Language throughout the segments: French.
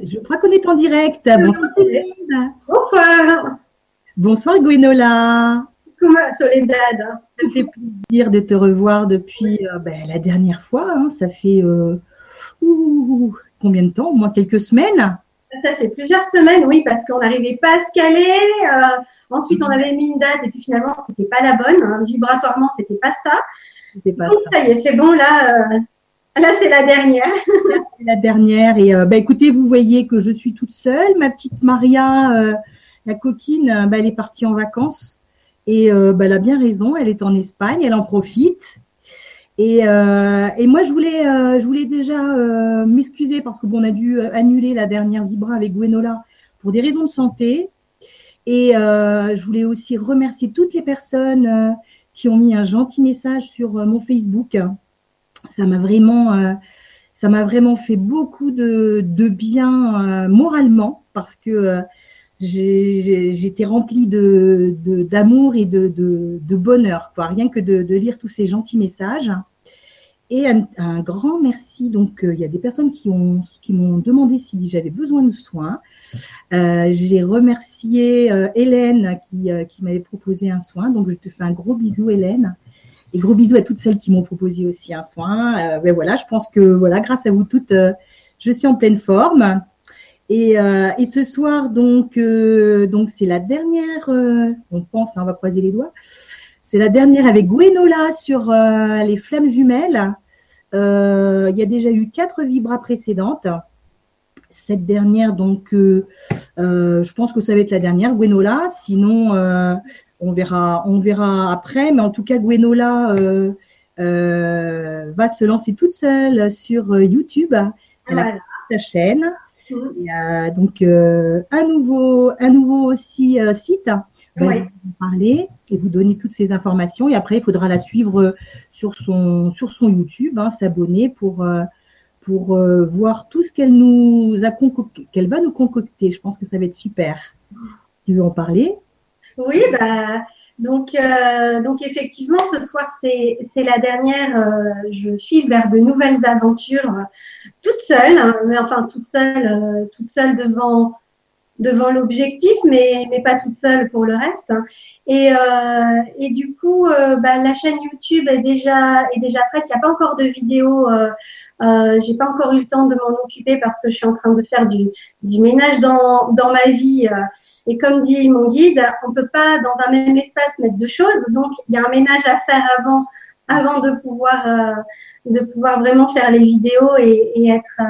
Je crois qu'on est en direct. Bonsoir Bonsoir. Bonsoir Gwenola. Comment Soledad Ça fait plaisir de te revoir depuis euh, ben, la dernière fois. Hein. Ça fait euh, combien de temps? Au moins quelques semaines Ça fait plusieurs semaines, oui, parce qu'on n'arrivait pas à se caler. Euh, ensuite, on avait mis une date et puis finalement, c'était pas la bonne. Hein. Vibratoirement, c'était pas ça. Pas ça. ça y est, c'est bon là. Là, c'est la dernière. c'est la dernière. Et bah, écoutez, vous voyez que je suis toute seule. Ma petite Maria, la coquine, bah, elle est partie en vacances. Et bah, elle a bien raison. Elle est en Espagne. Elle en profite. Et, moi, je voulais, déjà m'excuser parce que on a dû annuler la dernière Vibra avec Gwenola pour des raisons de santé. Et je voulais aussi remercier toutes les personnes qui ont mis un gentil message sur mon Facebook ça m'a vraiment, euh, ça m'a vraiment fait beaucoup de, bien euh, moralement parce que euh, j'étais remplie de, d'amour et de, de, bonheur, quoi. rien que de, lire tous ces gentils messages. Et un, grand merci. Donc, il y a des personnes qui ont qui m'ont demandé si j'avais besoin de soins. J'ai remercié Hélène qui, qui m'avait proposé un soin. Donc, je te fais un gros bisou, Hélène. Et gros bisous à toutes celles qui m'ont proposé aussi un soin. Euh, ben voilà, je pense que voilà, grâce à vous toutes, euh, je suis en pleine forme. Et, euh, et ce soir, donc, donc c'est la dernière. on pense, hein, on va croiser les doigts. C'est la dernière avec Gwenola sur les flammes jumelles. il y a déjà eu quatre vibras précédentes. Cette dernière, donc, je pense que ça va être la dernière, Gwenola. Sinon, on verra, on verra après. Mais en tout cas, Gwenola euh, euh, va se lancer toute seule sur euh, YouTube. Elle a sa chaîne. Donc un nouveau, un nouveau aussi site. Ben, vous parler et vous donner toutes ces informations. Et après, il faudra la suivre sur son, sur son YouTube, hein, s'abonner pour, pour voir tout ce qu'elle nous a qu'elle va nous concocter. Je pense que ça va être super. Tu veux en parler? Oui, bah, donc, euh, donc effectivement, ce soir, c'est la dernière. Euh, je file vers de nouvelles aventures, euh, toute seule, hein, mais enfin toute seule, toute seule devant devant l'objectif, mais, mais pas toute seule pour le reste. Hein. Et, euh, et du coup, euh, bah, la chaîne YouTube est déjà, est déjà prête. Il n'y a pas encore de vidéo. Euh, euh, j'ai pas encore eu le temps de m'en occuper parce que je suis en train de faire du, du ménage dans, dans ma vie. et comme dit mon guide, on peut pas dans un même espace mettre deux choses. Donc, il y a un ménage à faire avant, avant de pouvoir, de pouvoir vraiment faire les vidéos et, et être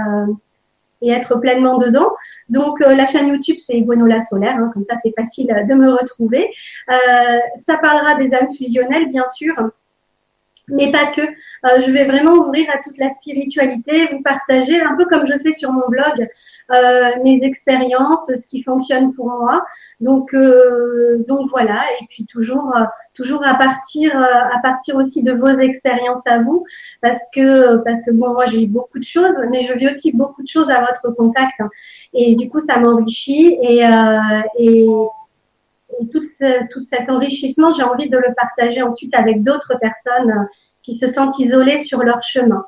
et être pleinement dedans. Donc euh, la chaîne YouTube c'est Gwenola Solaire, hein, comme ça c'est facile de me retrouver. Euh, ça parlera des âmes fusionnelles bien sûr, mais pas que. Euh, je vais vraiment ouvrir à toute la spiritualité, vous partager un peu comme je fais sur mon blog euh, mes expériences, ce qui fonctionne pour moi. Donc euh, donc voilà et puis toujours toujours à partir à partir aussi de vos expériences à vous parce que parce que bon moi j'ai eu beaucoup de choses mais je vis aussi beaucoup de choses à votre contact hein. et du coup ça m'enrichit et et et tout, ce, tout cet enrichissement, j'ai envie de le partager ensuite avec d'autres personnes euh, qui se sentent isolées sur leur chemin.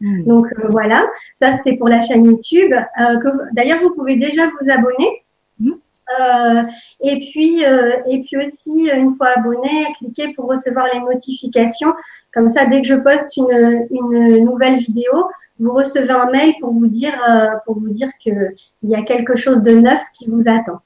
Hmm. Donc euh, voilà, ça c'est pour la chaîne YouTube. Euh, D'ailleurs, vous pouvez déjà vous abonner. Hmm. Euh, et puis, et puis aussi, une fois abonné, cliquez pour recevoir les notifications. Comme ça, dès que je poste une, une nouvelle vidéo, vous recevez un mail pour vous dire, pour vous dire qu'il y a quelque chose de neuf qui vous attend.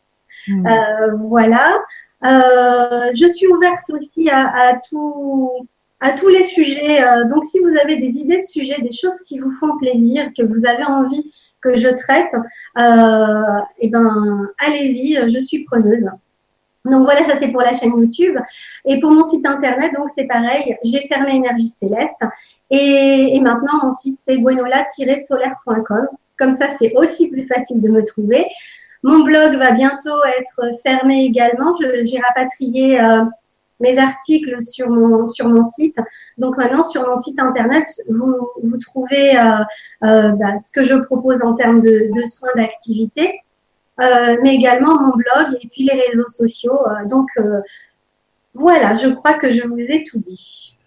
Hmm. Euh, voilà. Euh, je suis ouverte aussi à, tous les sujets. Euh, donc, si vous avez des idées de sujets, des choses qui vous font plaisir, que vous avez envie que je traite, euh, eh ben, allez-y, je suis preneuse. Donc voilà, ça c'est pour la chaîne YouTube. Et pour mon site internet, donc c'est pareil, j'ai fermé Énergie Céleste. Et, et maintenant, mon site c'est buenola-solaire.com. Comme ça, c'est aussi plus facile de me trouver. Mon blog va bientôt être fermé également. J'ai rapatrié euh, mes articles sur mon, sur mon site. Donc maintenant, sur mon site internet, vous, vous trouvez euh, euh, bah, ce que je propose en termes de, de soins d'activité, mais également mon blog et puis les réseaux sociaux. donc voilà, je crois que je vous ai tout dit.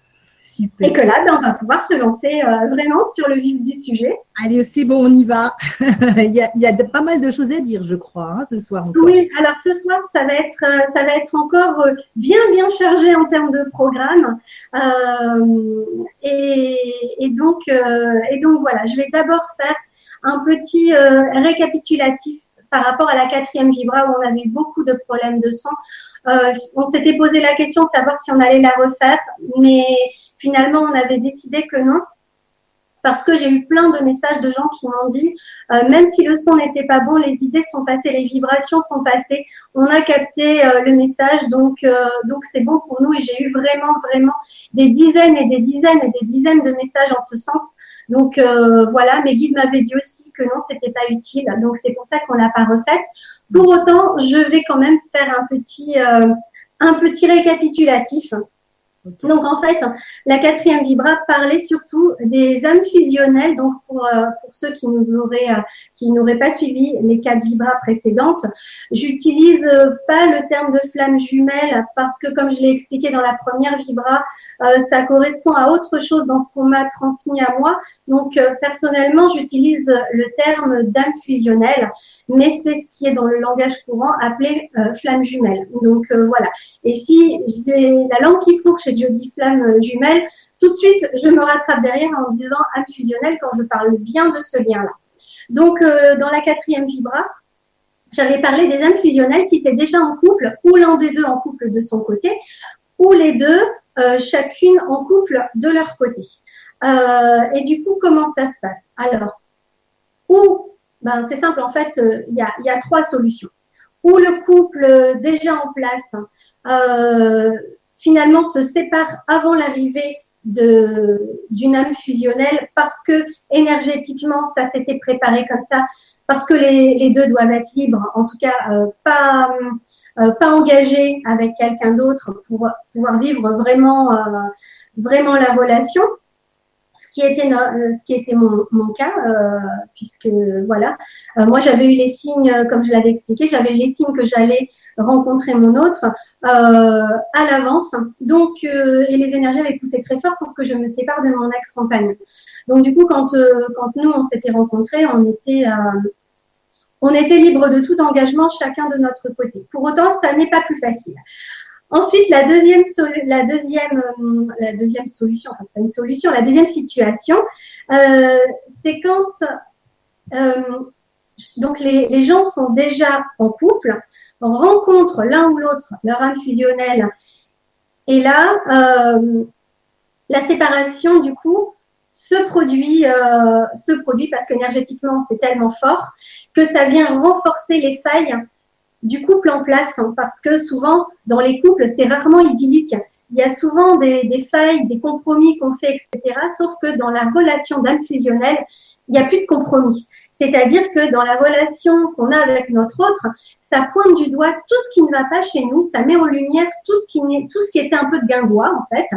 Super. Et que là, ben, on va pouvoir se lancer euh, vraiment sur le vif du sujet. Allez, c'est bon, on y va. il, y a, il, y a, pas mal de choses à dire, je crois, hein, ce soir. Encore. Oui, alors ce soir, ça va être, euh, ça va être encore euh, bien, bien chargé en termes de programme. Euh, et, et, donc, et donc voilà, je vais d'abord faire un petit récapitulatif par rapport à la quatrième vibra où on avait eu beaucoup de problèmes de sang. Euh, on s'était posé la question de savoir si on allait la refaire, mais finalement on avait décidé que non, parce que j'ai eu plein de messages de gens qui m'ont dit, euh, même si le son n'était pas bon, les idées sont passées, les vibrations sont passées, on a capté euh, le message, donc euh, donc c'est bon pour nous. Et j'ai eu vraiment vraiment des dizaines et des dizaines et des dizaines de messages en ce sens. Donc euh, voilà, mes guides m'avaient dit aussi que non, c'était pas utile, donc c'est pour ça qu'on l'a pas refaite. Pour autant, je vais quand même faire un petit un petit récapitulatif donc en fait, la quatrième vibra parlait surtout des âmes fusionnelles. Donc pour, euh, pour ceux qui nous auraient euh, qui n'auraient pas suivi les quatre vibras précédentes, j'utilise euh, pas le terme de flamme jumelle parce que comme je l'ai expliqué dans la première vibra, ça correspond à autre chose dans ce qu'on m'a transmis à moi. Donc personnellement, j'utilise le terme d'âme fusionnelle, mais c'est ce qui est dans le langage courant appelé flamme jumelle. Donc voilà. Et si j'ai la langue qui fourche je dis flamme jumelle, tout de suite, je me rattrape derrière en disant âme fusionnelle quand je parle bien de ce lien-là. Donc, euh, dans la quatrième vibra, j'avais parlé des âmes fusionnelles qui étaient déjà en couple, ou l'un des deux en couple de son côté, ou les deux, euh, chacune en couple de leur côté. Euh, et du coup, comment ça se passe? Alors, ou, ben, c'est simple, en fait, il y, a, y, a, trois solutions. Ou le couple déjà en place finalement se séparent avant l'arrivée d'une âme fusionnelle parce que énergétiquement ça s'était préparé comme ça, parce que les, les, deux doivent être libres, en tout cas euh, pas euh, pas engagés avec quelqu'un d'autre pour pouvoir vivre vraiment euh, vraiment la relation. Ce qui était ce qui était mon, cas, puisque voilà, moi j'avais eu les signes, comme je l'avais expliqué, j'avais eu les signes que j'allais rencontrer mon autre euh, à l'avance. Donc, euh, et les énergies avaient poussé très fort pour que je me sépare de mon ex-compagnon. Donc, du coup, quand, euh, nous, on s'était rencontrés, on était, on libre de tout engagement, chacun de notre côté. Pour autant, ça n'est pas plus facile. Ensuite, la deuxième, la deuxième, la deuxième solution, enfin, c'est pas une solution, la deuxième situation, euh, c'est quand euh, donc les, les, gens sont déjà en couple, rencontrent l'un ou l'autre leur âme fusionnelle. Et là, euh, la séparation, du coup, se produit, euh, se produit parce qu'énergétiquement, c'est tellement fort que ça vient renforcer les failles du couple en place. Hein, parce que souvent, dans les couples, c'est rarement idyllique. Il y a souvent des, failles, des compromis qu'on fait, etc. Sauf que dans la relation d'âme fusionnelle, il n'y a plus de compromis. C'est-à-dire que dans la relation qu'on a avec notre autre, ça pointe du doigt tout ce qui ne va pas chez nous, ça met en lumière tout ce qui, était un peu de guingois en fait,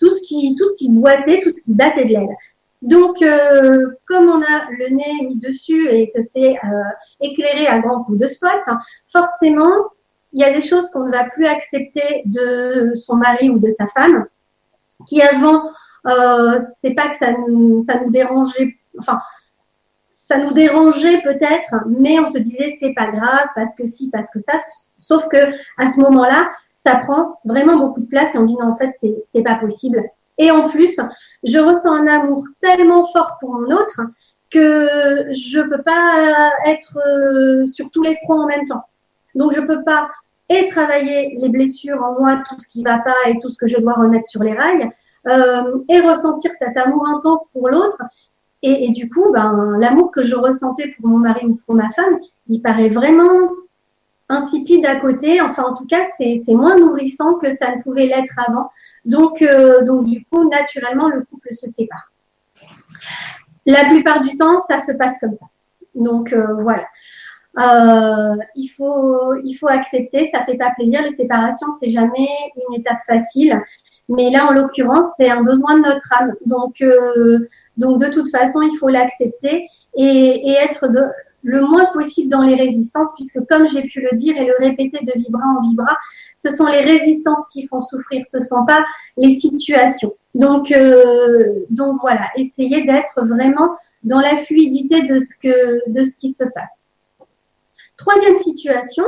tout ce qui boitait, tout ce qui battait de l'aile. Donc, euh, comme on a le nez mis dessus et que c'est euh, éclairé à grands coups de spot, forcément, il y a des choses qu'on ne va plus accepter de son mari ou de sa femme, qui avant, euh, c'est pas que ça nous, ça nous dérangeait, enfin, ça nous dérangeait peut-être, mais on se disait c'est pas grave parce que si, parce que ça. Sauf que à ce moment-là, ça prend vraiment beaucoup de place et on dit non en fait c'est pas possible. Et en plus, je ressens un amour tellement fort pour mon autre que je peux pas être euh, sur tous les fronts en même temps. Donc je peux pas et travailler les blessures en moi, tout ce qui va pas et tout ce que je dois remettre sur les rails, euh, et ressentir cet amour intense pour l'autre et, et, du coup, ben, l'amour que je ressentais pour mon mari ou pour ma femme, il paraît vraiment insipide à côté. Enfin, en tout cas, c'est moins nourrissant que ça ne pouvait l'être avant. Donc, euh, donc, du coup, naturellement, le couple se sépare. La plupart du temps, ça se passe comme ça. Donc, euh, voilà. Euh, il faut, il faut accepter. Ça fait pas plaisir. Les séparations, c'est jamais une étape facile. Mais là, en l'occurrence, c'est un besoin de notre âme. Donc, donc de toute façon, il faut l'accepter et, et, être de, le moins possible dans les résistances, puisque comme j'ai pu le dire et le répéter de vibra en vibra, ce sont les résistances qui font souffrir, ce ne sont pas les situations. Donc, euh, donc voilà, essayez d'être vraiment dans la fluidité de ce, que, de ce qui se passe. Troisième situation,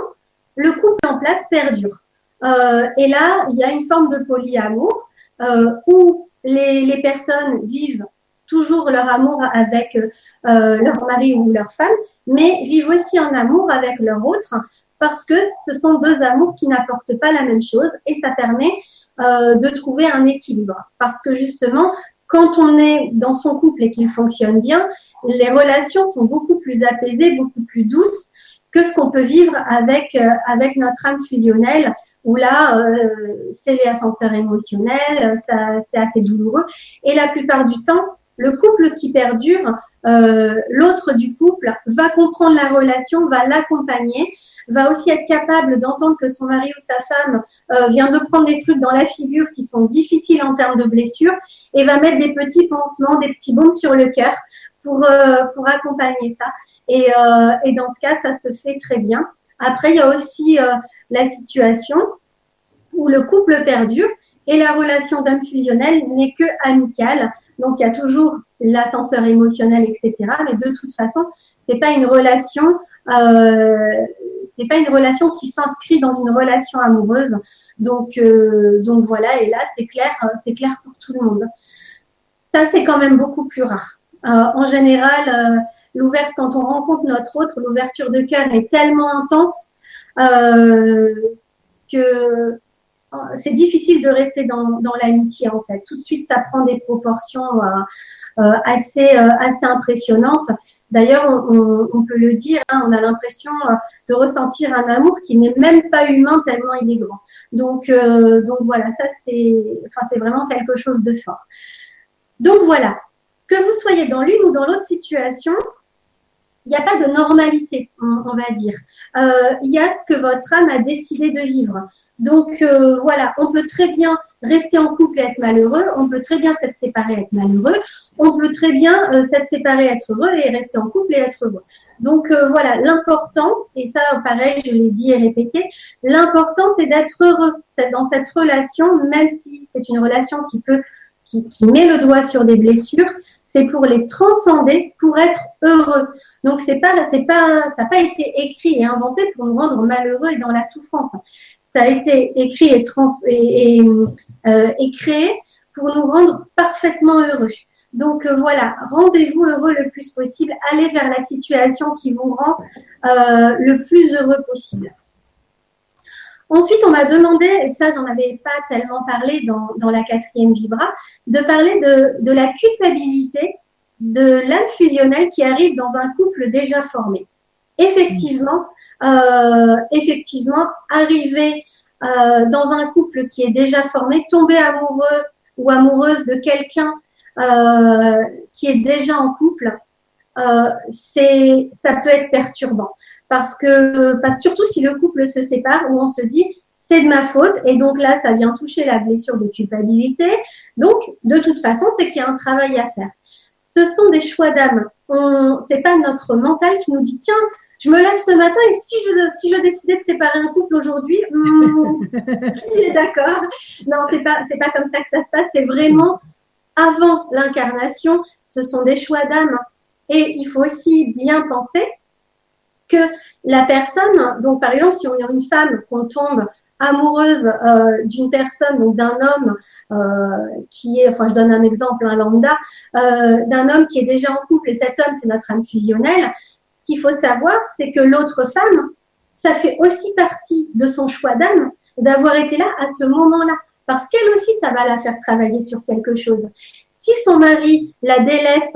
le couple en place perdure. Euh, et là, il y a une forme de polyamour euh, où les, personnes vivent toujours leur amour avec leur mari ou leur femme, mais vivent aussi en amour avec leur autre parce que ce sont deux amours qui n'apportent pas la même chose et ça permet euh, de trouver un équilibre. Parce que justement, quand on est dans son couple et qu'il fonctionne bien, les relations sont beaucoup plus apaisées, beaucoup plus douces que ce qu'on peut vivre avec, euh, avec notre âme fusionnelle où là, euh, c'est les ascenseurs émotionnels, c'est assez douloureux. Et la plupart du temps, le couple qui perdure, euh, l'autre du couple va comprendre la relation, va l'accompagner, va aussi être capable d'entendre que son mari ou sa femme euh, vient de prendre des trucs dans la figure qui sont difficiles en termes de blessures et va mettre des petits pansements, des petits baumes sur le cœur pour, euh, pour accompagner ça. Et, et, dans ce cas, ça se fait très bien. Après, il y a aussi la situation où le couple perdure et la relation d'âme fusionnelle n'est que amicale. Donc, il y a toujours l'ascenseur émotionnel, etc. Mais de toute façon, c'est pas une relation, euh, c'est pas une relation qui s'inscrit dans une relation amoureuse. Donc, euh, donc voilà. Et là, c'est clair, c'est clair pour tout le monde. Ça, c'est quand même beaucoup plus rare. Euh, en général, l'ouverture, quand on rencontre notre autre, l'ouverture de cœur est tellement intense que c'est difficile de rester dans, dans l'amitié en fait. Tout de suite, ça prend des proportions euh, euh, assez, euh, impressionnantes. D'ailleurs, on, peut le dire, hein, on a l'impression de ressentir un amour qui n'est même pas humain tellement il est grand. Donc, voilà, ça c'est, vraiment quelque chose de fort. Donc voilà, que vous soyez dans l'une ou dans l'autre situation, il n'y a pas de normalité, on, va dire. Euh, il y a ce que votre âme a décidé de vivre. Donc euh, voilà, on peut très bien rester en couple et être malheureux, on peut très bien s'être séparé et être malheureux, on peut très bien euh, s'être séparé et être heureux et rester en couple et être heureux. Donc euh, voilà, l'important, et ça pareil, je l'ai dit et répété, l'important c'est d'être heureux dans cette relation, même si c'est une relation qui peut, qui, qui met le doigt sur des blessures, c'est pour les transcender, pour être heureux. Donc c'est pas, c'est pas, ça n'a pas été écrit et inventé pour nous rendre malheureux et dans la souffrance. Ça a été écrit euh, et créé pour nous rendre parfaitement heureux. Donc euh, voilà, rendez-vous heureux le plus possible. Allez vers la situation qui vous rend euh, le plus heureux possible. Ensuite, on m'a demandé, et ça, j'en avais pas tellement parlé dans, dans la quatrième vibra, de parler de, de la culpabilité de l'âme fusionnelle qui arrive dans un couple déjà formé. Effectivement, euh, effectivement, arriver euh, dans un couple qui est déjà formé, tomber amoureux ou amoureuse de quelqu'un euh, qui est déjà en couple, c'est, ça peut être perturbant parce que, parce surtout si le couple se sépare où on se dit c'est de ma faute et donc là ça vient toucher la blessure de culpabilité. Donc de toute façon c'est qu'il y a un travail à faire ce sont des choix d'âme. C'est pas notre mental qui nous dit tiens, je me lève ce matin et si je si je décidais de séparer un couple aujourd'hui, hmm, qui est d'accord? Non, c'est pas c'est pas comme ça que ça se passe. C'est vraiment avant l'incarnation. Ce sont des choix d'âme et il faut aussi bien penser que la personne, donc par exemple, si on est une femme qu'on tombe amoureuse euh, d'une personne, donc d'un homme euh, qui est, enfin je donne un exemple, un lambda, euh, d'un homme qui est déjà en couple et cet homme c'est notre âme fusionnelle, ce qu'il faut savoir c'est que l'autre femme, ça fait aussi partie de son choix d'âme d'avoir été là à ce moment-là. Parce qu'elle aussi, ça va la faire travailler sur quelque chose. Si son mari la délaisse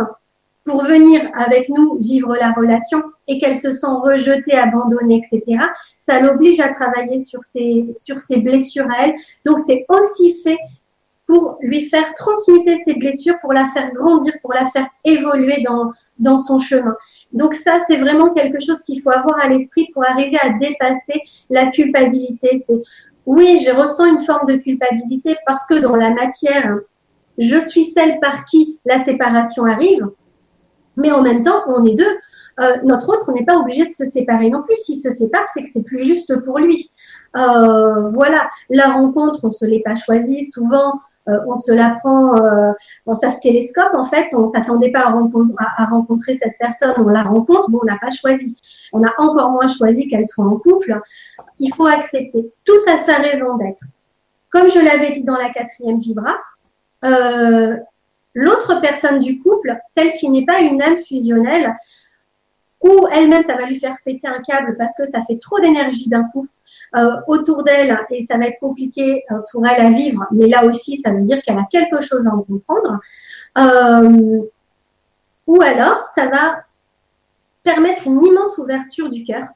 pour venir avec nous vivre la relation et qu'elle se sent rejetée, abandonnée, etc., ça l'oblige à travailler sur ses, sur ses blessures à elle. Donc, c'est aussi fait pour lui faire transmuter ses blessures, pour la faire grandir, pour la faire évoluer dans, dans son chemin. Donc ça, c'est vraiment quelque chose qu'il faut avoir à l'esprit pour arriver à dépasser la culpabilité. C'est oui, je ressens une forme de culpabilité parce que dans la matière, je suis celle par qui la séparation arrive, mais en même temps, on est deux. euh, notre autre n'est pas obligé de se séparer non plus. S'il se sépare, c'est que c'est plus juste pour lui. Euh, voilà, la rencontre, on se l'est pas choisie. Souvent, euh, on se la prend, euh, ça se télescope en fait. On s'attendait pas à rencontrer, cette personne, on la rencontre, bon, on n'a pas choisi. On a encore moins choisi qu'elle soit en couple. Il faut accepter. Tout à sa raison d'être. Comme je l'avais dit dans la quatrième vibra, euh, l'autre personne du couple, celle qui n'est pas une âme fusionnelle, ou elle-même, ça va lui faire péter un câble parce que ça fait trop d'énergie d'un coup euh, autour d'elle et ça va être compliqué euh, pour elle à vivre. Mais là aussi, ça veut dire qu'elle a quelque chose à en comprendre. Euh, ou alors, ça va permettre une immense ouverture du cœur.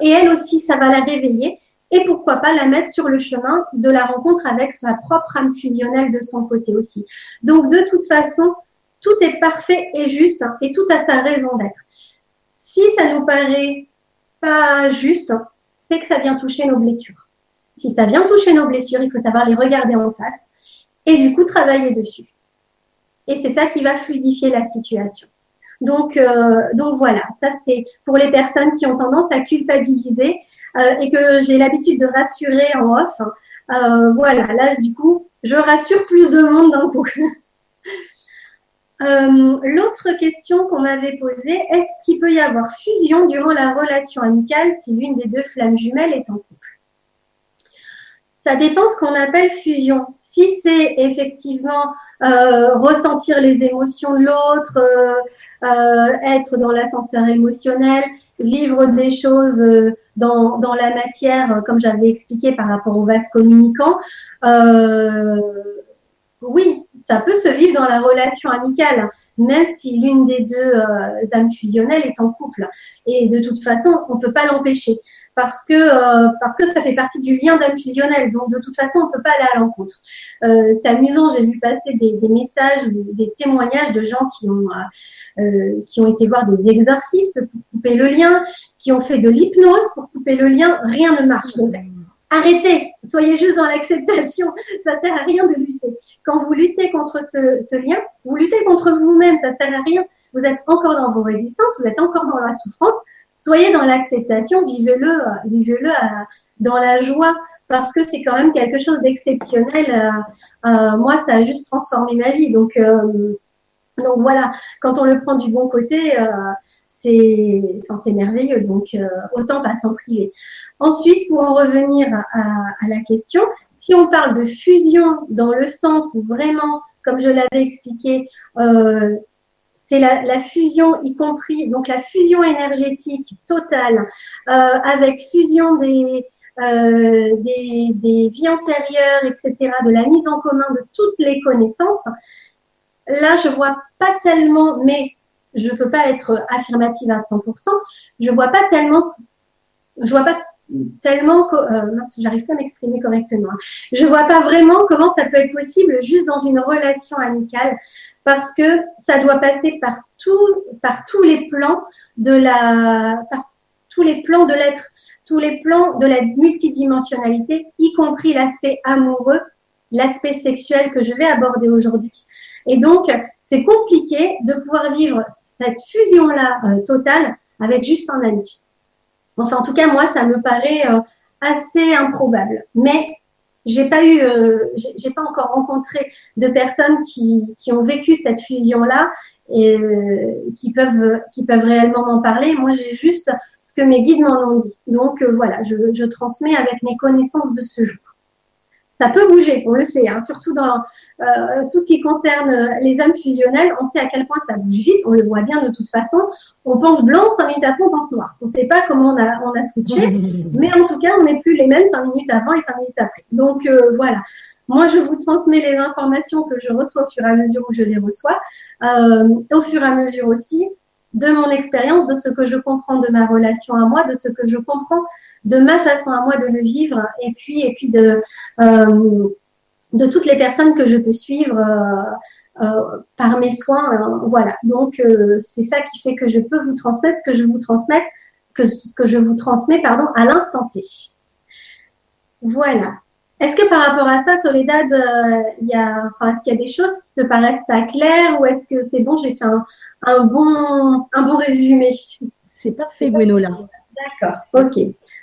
et elle aussi, ça va la réveiller. Et pourquoi pas la mettre sur le chemin de la rencontre avec sa propre âme fusionnelle de son côté aussi. Donc, de toute façon, tout est parfait et juste hein, et tout a sa raison d'être. Si ça nous paraît pas juste, c'est que ça vient toucher nos blessures. Si ça vient toucher nos blessures, il faut savoir les regarder en face et du coup travailler dessus. Et c'est ça qui va fluidifier la situation. Donc, euh, donc voilà, ça c'est pour les personnes qui ont tendance à culpabiliser euh, et que j'ai l'habitude de rassurer en off. Euh, voilà, là du coup, je rassure plus de monde d'un coup. Euh, l'autre question qu'on m'avait posée, est-ce qu'il peut y avoir fusion durant la relation amicale si l'une des deux flammes jumelles est en couple? Ça dépend ce qu'on appelle fusion. Si c'est effectivement euh, ressentir les émotions de l'autre, euh, être dans l'ascenseur émotionnel, vivre des choses dans, dans la matière, comme j'avais expliqué par rapport au vase communicant, oui, ça peut se vivre dans la relation amicale, même si l'une des deux euh, âmes fusionnelles est en couple. Et de toute façon, on ne peut pas l'empêcher parce que euh, parce que ça fait partie du lien d'âme fusionnelle. Donc de toute façon, on ne peut pas aller à l'encontre. Euh, c'est amusant, j'ai vu passer des, des, messages, des témoignages de gens qui ont qui ont été voir des exorcistes pour couper le lien, qui ont fait de l'hypnose pour couper le lien. Rien ne marche. Donc arrêtez, soyez juste dans l'acceptation. Ça sert à rien de lutter. Quand vous luttez contre ce, lien, vous luttez contre vous-même, ça sert à rien. Vous êtes encore dans vos résistances, vous êtes encore dans la souffrance. Soyez dans l'acceptation, vivez-le, vivez-le euh, dans la joie, parce que c'est quand même quelque chose d'exceptionnel. Euh, euh, moi, ça a juste transformé ma vie. Donc, donc voilà, quand on le prend du bon côté, c'est, enfin, merveilleux. Donc, autant pas s'en priver. Ensuite, pour en revenir à, la question, si on parle de fusion dans le sens où vraiment, comme je l'avais expliqué, euh, c'est la, fusion, y compris donc la fusion énergétique totale, euh, avec fusion des, euh, des, des, vies antérieures, etc., de la mise en commun de toutes les connaissances. Là, je vois pas tellement, mais je peux pas être affirmative à 100%. Je vois pas tellement, je vois pas tellement, euh, j'arrive pas à m'exprimer correctement. Je vois pas vraiment comment ça peut être possible juste dans une relation amicale parce que ça doit passer par tout, par tous les plans de la, par tous les plans de l'être, tous les plans de la multidimensionnalité, y compris l'aspect amoureux, l'aspect sexuel que je vais aborder aujourd'hui. Et donc, c'est compliqué de pouvoir vivre cette fusion-là euh, totale avec juste un ami. Enfin, en tout cas, moi, ça me paraît euh, assez improbable. Mais j'ai pas eu, euh, j'ai pas encore rencontré de personnes qui, ont vécu cette fusion-là et qui peuvent, réellement m'en parler. Moi, j'ai juste ce que mes guides m'en ont dit. Donc voilà, je transmets avec mes connaissances de ce jour ça peut bouger, on le sait, hein, surtout dans euh, tout ce qui concerne les âmes fusionnelles, on sait à quel point ça bouge vite, on le voit bien de toute façon. On pense blanc, cinq minutes après, on pense noir. On ne sait pas comment on a, on a switché, mais en tout cas, on n'est plus les mêmes cinq minutes avant et cinq minutes après. Donc euh, voilà. Moi, je vous transmets les informations que je reçois au fur et à mesure où je les reçois, euh, au fur et à mesure aussi de mon expérience, de ce que je comprends de ma relation à moi, de ce que je comprends de ma façon à moi de le vivre et puis et puis de euh, de toutes les personnes que je peux suivre euh, euh, par mes soins. voilà. Donc c'est ça qui fait que je peux vous transmettre ce que je vous transmette, que ce que je vous transmets pardon à l'instant T. Voilà. est-ce que par rapport à ça, Soledad, il y a, est-ce qu'il y a des choses qui te paraissent pas claires ou est-ce que c'est bon, j'ai fait un, un, bon, un bon résumé? C'est parfait, Gwenola. D'accord, ok.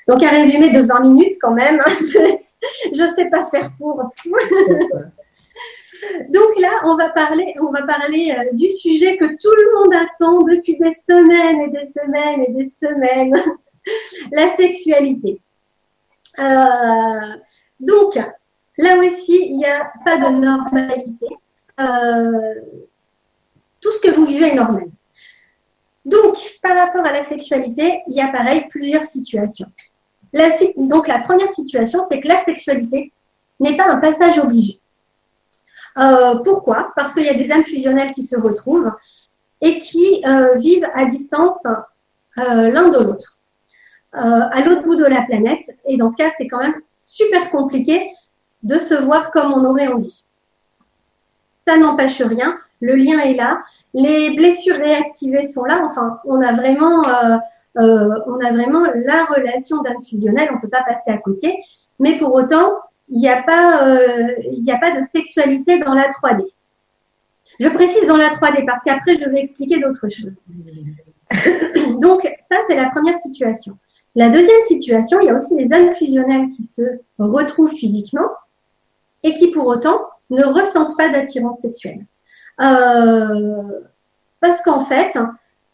Donc un résumé de 20 minutes quand même. Je ne sais pas faire pour. Donc là, on va parler, on va parler euh, du sujet que tout le monde attend depuis des semaines et des semaines et des semaines, la sexualité. Euh, donc, là aussi, il n'y a pas de normalité. Euh, tout ce que vous vivez est normal. Donc, par rapport à la sexualité, il y a pareil plusieurs situations. donc, la première situation, c'est que la sexualité n'est pas un passage obligé. Euh, pourquoi? Parce qu'il y a des âmes fusionnelles qui se retrouvent et qui euh, vivent à distance euh, l'un de l'autre, à l'autre bout de la planète. Et dans ce cas, c'est quand même super compliqué de se voir comme on aurait envie. Ça n'empêche rien, le lien est là, les blessures réactivées sont là. Enfin, on a vraiment, on a vraiment la relation d'âme fusionnelle, on ne peut pas passer à côté. Mais pour autant, il n'y a, pas, euh, il a pas de sexualité dans la 3D. Je précise dans la 3D parce qu'après, je vais expliquer d'autres choses. Donc, ça, c'est la première situation. La deuxième situation, il y a aussi des âmes fusionnelles qui se retrouvent physiquement et qui, pour autant, ne ressentent pas d'attirance sexuelle. Euh, parce qu'en fait,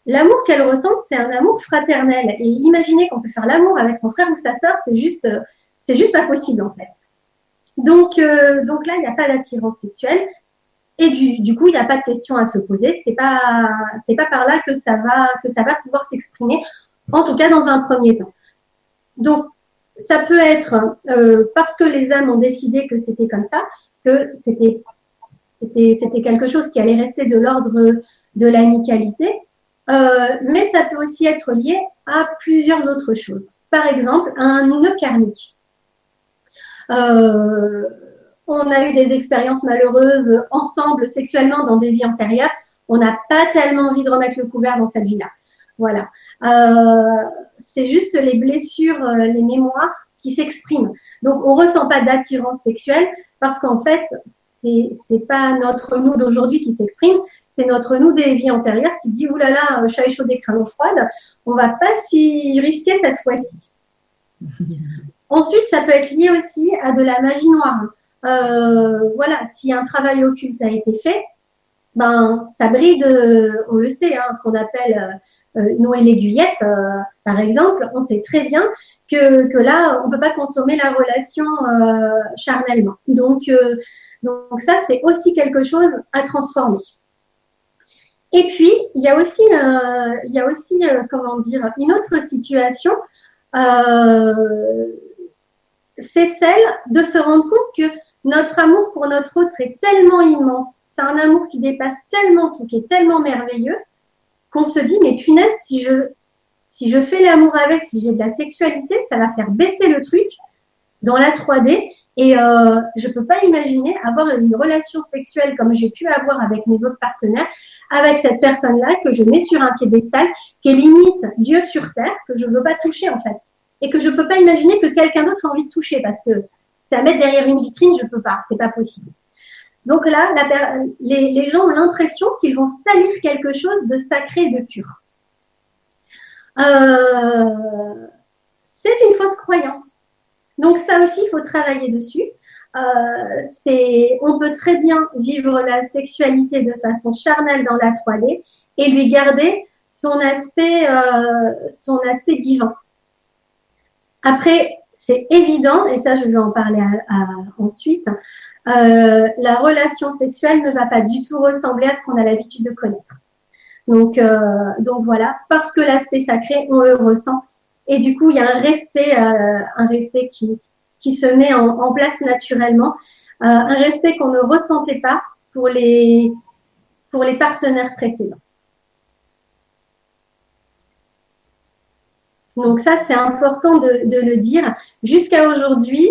l'amour qu'elles ressentent, c'est un amour fraternel. Et imaginez qu'on peut faire l'amour avec son frère ou sa sœur, c'est juste, c'est juste pas possible en fait. Donc, euh, donc là, il n'y a pas d'attirance sexuelle. Et du, du coup, il n'y a pas de question à se poser. C'est pas, c'est pas par là que ça va, que ça va pouvoir s'exprimer. En tout cas, dans un premier temps. Donc, ça peut être euh, parce que les âmes ont décidé que c'était comme ça, que c'était, c'était, quelque chose qui allait rester de l'ordre de l'amicalité. Euh, mais ça peut aussi être lié à plusieurs autres choses. Par exemple, un nœud karmique. Euh, on a eu des expériences malheureuses ensemble sexuellement dans des vies antérieures. On n'a pas tellement envie de remettre le couvert dans cette vie-là. Voilà. Euh, c'est juste les blessures, les mémoires qui s'expriment. Donc, on ressent pas d'attirance sexuelle parce qu'en fait, c'est c'est pas notre nous d'aujourd'hui qui s'exprime, c'est notre nous des vies antérieures qui dit oulala, là là, chat échaudé, crâne froide, on va pas s'y risquer cette fois-ci. Ensuite, ça peut être lié aussi à de la magie noire. Euh, voilà, si un travail occulte a été fait, ben ça bride, euh, on le sait, hein, ce qu'on appelle euh, euh Noël l'aiguillette, par exemple, on sait très bien que, là, on peut pas consommer la relation charnellement. Donc, ça, c'est aussi quelque chose à transformer. Et puis, il y a aussi, il y une autre situation c'est celle de se rendre compte que notre amour pour notre autre est tellement immense, c'est un amour qui dépasse tellement tout, qui est tellement merveilleux, qu'on se dit, mais punaise, si je, si je fais l'amour avec, si j'ai de la sexualité, ça va faire baisser le truc dans la 3D. Et euh, je peux pas imaginer avoir une relation sexuelle comme j'ai pu avoir avec mes autres partenaires, avec cette personne-là que je mets sur un piédestal, qui est limite Dieu sur terre, que je veux pas toucher en fait et que je ne peux pas imaginer que quelqu'un d'autre ait envie de toucher parce que à mettre derrière une vitrine, je ne peux pas, c'est pas possible. Donc là, les, gens ont l'impression qu'ils vont salir quelque chose de sacré et de pur. Euh, c'est une fausse croyance. Donc ça aussi, il faut travailler dessus. Euh, on peut très bien vivre la sexualité de façon charnelle dans la 3D et lui garder son aspect, euh, son aspect divin. Après, c'est évident, et ça je vais en parler ensuite, euh, la relation sexuelle ne va pas du tout ressembler à ce qu'on a l'habitude de connaître. Donc, euh, donc voilà, parce que l'aspect sacré, on le ressent. Et du coup, il y a un respect, euh, un respect qui, qui se met en, place naturellement, un respect qu'on ne ressentait pas pour les, pour les partenaires précédents. Donc ça, c'est important de, le dire. Jusqu'à aujourd'hui,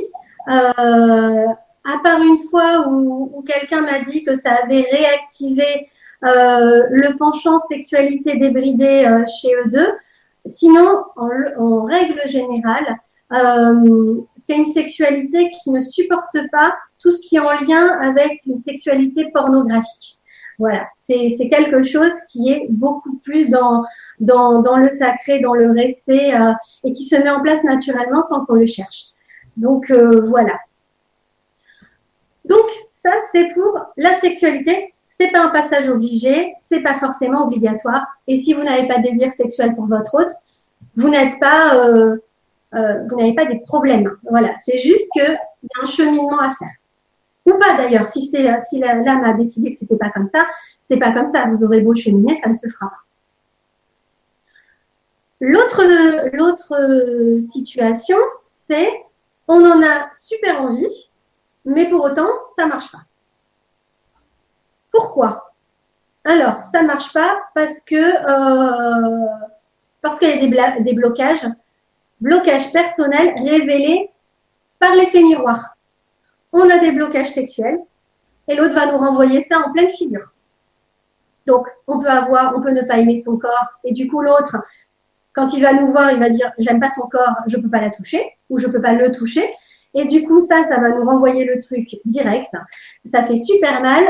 euh, à part une fois où, quelqu'un m'a dit que ça avait réactivé euh, le penchant sexualité débridée euh, chez eux deux, sinon, en, règle générale, Euh, c'est une sexualité qui ne supporte pas tout ce qui est en lien avec une sexualité pornographique. Voilà, c'est quelque chose qui est beaucoup plus dans, dans, le sacré, dans le respect euh, et qui se met en place naturellement sans qu'on le cherche. Donc voilà. Donc ça, c'est pour la sexualité. C'est pas un passage obligé, c'est pas forcément obligatoire. Et si vous n'avez pas de désir sexuel pour votre autre, vous n'êtes pas, euh, euh, vous n'avez pas des problèmes. Voilà, c'est juste qu'il y a un cheminement à faire. Ou pas d'ailleurs, si c'est si l'âme a décidé que c'était pas comme ça, c'est pas comme ça. Vous aurez beau cheminer, ça ne se fera pas. L'autre l'autre situation, c'est on en a super envie, mais pour autant, ça marche pas. Pourquoi? Alors, ça ne marche pas parce que euh, parce qu'il y a des, des blocages, blocages personnels révélés par l'effet miroir. On a des blocages sexuels et l'autre va nous renvoyer ça en pleine figure. Donc, on peut avoir, on peut ne pas aimer son corps et du coup l'autre, quand il va nous voir, il va dire j'aime pas son corps, je peux pas la toucher ou je peux pas le toucher. Et du coup, ça, ça va nous renvoyer le truc direct. Ça fait super mal.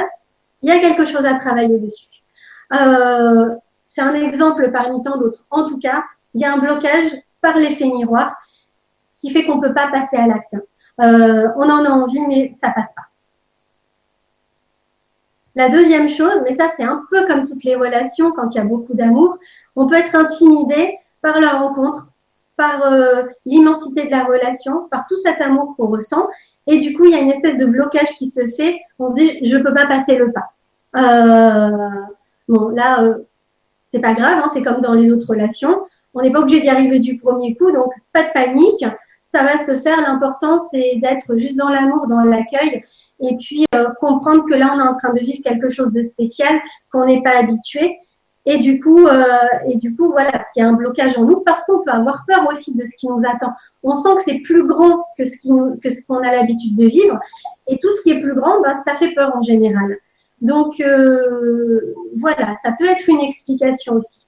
Il y a quelque chose à travailler dessus. Euh, c'est un exemple parmi tant d'autres. En tout cas, il y a un blocage par l'effet miroir qui fait qu'on ne peut pas passer à l'acte. Euh, on en a envie, mais ça passe pas. La deuxième chose, mais ça c'est un peu comme toutes les relations quand il y a beaucoup d'amour, on peut être intimidé par la rencontre, euh, l'immensité de la relation, par tout cet amour qu'on ressent. Et du coup, il y a une espèce de blocage qui se fait. On se dit, je peux pas passer le pas. Euh, bon, là, euh, c'est pas grave, hein, c'est comme dans les autres relations. On n'est pas obligé d'y arriver du premier coup, donc pas de panique. Ça va se faire. L'important, c'est d'être juste dans l'amour, dans l'accueil, et puis comprendre que là, on est en train de vivre quelque chose de spécial, qu'on n'est pas habitué, et du coup, euh, et du coup, voilà, il y a un blocage en nous parce qu'on peut avoir peur aussi de ce qui nous attend. On sent que c'est plus grand que ce que ce qu'on a l'habitude de vivre, et tout ce qui est plus grand, ben, ça fait peur en général. Donc euh, voilà, ça peut être une explication aussi.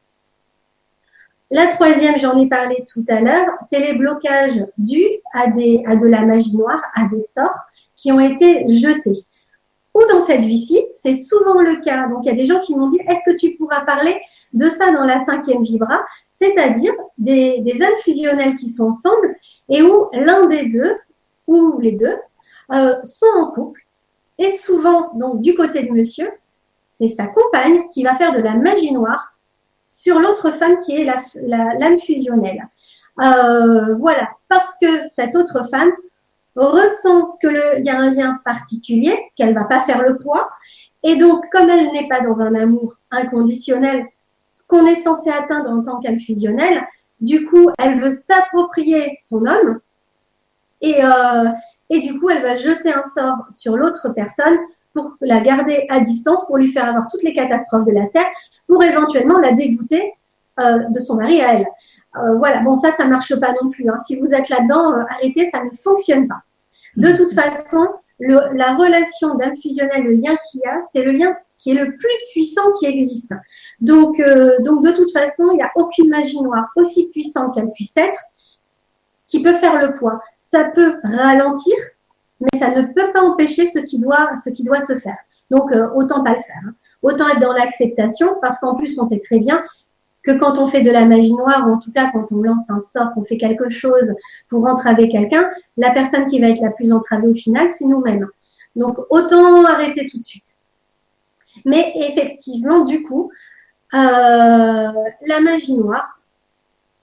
La troisième, j'en ai parlé tout à l'heure, c'est les blocages dus à, des, à de la magie noire, à des sorts qui ont été jetés ou dans cette vie-ci, c'est souvent le cas. Donc, il y a des gens qui m'ont dit, est-ce que tu pourras parler de ça dans la cinquième vibra, c'est-à-dire des, âmes fusionnelles qui sont ensemble et où l'un des deux, ou les deux, euh, sont en couple. Et souvent, donc, du côté de monsieur, c'est sa compagne qui va faire de la magie noire sur l'autre femme qui est l'âme fusionnelle. Euh, voilà, parce que cette autre femme ressent qu'il y a un lien particulier, qu'elle va pas faire le poids. Et donc, comme elle n'est pas dans un amour inconditionnel, ce qu'on est censé atteindre en tant qu'âme fusionnelle, du coup, elle veut s'approprier son homme. Et, euh, et du coup, elle va jeter un sort sur l'autre personne pour la garder à distance, pour lui faire avoir toutes les catastrophes de la Terre, pour éventuellement la dégoûter euh, de son mari à elle. Euh, voilà, bon ça, ça marche pas non plus. Hein. Si vous êtes là-dedans, euh, arrêtez, ça ne fonctionne pas. De toute façon, la relation d'âme fusionnelle, le lien qu'il y a, c'est le lien qui est le plus puissant qui existe. Donc, donc de toute façon, il n'y a aucune magie noire aussi puissante qu'elle puisse être qui peut faire le poids. Ça peut ralentir, mais ça ne peut pas empêcher ce qui doit, ce qui doit se faire. Donc, autant pas le faire. Hein. Autant être dans l'acceptation, parce qu'en plus, on sait très bien que quand on fait de la magie noire, ou en tout cas quand on lance un sort, qu'on fait quelque chose pour entraver quelqu'un, la personne qui va être la plus entravée au final, c'est nous-mêmes. Donc autant arrêter tout de suite. Mais effectivement, du coup, euh, la magie noire,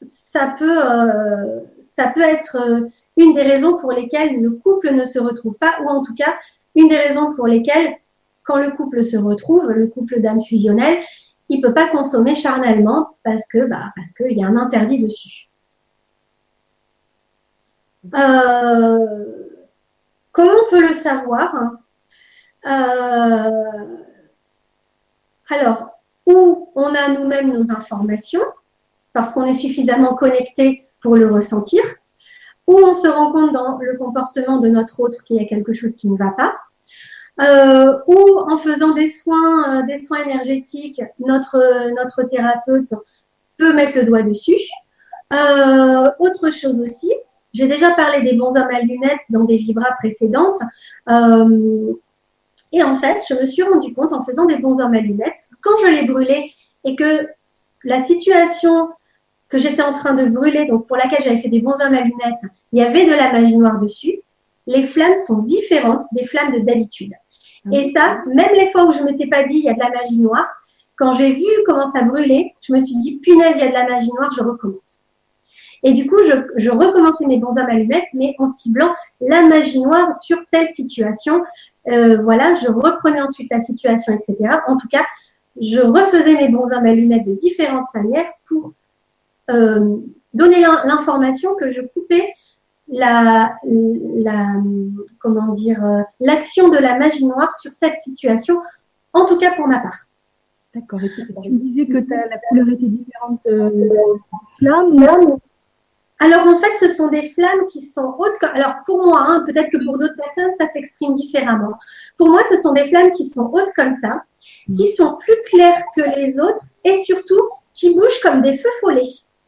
ça peut, euh, ça peut être euh, une des raisons pour lesquelles le couple ne se retrouve pas, ou en tout cas une des raisons pour lesquelles, quand le couple se retrouve, le couple d'âmes fusionnelles, il peut pas consommer charnellement parce que bah, parce qu'il y a un interdit dessus. Euh, comment on peut le savoir euh, Alors, où on a nous-mêmes nos informations, parce qu'on est suffisamment connecté pour le ressentir, ou on se rend compte dans le comportement de notre autre qu'il y a quelque chose qui ne va pas, euh, ou en faisant des soins, euh, des soins énergétiques, notre, notre thérapeute peut mettre le doigt dessus. Euh, autre chose aussi, j'ai déjà parlé des bons hommes à lunettes dans des vibras précédentes. Et en fait, je me suis rendu compte en faisant des bons hommes à lunettes, quand je les brûlais et que la situation que j'étais en train de brûler, donc pour laquelle j'avais fait des bons hommes à lunettes, il y avait de la magie noire dessus. Les flammes sont différentes des flammes de d'habitude. Et ça, même les fois où je m'étais pas dit il y a de la magie noire, quand j'ai vu comment ça brûlait, je me suis dit punaise, il y a de la magie noire, je recommence. Et du coup, je, je recommençais mes bons hommes allumettes, mais en ciblant la magie noire sur telle situation. Euh, voilà, je reprenais ensuite la situation, etc. En tout cas, je refaisais mes bons hommes allumettes de différentes manières pour euh, donner l'information que je coupais la, la comment dire euh, l'action de la magie noire sur cette situation, en tout cas pour ma part. D'accord. Tu me disais que la couleur était différente euh, flamme. Alors en fait, ce sont des flammes qui sont hautes. Alors pour moi, hein, peut-être que pour d'autres personnes, ça s'exprime différemment. Pour moi, ce sont des flammes qui sont hautes comme ça, qui sont plus claires que les autres et surtout qui bougent comme des feux follets.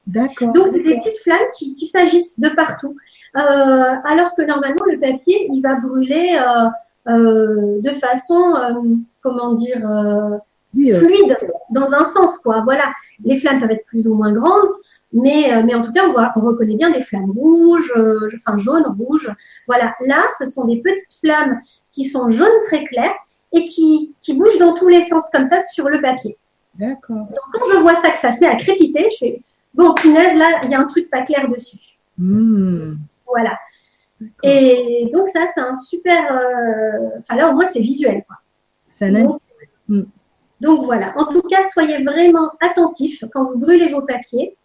D'accord. Donc c'est des petites flammes qui, qui s'agitent de partout. Euh, alors que normalement le papier, il va brûler euh, euh, de façon, comment dire, fluide dans un sens, quoi. Voilà. Les flammes peuvent être plus ou moins grandes, mais, mais en tout cas, on, voit, on reconnaît bien des flammes rouges, euh, enfin jaunes, rouges. Voilà, là, ce sont des petites flammes qui sont jaunes très claires et qui, qui bougent dans tous les sens comme ça sur le papier. D'accord. Donc quand je vois ça, que ça se met à crépiter, je fais, bon, punaise, là, il y a un truc pas clair dessus. Hmm. Voilà. Et donc ça, c'est un super... Euh, enfin là, au moins, c'est visuel. Quoi. Ça donc, hmm. donc voilà. En tout cas, soyez vraiment attentifs quand vous brûlez vos papiers.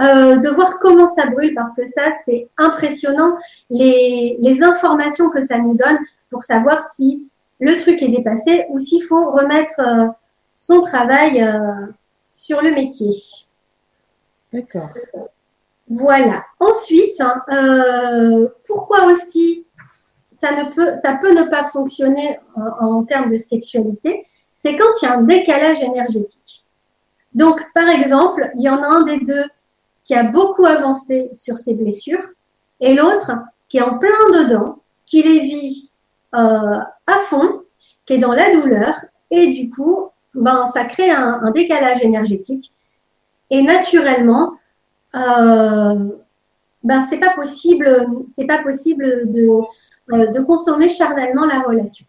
Euh, de voir comment ça brûle parce que ça, c'est impressionnant les, les informations que ça nous donne pour savoir si le truc est dépassé ou s'il faut remettre euh, son travail euh, sur le métier. D'accord. Voilà. Ensuite, hein, pourquoi aussi ça, peut, ne pas fonctionner en, en termes de sexualité C'est quand il y a un décalage énergétique. Donc, par exemple, il y en a un des deux qui a beaucoup avancé sur ses blessures, et l'autre qui est en plein dedans, qui les vit euh, à fond, qui est dans la douleur, et du coup, ben, ça crée un, décalage énergétique. Et naturellement, euh, ben, c'est pas possible, c'est pas possible de, euh, de consommer charnellement la relation.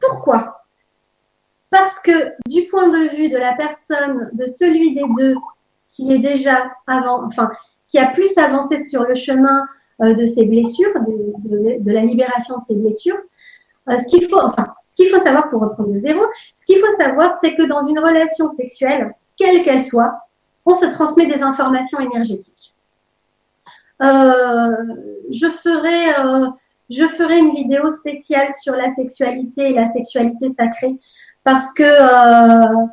Pourquoi? Parce que du point de vue de la personne, de celui des deux qui est déjà avant, enfin, qui a plus avancé sur le chemin euh, de ses blessures, de, de, la libération de ses blessures. Euh, ce qu'il faut, enfin, ce qu'il faut savoir pour reprendre de zéro, ce qu'il faut savoir, c'est que dans une relation sexuelle, quelle qu'elle soit, on se transmet des informations énergétiques. Euh, je ferai, euh, je ferai une vidéo spéciale sur la sexualité et la sexualité sacrée parce que euh,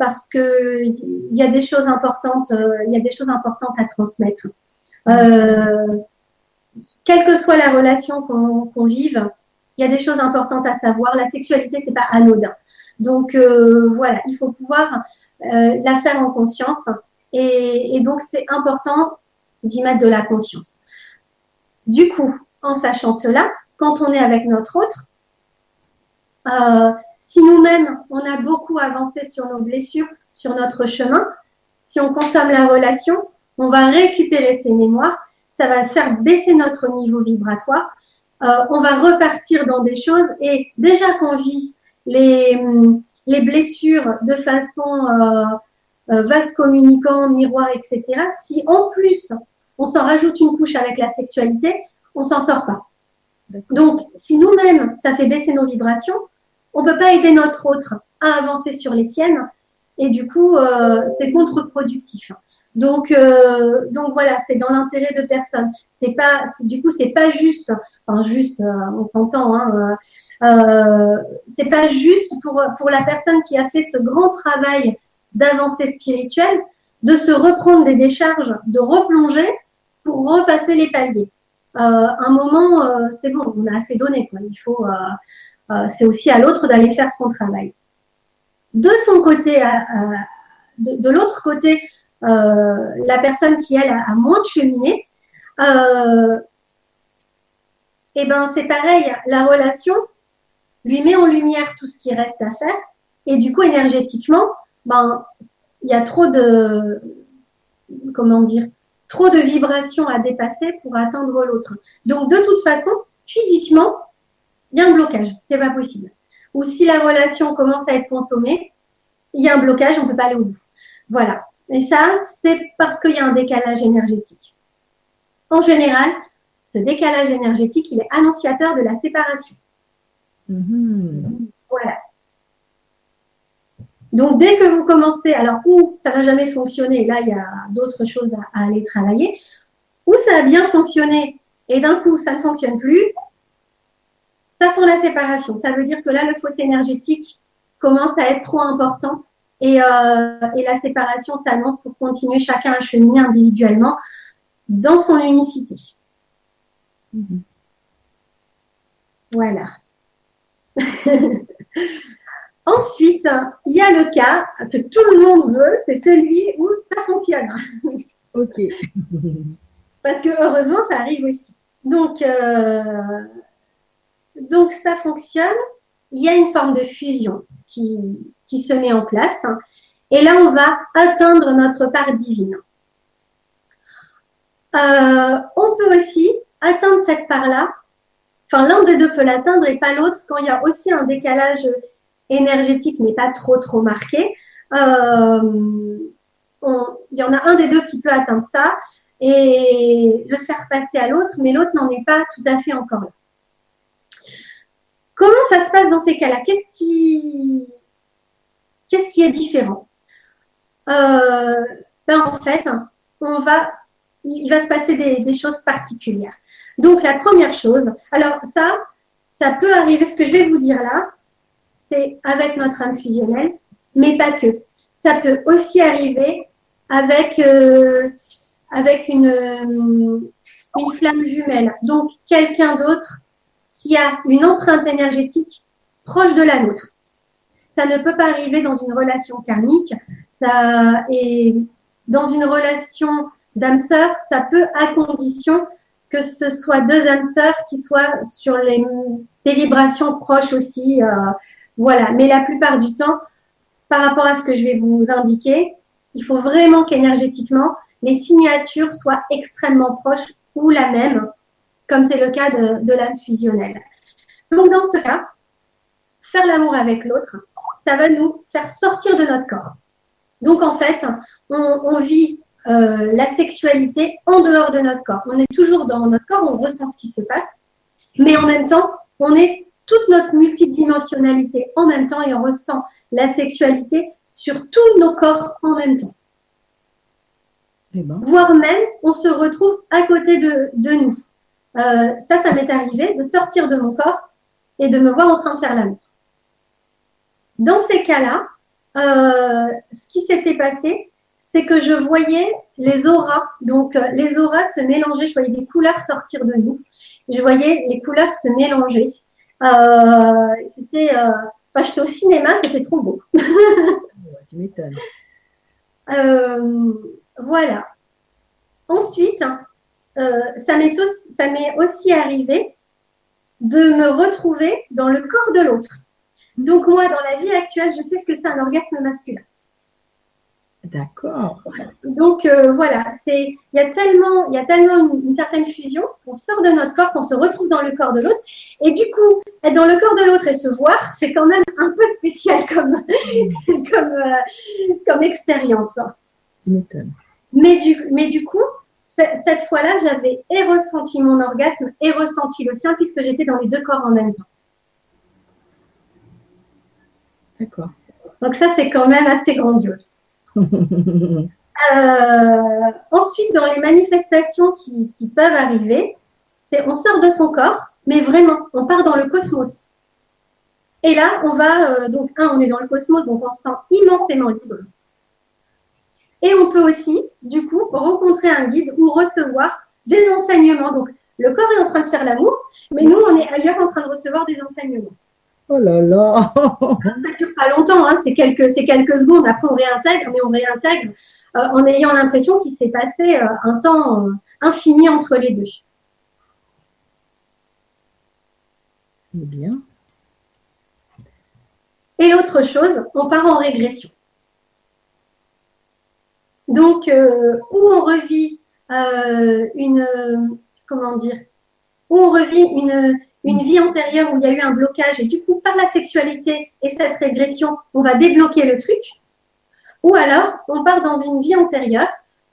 parce que il y a des choses importantes, à transmettre. Quelle que soit la relation qu'on vive, il y a des choses importantes à savoir. La sexualité, c'est pas anodin. Donc voilà, il faut pouvoir la faire en conscience. Et, et donc c'est important d'y mettre de la conscience. Du coup, en sachant cela, quand on est avec notre autre, euh, si nous-mêmes, on a beaucoup avancé sur nos blessures, sur notre chemin, si on consomme la relation, on va récupérer ces mémoires, ça va faire baisser notre niveau vibratoire, euh, on va repartir dans des choses et déjà qu'on vit les, les blessures de façon euh, euh, vase communicant, miroir, etc., si en plus on s'en rajoute une couche avec la sexualité, on s'en sort pas. Donc, si nous-mêmes, ça fait baisser nos vibrations, on peut pas aider notre autre à avancer sur les siennes et du coup euh, c'est contre-productif. Donc euh, donc voilà, c'est dans l'intérêt de personne. C'est pas du coup c'est pas juste, enfin juste, euh, on s'entend. Hein, c'est pas juste pour pour la personne qui a fait ce grand travail d'avancée spirituelle de se reprendre des décharges, de replonger pour repasser les paliers. un moment, c'est bon, on a assez donné. Quoi. Il faut, euh, c'est aussi à l'autre d'aller faire son travail. De son côté, de, l'autre côté, euh, la personne qui elle a, moins de cheminé, euh, et eh ben c'est pareil, la relation lui met en lumière tout ce qui reste à faire, et du coup énergétiquement, ben il y a trop de comment dire, trop de vibrations à dépasser pour atteindre l'autre. Donc de toute façon, physiquement, il y a un blocage, c'est pas possible. Ou si la relation commence à être consommée, il y a un blocage, on peut pas aller au bout. Voilà. Et ça, c'est parce qu'il y a un décalage énergétique. En général, ce décalage énergétique, il est annonciateur de la séparation. Mm-hmm. Voilà. Donc, dès que vous commencez, alors, ou ça n'a jamais fonctionné, là, il y a d'autres choses à, aller travailler, ou ça a bien fonctionné et d'un coup, ça ne fonctionne plus, ça sent la séparation. Ça veut dire que là, le fossé énergétique commence à être trop important et, euh, et la séparation s'annonce pour continuer chacun à cheminer individuellement dans son unicité. Mhm. Voilà. Ensuite, il y a le cas que tout le monde veut, c'est celui où ça fonctionne. Ok. Parce que heureusement, ça arrive aussi. Donc, euh, donc ça fonctionne. Il y a une forme de fusion qui, qui se met en place. Et là, on va atteindre notre part divine. Euh, on peut aussi atteindre cette part-là. Enfin, l'un des deux peut l'atteindre et pas l'autre quand il y a aussi un décalage énergétique, mais pas trop trop marqué. Euh, il y en a un des deux qui peut atteindre ça et le faire passer à l'autre, mais l'autre n'en est pas tout à fait encore là. Comment ça se passe dans ces cas-là? Qu'est-ce qui, qu'est-ce qui est différent? Euh, ben En fait, on va, il va se passer des, choses particulières. Donc, la première chose, alors ça, ça peut arriver, ce que je vais vous dire là, c'est avec notre âme fusionnelle, mais pas que. Ça peut aussi arriver avec, euh, avec une, une flamme jumelle. Donc, quelqu'un d'autre qui a une empreinte énergétique proche de la nôtre. Ça ne peut pas arriver dans une relation karmique. Ça est dans une relation d'âme sœur, ça peut à condition que ce soit deux âmes sœurs qui soient sur les, des vibrations proches aussi. Euh, voilà. Mais la plupart du temps, par rapport à ce que je vais vous indiquer, il faut vraiment qu'énergétiquement, les signatures soient extrêmement proches ou la même comme c'est le cas de l'âme fusionnelle. Donc dans ce cas, faire l'amour avec l'autre, ça va nous faire sortir de notre corps. Donc en fait, on, vit euh, la sexualité en dehors de notre corps. On est toujours dans notre corps, on ressent ce qui se passe, mais en même temps, on est toute notre multidimensionnalité en même temps et on ressent la sexualité sur tous nos corps en même temps. Eh ben. Voire même, on se retrouve à côté de, de nous. Euh, ça, ça m'est arrivé de sortir de mon corps et de me voir en train de faire l'amour. Dans ces cas-là, euh, ce qui s'était passé, c'est que je voyais les auras, donc euh, les auras se mélanger, je voyais des couleurs sortir de nous, je voyais les couleurs se mélanger. c'était, enfin, j'étais au cinéma, c'était trop beau. tu m'étonnes. voilà. Ensuite, euh, ça m'est aussi, arrivé de me retrouver dans le corps de l'autre. Donc moi, dans la vie actuelle, je sais ce que c'est un orgasme masculin. D'accord. Donc euh, voilà, c'est il y a tellement il y a tellement une, certaine fusion qu'on sort de notre corps, qu'on se retrouve dans le corps de l'autre, et du coup être dans le corps de l'autre et se voir, c'est quand même un peu spécial comme comme euh, comme expérience. Tu m'étonnes. Mais du mais du coup, cette fois-là, j'avais et ressenti mon orgasme et ressenti le sien puisque j'étais dans les deux corps en même temps. D'accord. Donc ça, c'est quand même assez grandiose. Euh, ensuite, dans les manifestations qui, peuvent arriver, c'est on sort de son corps, mais vraiment, on part dans le cosmos. Et là, on va, euh, donc, un, on est dans le cosmos, donc on se sent immensément libre. Et on peut aussi, du coup, rencontrer un guide ou recevoir des enseignements. Donc, le corps est en train de faire l'amour, mais nous, on est ailleurs en train de recevoir des enseignements. Oh là là Ça dure pas longtemps, hein. c'est quelques, quelques secondes. Après, on réintègre, mais on réintègre euh, en ayant l'impression qu'il s'est passé euh, un temps, infini entre les deux. Eh bien. Et l'autre chose, on part en régression. Donc, euh, où on revit euh, une, comment dire, où on revit une, une vie antérieure où il y a eu un blocage et du coup, par la sexualité et cette régression, on va débloquer le truc. Ou alors, on part dans une vie antérieure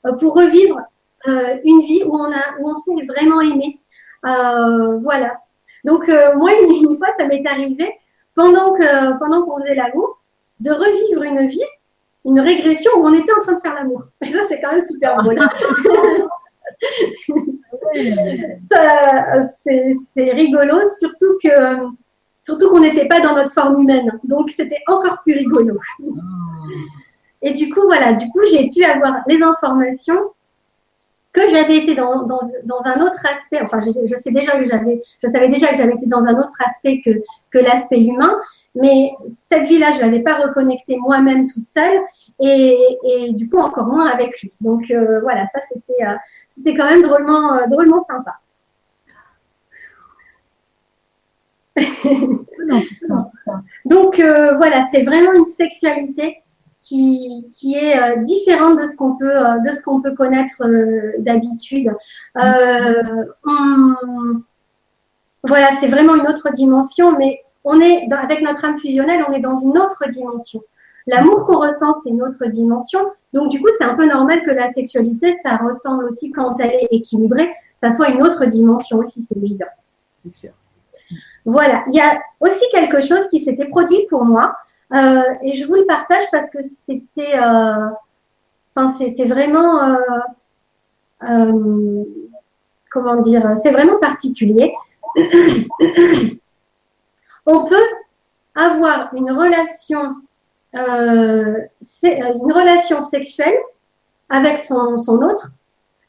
euh, pour revivre euh, une vie où on, a, s'est vraiment aimé. Euh, voilà. Donc, moi, une, fois, ça m'est arrivé, pendant que pendant qu'on faisait l'amour, de revivre une vie, une régression où on était en train de faire l'amour. Et ça, c'est quand même super drôle. c'est rigolo, surtout que surtout qu'on n'était pas dans notre forme humaine. Donc, c'était encore plus rigolo. Et du coup, voilà, du coup, j'ai pu avoir les informations que j'avais été dans, dans, dans, un autre aspect. Enfin, je sais déjà que j'avais, je savais déjà que j'avais été dans un autre aspect que, que l'aspect humain. Mais cette vie-là, je l'avais pas reconnectée moi-même toute seule et, du coup encore moins avec lui. Donc euh, voilà, ça c'était euh, c'était quand même drôlement euh, drôlement sympa. Donc voilà, c'est vraiment une sexualité qui, qui est différente de ce qu'on peut, de ce qu'on peut connaître d'habitude. voilà, c'est vraiment une autre dimension, mais on est avec notre âme fusionnelle, on est dans une autre dimension. L'amour qu'on ressent, c'est une autre dimension. Donc, du coup, c'est un peu normal que la sexualité, ça ressemble aussi quand elle est équilibrée, ça soit une autre dimension aussi, c'est évident. C'est sûr. Voilà. Il y a aussi quelque chose qui s'était produit pour moi. Euh, et je vous le partage parce que c'était, euh, enfin, c'est vraiment, euh, comment dire, c'est vraiment particulier. On peut avoir une relation, une relation sexuelle avec son, autre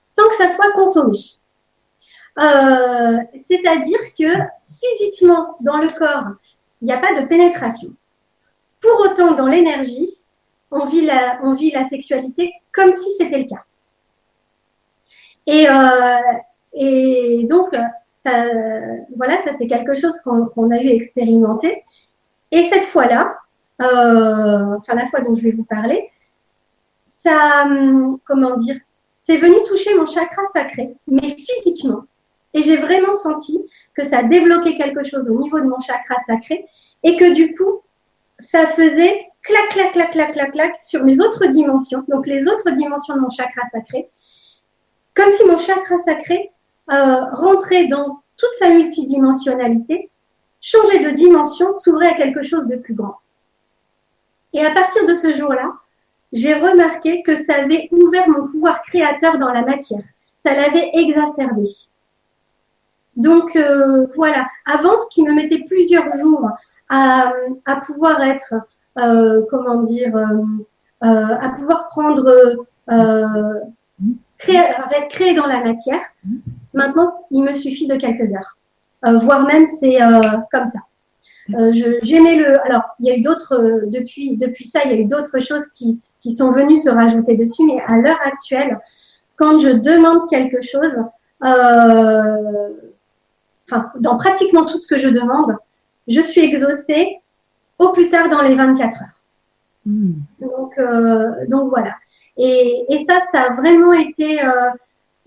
sans que ça soit consommé. C'est-à-dire que physiquement, dans le corps, il n'y a pas de pénétration. Pour autant, dans l'énergie, on vit la, on vit la sexualité comme si c'était le cas. Et, euh, et donc, ça, voilà, ça c'est quelque chose qu'on a eu expérimenté. Et cette fois-là, euh, enfin la fois dont je vais vous parler, ça, comment dire, c'est venu toucher mon chakra sacré, mais physiquement. Et j'ai vraiment senti que ça a débloqué quelque chose au niveau de mon chakra sacré et que du coup, ça faisait clac, clac, clac, clac, clac, clac sur mes autres dimensions, donc les autres dimensions de mon chakra sacré, comme si mon chakra sacré euh, rentrait dans toute sa multidimensionnalité, changeait de dimension, s'ouvrait à quelque chose de plus grand. Et à partir de ce jour-là, j'ai remarqué que ça avait ouvert mon pouvoir créateur dans la matière. Ça l'avait exacerbé. Donc euh, voilà, avant ce qui me mettait plusieurs jours à, à pouvoir être, euh, comment dire, euh, euh à pouvoir prendre, euh, créer, créer dans la matière. Maintenant, il me suffit de quelques heures, euh, voire même c'est comme ça. J'aimais le. Alors, il y a eu d'autres depuis depuis ça, il y a eu d'autres choses qui qui sont venues se rajouter dessus, mais à l'heure actuelle, quand je demande quelque chose, euh, enfin, dans pratiquement tout ce que je demande, je suis exaucée au plus tard dans les 24 heures. Hmm. Donc, euh, donc voilà. Et, et, ça, ça a vraiment été, euh,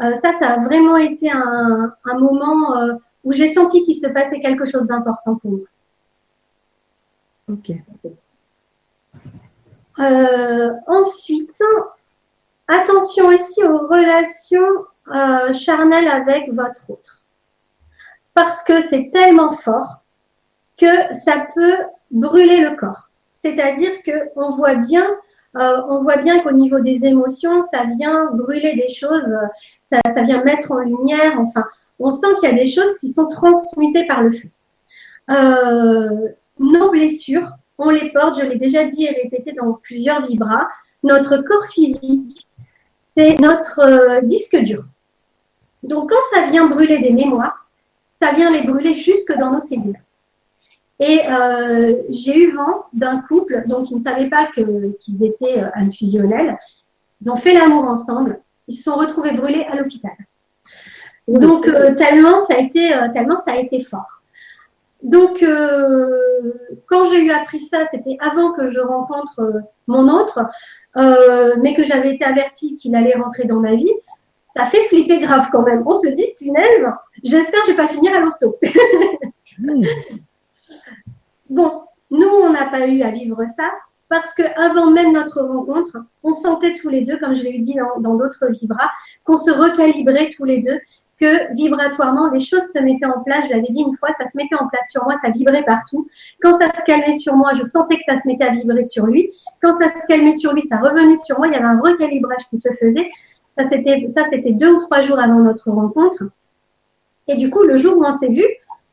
euh ça, ça a vraiment été un, un moment euh, où j'ai senti qu'il se passait quelque chose d'important pour moi. Ok. Euh, ensuite, attention aussi aux relations charnelles avec votre autre. Parce que c'est tellement fort que ça peut brûler le corps. C'est-à-dire qu'on voit bien, euh, on voit bien qu'au niveau des émotions, ça vient brûler des choses, ça, ça vient mettre en lumière. Enfin, on sent qu'il y a des choses qui sont transmutées par le feu. Euh, nos blessures, on les porte, je l'ai déjà dit et répété dans plusieurs vibras. Notre corps physique, c'est notre euh, disque dur. Donc, quand ça vient brûler des mémoires, ça vient les brûler jusque dans nos cellules. Et euh, j'ai eu vent d'un couple, donc ils ne savaient pas qu'ils étaient euh, fusionnels. Ils ont fait l'amour ensemble. Ils se sont retrouvés brûlés à l'hôpital. Donc tellement ça a été tellement ça a été fort. Donc quand j'ai eu appris ça, c'était avant que je rencontre mon autre, mais que j'avais été avertie qu'il allait rentrer dans ma vie ça fait flipper grave quand même. On se dit, punaise, j'espère que je vais pas finir à l'hosto. bon, nous, on n'a pas eu à vivre ça parce que avant même notre rencontre, on sentait tous les deux, comme je l'ai dit dans d'autres vibras, qu'on se recalibrait tous les deux, que vibratoirement, les choses se mettaient en place. Je l'avais dit une fois, ça se mettait en place sur moi, ça vibrait partout. Quand ça se calmait sur moi, je sentais que ça se mettait à vibrer sur lui. Quand ça se calmait sur lui, ça revenait sur moi. Il y avait un recalibrage qui se faisait. Ça, c'était, ça, c'était deux ou trois jours avant notre rencontre. Et du coup, le jour où on s'est vu,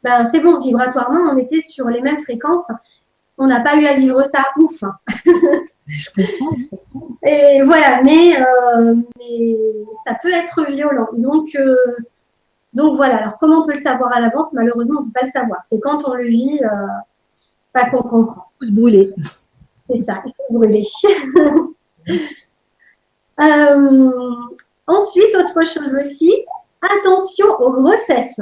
ben, c'est bon, vibratoirement, on était sur les mêmes fréquences. On n'a pas eu à vivre ça ouf. Je comprends, Et voilà, mais, euh, mais, ça peut être violent. Donc, euh, donc voilà. Alors, comment on peut le savoir à l'avance? Malheureusement, on ne peut pas le savoir. C'est quand on le vit, euh, pas qu'on comprend. Il faut se brûler. C'est ça, il faut se brûler. Euh, ensuite, autre chose aussi, attention aux grossesses.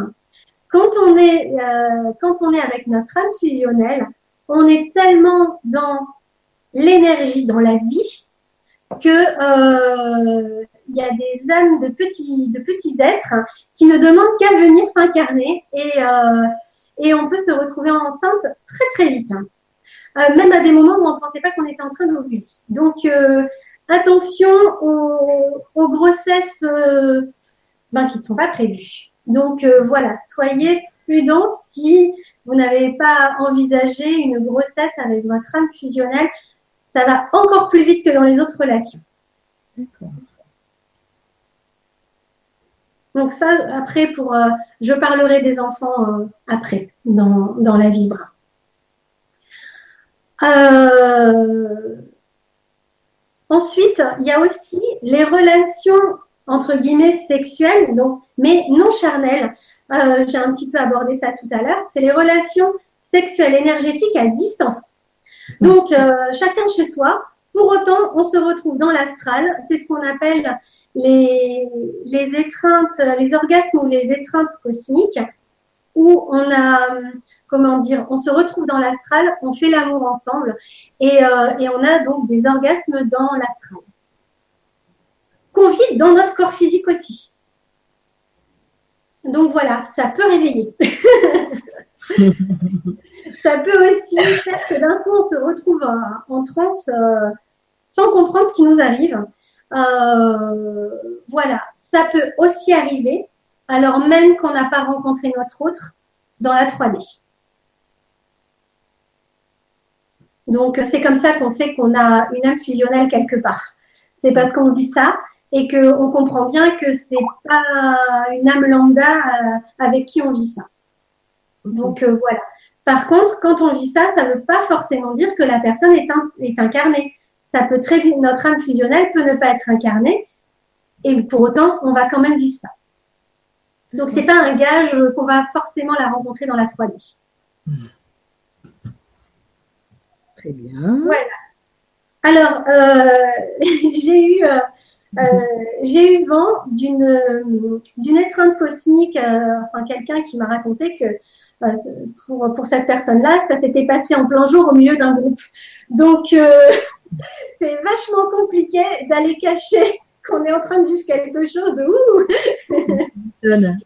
Quand on est, euh, quand on est avec notre âme fusionnelle, on est tellement dans l'énergie, dans la vie, que il y a des âmes de petits, de petits êtres qui ne demandent qu'à venir s'incarner et, euh, et on peut se retrouver enceinte très très vite. Euh, même à des moments où on ne pensait pas qu'on était en train d'ovuler. Donc euh, attention aux, grossesses ben, qui ne sont pas prévues. Donc voilà, soyez prudents si vous n'avez pas envisagé une grossesse avec votre âme fusionnelle. Ça va encore plus vite que dans les autres relations. D'accord. Donc ça, après, pour, euh, je parlerai des enfants après, dans, dans la vibra. Euh, Ensuite, il y a aussi les relations entre guillemets sexuelles, donc, mais non charnelles. Euh, j'ai un petit peu abordé ça tout à l'heure. C'est les relations sexuelles énergétiques à distance. Donc, euh, chacun chez soi. Pour autant, on se retrouve dans l'astral. C'est ce qu'on appelle les, les étreintes, les orgasmes ou les étreintes cosmiques, où on a comment dire, on se retrouve dans l'astral, on fait l'amour ensemble et, euh, et, on a donc des orgasmes dans l'astral. Qu'on vit dans notre corps physique aussi. Donc voilà, ça peut réveiller. ça peut aussi faire que d'un coup on se retrouve en, transe euh, sans comprendre ce qui nous arrive. Euh, voilà, ça peut aussi arriver alors même qu'on n'a pas rencontré notre autre dans la 3D. Donc, c'est comme ça qu'on sait qu'on a une âme fusionnelle quelque part. C'est parce qu'on vit ça et qu'on comprend bien que c'est pas une âme lambda euh, avec qui on vit ça. Donc, euh, voilà. Par contre, quand on vit ça, ça ne veut pas forcément dire que la personne est, est incarnée. Ça peut très notre âme fusionnelle peut ne pas être incarnée et pour autant, on va quand même vivre ça. Donc, c'est pas un gage qu'on va forcément la rencontrer dans la 3D. Très bien. Voilà. Alors, euh, j'ai eu, euh, euh, j'ai eu vent d'une, d'une étreinte cosmique, enfin quelqu'un qui m'a raconté que pour, pour cette personne-là, ça s'était passé en plein jour au milieu d'un groupe. Donc, c'est vachement compliqué d'aller cacher qu'on est en train de vivre quelque chose de ouh. je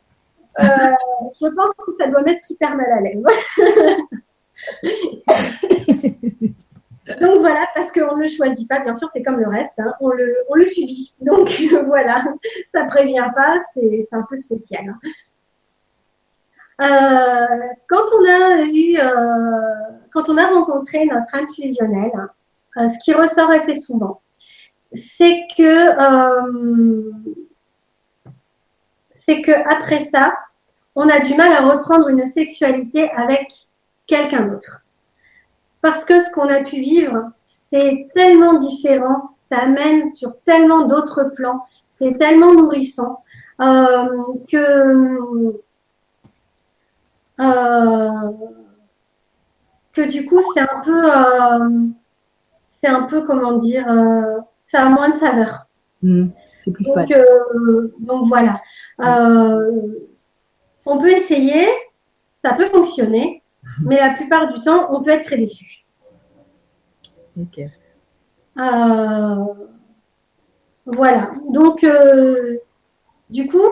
pense que ça doit mettre super mal à l'aise. Donc voilà, parce qu'on ne le choisit pas, bien sûr, c'est comme le reste, hein. on, le, on, le, subit. Donc voilà, ça prévient pas, c'est un peu spécial. Euh, quand on a eu, euh, quand on a rencontré notre âme fusionnelle, euh, ce qui ressort assez souvent, c'est que c'est que après ça, on a du mal à reprendre une sexualité avec quelqu'un d'autre. Parce que ce qu'on a pu vivre, c'est tellement différent, ça amène sur tellement d'autres plans, c'est tellement nourrissant euh, que, euh, que du coup c'est un peu, euh, c'est un peu comment dire, ça a moins de saveur. Mmh, c'est plus donc, donc voilà. on peut essayer, ça peut fonctionner, mais la plupart du temps, on peut être très déçu. Ok. voilà. Donc, du coup,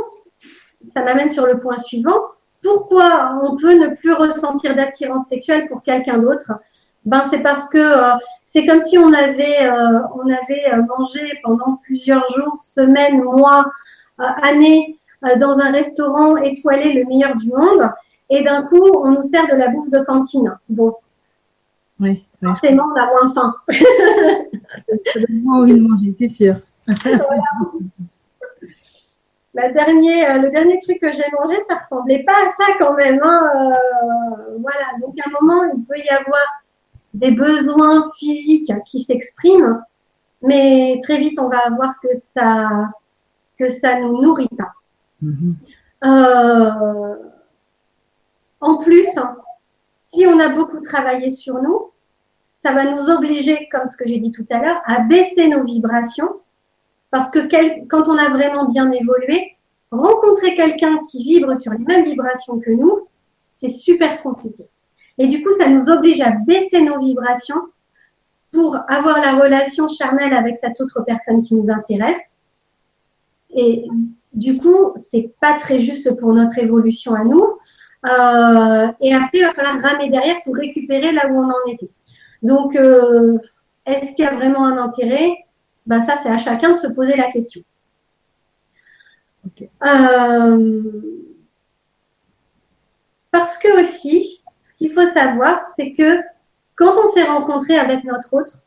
ça m'amène sur le point suivant. Pourquoi on peut ne plus ressentir d'attirance sexuelle pour quelqu'un d'autre? Ben c'est parce que euh, c'est comme si on avait euh, on avait euh, mangé pendant plusieurs jours, semaines, mois, années dans un restaurant étoilé le meilleur du monde et d'un coup on nous sert de la bouffe de cantine. Bon. Oui, forcément on a moins faim. ça donne moins envie de manger, c'est sûr. voilà euh, le dernier truc que j'ai mangé, ça ressemblait pas à ça quand même. Hein, euh, voilà, donc à un moment, il peut y avoir des besoins physiques qui s'expriment, mais très vite, on va voir que ça que ça nous nourrit pas. Mm-hmm. Euh, en plus, si on a beaucoup travaillé sur nous, ça va nous obliger, comme ce que j'ai dit tout à l'heure, à baisser nos vibrations parce que quand on a vraiment bien évolué, rencontrer quelqu'un qui vibre sur les mêmes vibrations que nous, c'est super compliqué. Et du coup, ça nous oblige à baisser nos vibrations pour avoir la relation charnelle avec cette autre personne qui nous intéresse. Et du coup, c'est pas très juste pour notre évolution à nous. Euh, et après, il va falloir ramer derrière pour récupérer là où on en était. Donc, euh, est-ce qu'il y a vraiment un intérêt? Ben ça, c'est à chacun de se poser la question. Euh, parce que aussi, qu'il faut savoir, c'est que quand on s'est rencontré avec notre autre,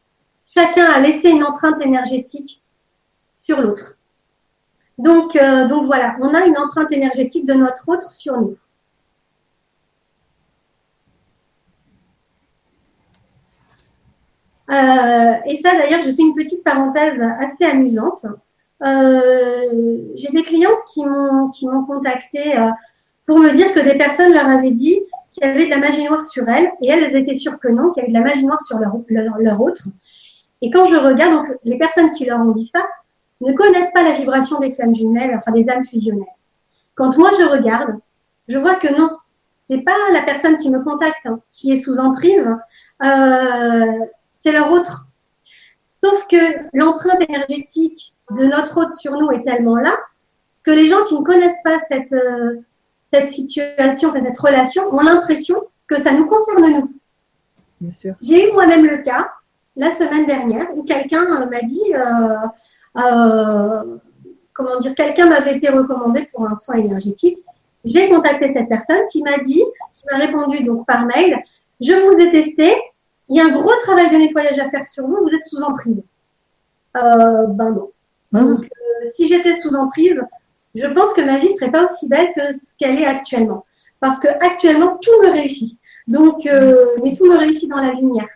chacun a laissé une empreinte énergétique sur l'autre. Donc, euh, donc voilà, on a une empreinte énergétique de notre autre sur nous. Euh, et ça, d'ailleurs, je fais une petite parenthèse assez amusante. Euh, j'ai des clientes qui m'ont contacté pour me dire que des personnes leur avaient dit qu'il y avait de la magie noire sur elles et elles, étaient sûres que non, qu'il y avait de la magie noire sur leur, autre. Et quand je regarde, les personnes qui leur ont dit ça ne connaissent pas la vibration des flammes jumelles, enfin des âmes fusionnelles. Quand moi je regarde, je vois que non, c'est pas la personne qui me contacte hein, qui est sous emprise. Euh, c'est leur autre. Sauf que l'empreinte énergétique de notre autre sur nous est tellement là que les gens qui ne connaissent pas cette, euh, cette situation, cette relation, ont l'impression que ça nous concerne nous. Bien sûr. J'ai eu moi-même le cas la semaine dernière où quelqu'un euh, m'a dit, euh, comment dire, quelqu'un m'avait été recommandé pour un soin énergétique. J'ai contacté cette personne qui m'a dit, qui m'a répondu donc par mail, je vous ai testé, il y a un gros travail de nettoyage à faire sur vous, vous êtes sous emprise. Euh, ben non. Ah. Donc, euh, si j'étais sous emprise, je pense que ma vie serait pas aussi belle que ce qu'elle est actuellement. Parce que actuellement, tout me réussit. Donc, euh, mais tout me réussit dans la lumière,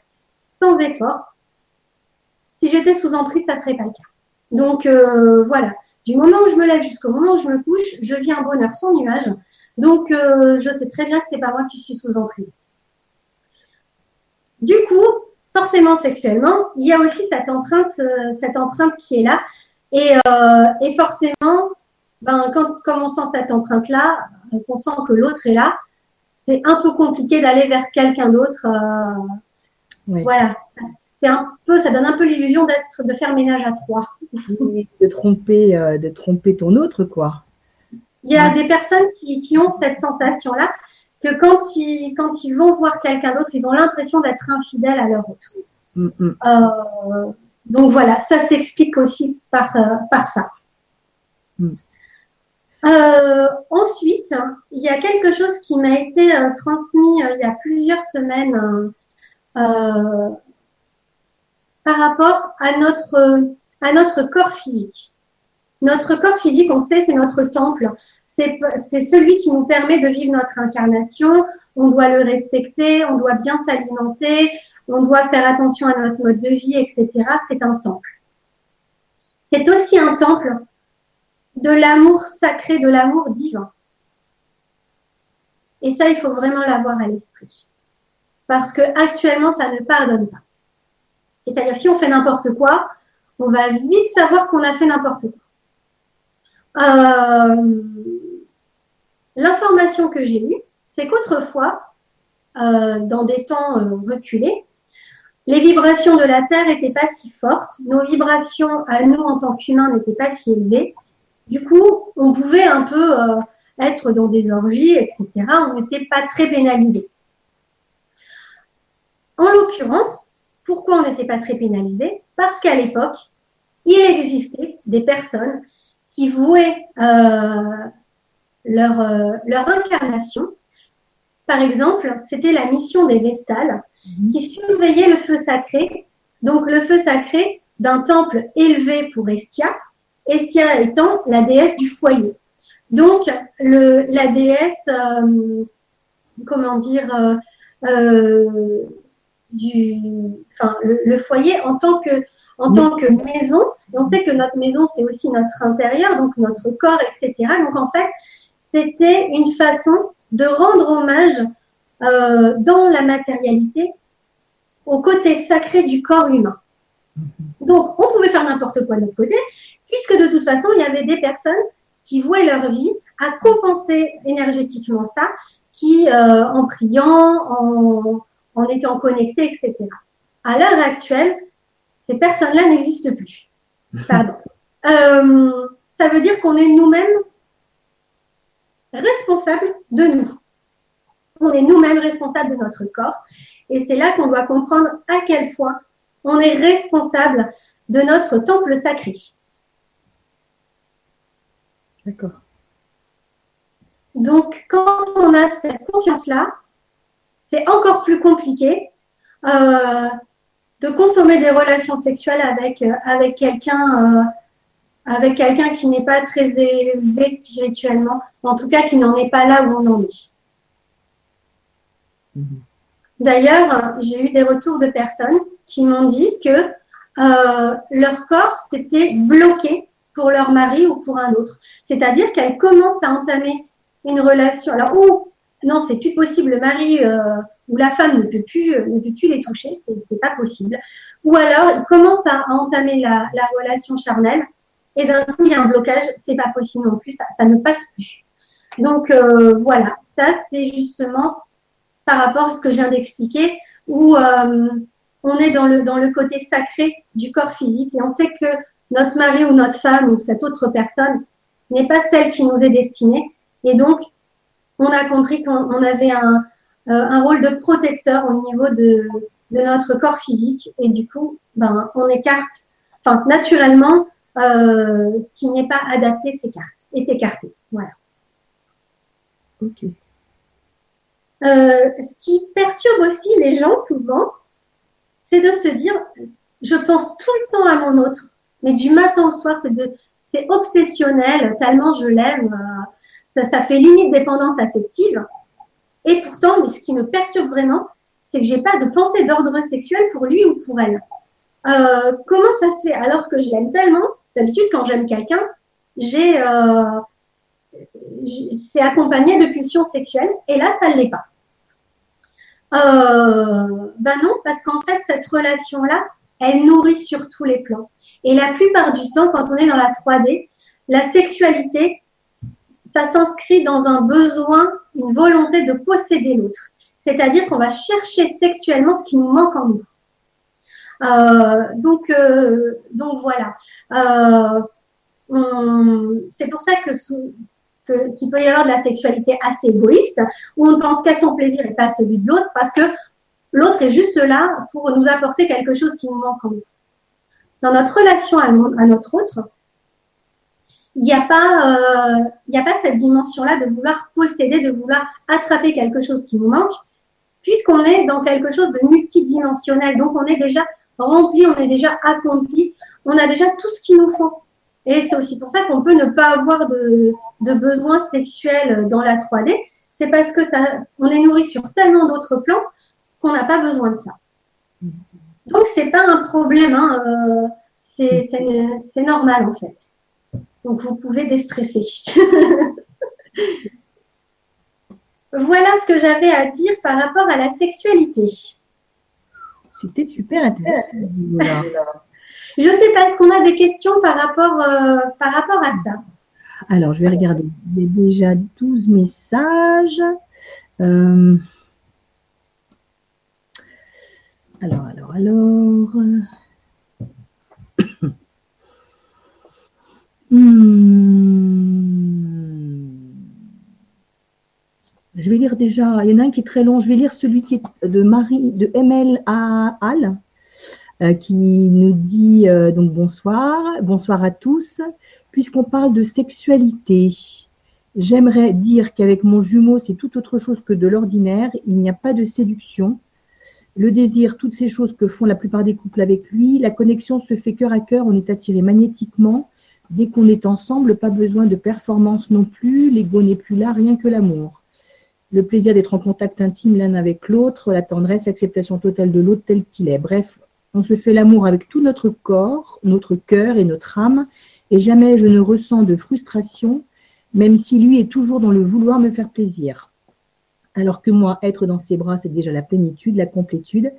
sans effort. Si j'étais sous emprise, ça serait pas le cas. Donc, euh, voilà. Du moment où je me lève jusqu'au moment où je me couche, je vis un bonheur sans nuage. Donc, je sais très bien que c'est pas moi qui suis sous emprise. Du coup, forcément sexuellement, il y a aussi cette empreinte, euh, cette empreinte qui est là. Et, euh, forcément, ben, quand, on sent cette empreinte-là, on sent que l'autre est là, c'est un peu compliqué d'aller vers quelqu'un d'autre. Euh, voilà, ça, un peu, ça donne un peu l'illusion d'être, de faire ménage à trois. de tromper, de tromper ton autre, quoi. Il y a des personnes qui, qui ont cette sensation-là que quand ils, quand ils vont voir quelqu'un d'autre, ils ont l'impression d'être infidèles à leur autre. Mm, mm. Euh, donc voilà, ça s'explique aussi par, euh, par ça. Mm. Euh, ensuite, il y a quelque chose qui m'a été transmis il y a plusieurs semaines par rapport à notre, à notre corps physique. Notre corps physique, on sait, c'est notre temple c'est celui qui nous permet de vivre notre incarnation. On doit le respecter, on doit bien s'alimenter, on doit faire attention à notre mode de vie, etc. C'est un temple. C'est aussi un temple de l'amour sacré, de l'amour divin. Et ça, il faut vraiment l'avoir à l'esprit. Parce que actuellement, ça ne pardonne pas. C'est-à-dire, si on fait n'importe quoi, on va vite savoir qu'on a fait n'importe quoi. Euh, information que j'ai eue, c'est qu'autrefois, euh, dans des temps euh, reculés, les vibrations de la Terre n'étaient pas si fortes, nos vibrations à nous en tant qu'humains n'étaient pas si élevées. Du coup, on pouvait un peu euh, être dans des orgies, etc. On n'était pas très pénalisé. En l'occurrence, pourquoi on n'était pas très pénalisé Parce qu'à l'époque, il existait des personnes qui vouaient euh, leur, euh, leur incarnation. Par exemple, c'était la mission des Vestales mhm. qui surveillaient le feu sacré. Donc le feu sacré d'un temple élevé pour Estia, Estia étant la déesse du foyer. Donc la déesse, euh, comment dire, du, enfin, le, foyer en tant que maison. on sait que notre maison, c'est aussi notre intérieur, donc notre corps, etc. Donc en fait, c'était une façon de rendre hommage euh, dans la matérialité au côté sacré du corps humain. Donc on pouvait faire n'importe quoi de notre côté, puisque de toute façon, il y avait des personnes qui vouaient leur vie à compenser énergétiquement ça, qui euh, en priant, en, en étant connectés, etc. À l'heure actuelle, ces personnes-là n'existent plus. Pardon. Euh, ça veut dire qu'on est nous-mêmes responsables de nous. On est nous-mêmes responsables de notre corps. Et c'est là qu'on doit comprendre à quel point on est responsable de notre temple sacré. D'accord. Donc, quand on a cette conscience-là, c'est encore plus compliqué euh, de consommer des relations sexuelles avec, euh, avec quelqu'un euh, avec quelqu'un qui n'est pas très élevé spirituellement, en tout cas qui n'en est pas là où on en est. Mhm. D'ailleurs, j'ai eu des retours de personnes qui m'ont dit que leur corps s'était bloqué pour leur mari ou pour un autre. C'est-à-dire qu'elles commencent à entamer une relation. Alors, ou non, c'est plus possible, le mari euh, ou la femme ne peut plus, euh, ne peut plus les toucher, c'est pas possible. Ou alors, il commence à, entamer la, relation charnelle et d'un coup, il y a un blocage, c'est pas possible non plus, ça, ne passe plus. Donc euh, voilà, ça c'est justement par rapport à ce que je viens d'expliquer, où on est dans le, dans le côté sacré du corps physique et on sait que notre mari ou notre femme ou cette autre personne n'est pas celle qui nous est destinée. Et donc, on a compris qu'on avait euh, un, rôle de protecteur au niveau de, notre corps physique et du coup, ben, on écarte, enfin, naturellement, euh, ce qui n'est pas adapté s'écarte, est écarté. Voilà. Ok. Euh, ce qui perturbe aussi les gens souvent, c'est de se dire, je pense tout le temps à mon autre, mais du matin au soir, c'est obsessionnel, tellement je l'aime ça, ça fait limite dépendance affective. Et pourtant, ce qui me perturbe vraiment, c'est que j'ai pas de pensée d'ordre sexuel pour lui ou pour elle. Euh, comment ça se fait alors que je l'aime tellement? D'habitude, quand j'aime quelqu'un, euh, c'est accompagné de pulsions sexuelles et là, ça ne l'est pas. Euh, ben non, parce qu'en fait, cette relation-là, elle nourrit sur tous les plans. Et la plupart du temps, quand on est dans la 3D, la sexualité, ça s'inscrit dans un besoin, une volonté de posséder l'autre. C'est-à-dire qu'on va chercher sexuellement ce qui nous manque en nous. Euh, donc, euh, donc voilà. Euh, c'est pour ça que, qu'il peut y avoir de la sexualité assez égoïste, où on ne pense qu'à son plaisir et pas à celui de l'autre, parce que l'autre est juste là pour nous apporter quelque chose qui nous manque en nous. Dans notre relation à notre autre, il n'y a pas, euh, a pas cette dimension-là de vouloir posséder, de vouloir attraper quelque chose qui nous manque, puisqu'on est dans quelque chose de multidimensionnel. Donc, on est déjà rempli, on est déjà accompli, on a déjà tout ce qu'il nous faut. Et c'est aussi pour ça qu'on peut ne pas avoir de, de besoins sexuels dans la 3D. C'est parce que on est nourri sur tellement d'autres plans qu'on n'a pas besoin de ça. Donc, c'est pas un problème, hein, euh, c'est normal en fait. Donc, vous pouvez déstresser. voilà ce que j'avais à dire par rapport à la sexualité. C'était super intéressant. Je ne sais pas, est-ce qu'on a des questions par rapport, euh, par rapport à ça? Alors, je vais regarder. Il y a déjà 12 messages. Euh, alors, alors, alors. Hmm. Je vais lire déjà, il y en a un qui est très long, je vais lire celui qui est de Marie, de ML à euh, qui nous dit euh, donc bonsoir, bonsoir à tous. Puisqu'on parle de sexualité, j'aimerais dire qu'avec mon jumeau, c'est tout autre chose que de l'ordinaire. Il n'y a pas de séduction. Le désir, toutes ces choses que font la plupart des couples avec lui, la connexion se fait cœur à cœur, on est attiré magnétiquement. Dès qu'on est ensemble, pas besoin de performance non plus, l'ego n'est plus là, rien que l'amour. Le plaisir d'être en contact intime l'un avec l'autre, la tendresse, l'acceptation totale de l'autre tel qu'il est. Bref, on se fait l'amour avec tout notre corps, notre cœur et notre âme, et jamais je ne ressens de frustration, même si lui est toujours dans le vouloir me faire plaisir. Alors que moi, être dans ses bras, c'est déjà la plénitude, la complétude.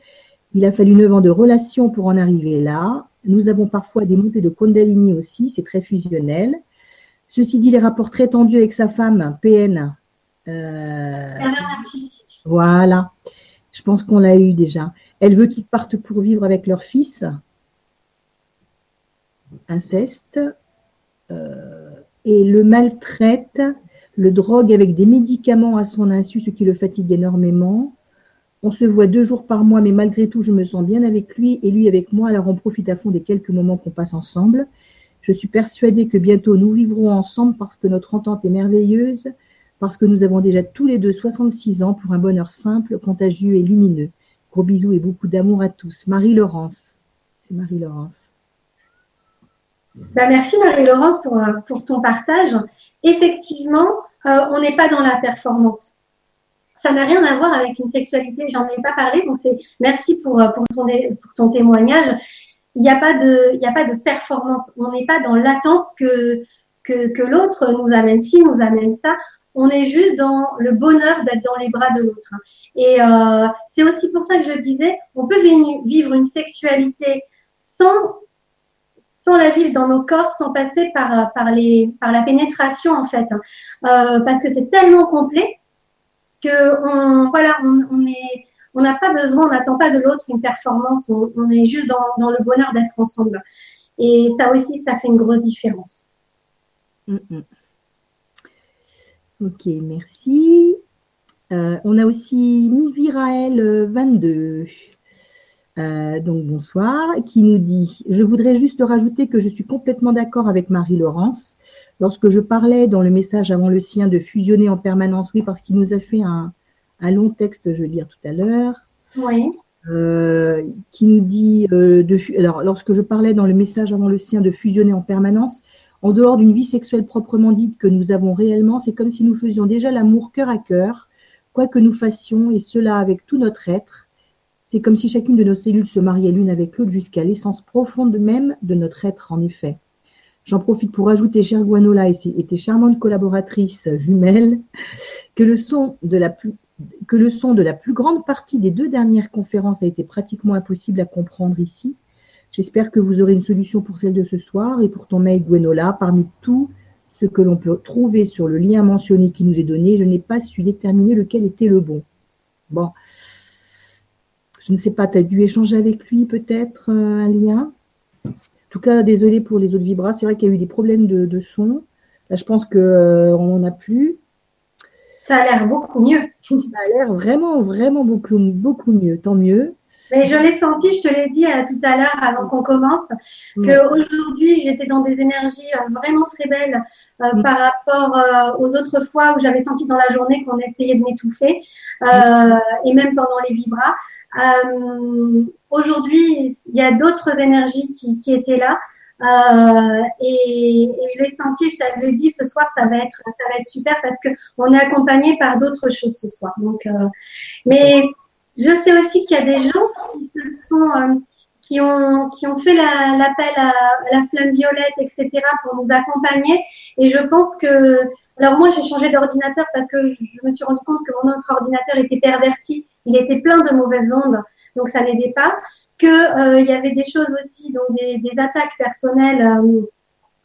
Il a fallu neuf ans de relation pour en arriver là. Nous avons parfois des montées de Kundalini aussi, c'est très fusionnel. Ceci dit, les rapports très tendus avec sa femme, PN. Euh, voilà. Je pense qu'on l'a eu déjà. Elle veut qu'ils partent pour vivre avec leur fils. Inceste. Euh, et le maltraite, le drogue avec des médicaments à son insu, ce qui le fatigue énormément. On se voit deux jours par mois, mais malgré tout, je me sens bien avec lui et lui avec moi, alors on profite à fond des quelques moments qu'on passe ensemble. Je suis persuadée que bientôt nous vivrons ensemble parce que notre entente est merveilleuse, parce que nous avons déjà tous les deux 66 ans pour un bonheur simple, contagieux et lumineux. Gros bisous et beaucoup d'amour à tous. Marie-Laurence. C'est Marie-Laurence. Bah, merci Marie-Laurence pour, euh, pour, ton partage. Effectivement, euh, on n'est pas dans la performance. Ça n'a rien à voir avec une sexualité, j'en ai pas parlé, donc c'est merci pour, euh, ton, témoignage. Il n'y a, pas de, performance. On n'est pas dans l'attente que l'autre nous amène ci, nous amène ça. On est juste dans le bonheur d'être dans les bras de l'autre. Et euh, c'est aussi pour ça que je disais, on peut vivre une sexualité sans sans la vivre dans nos corps, sans passer par, par la pénétration en fait, euh, parce que c'est tellement complet que on, voilà, on, n'a pas besoin, on n'attend pas de l'autre une performance, on, est juste dans, le bonheur d'être ensemble. Et ça aussi, ça fait une grosse différence. Mm, mm. Ok, merci. Euh, on a aussi Mivirael 22. Euh, donc bonsoir, qui nous dit Je voudrais juste rajouter que je suis complètement d'accord avec Marie-Laurence. Lorsque je parlais dans le message avant le sien de fusionner en permanence, oui, parce qu'il nous a fait un, long texte, je vais lire tout à l'heure. Oui. Euh, qui nous dit euh, de alors lorsque je parlais dans le message avant le sien de fusionner en permanence, en dehors d'une vie sexuelle proprement dite que nous avons réellement, c'est comme si nous faisions déjà l'amour cœur à cœur, quoi que nous fassions, et cela avec tout notre être c'est comme si chacune de nos cellules se mariait l'une avec l'autre jusqu'à l'essence profonde même de notre être, en effet. J'en profite pour ajouter, chère Guanola et tes charmantes collaboratrices jumelles, que le son de la plus que le son de la plus grande partie des deux dernières conférences a été pratiquement impossible à comprendre ici. J'espère que vous aurez une solution pour celle de ce soir et pour ton mail Gwenola. Parmi tout ce que l'on peut trouver sur le lien mentionné qui nous est donné, je n'ai pas su déterminer lequel était le bon. Bon, je ne sais pas, tu as dû échanger avec lui peut-être euh, un lien En tout cas, désolé pour les autres vibras. C'est vrai qu'il y a eu des problèmes de, son. Là, je pense qu'on euh, n'en a plus. Ça a l'air beaucoup mieux. Ça a l'air vraiment, vraiment beaucoup, beaucoup mieux. Tant mieux. Mais je l'ai senti, je te l'ai dit euh, tout à l'heure avant qu'on commence, mm. qu'aujourd'hui j'étais dans des énergies vraiment très belles mm. par rapport aux autres fois où j'avais senti dans la journée qu'on essayait de m'étouffer mm. et même pendant les vibras. Euh, Aujourd'hui, il y a d'autres énergies qui, qui, étaient là. Euh, et, et, je l'ai senti, je t'avais dit, ce soir, ça va être, ça va être super parce que on est accompagné par d'autres choses ce soir. Donc, euh, mais je sais aussi qu'il y a des gens qui se sont, euh, qui ont, qui ont fait l'appel à, à, la flamme violette, etc., pour nous accompagner. Et je pense que, alors moi, j'ai changé d'ordinateur parce que je, me suis rendu compte que mon autre ordinateur était perverti il était plein de mauvaises ondes, donc ça n'aidait pas. Qu'il euh, y avait des choses aussi, donc des, attaques personnelles euh,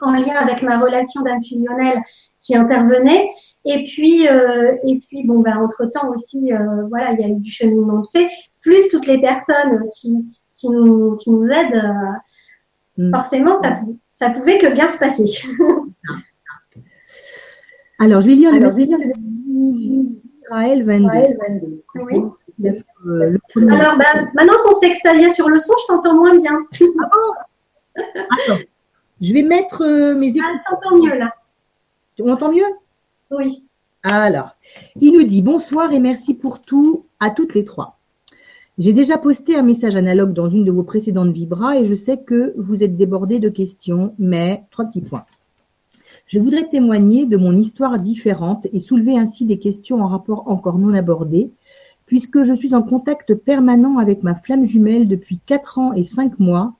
en lien avec ma relation d'âme fusionnelle qui intervenait. Et puis, euh, et puis bon, ben, entre-temps aussi, euh, voilà, il y a eu du cheminement de fait, plus toutes les personnes qui, qui, nous, qui nous aident. Mm. Forcément, ça, ça pouvait que bien se passer. Alors, je vais lire Alors, le Israël 22. Oui. Euh, Alors, bah, maintenant qu'on s'est extasié sur le son, je t'entends moins bien. Ah bon? Attends, je vais mettre euh, mes écouteurs. Ah, je t'entends mieux là. Tu m'entends mieux? Oui. Alors, il nous dit bonsoir et merci pour tout à toutes les trois. J'ai déjà posté un message analogue dans une de vos précédentes vibras et je sais que vous êtes débordés de questions, mais trois petits points. Je voudrais témoigner de mon histoire différente et soulever ainsi des questions en rapport encore non abordées, puisque je suis en contact permanent avec ma flamme jumelle depuis quatre ans et cinq mois,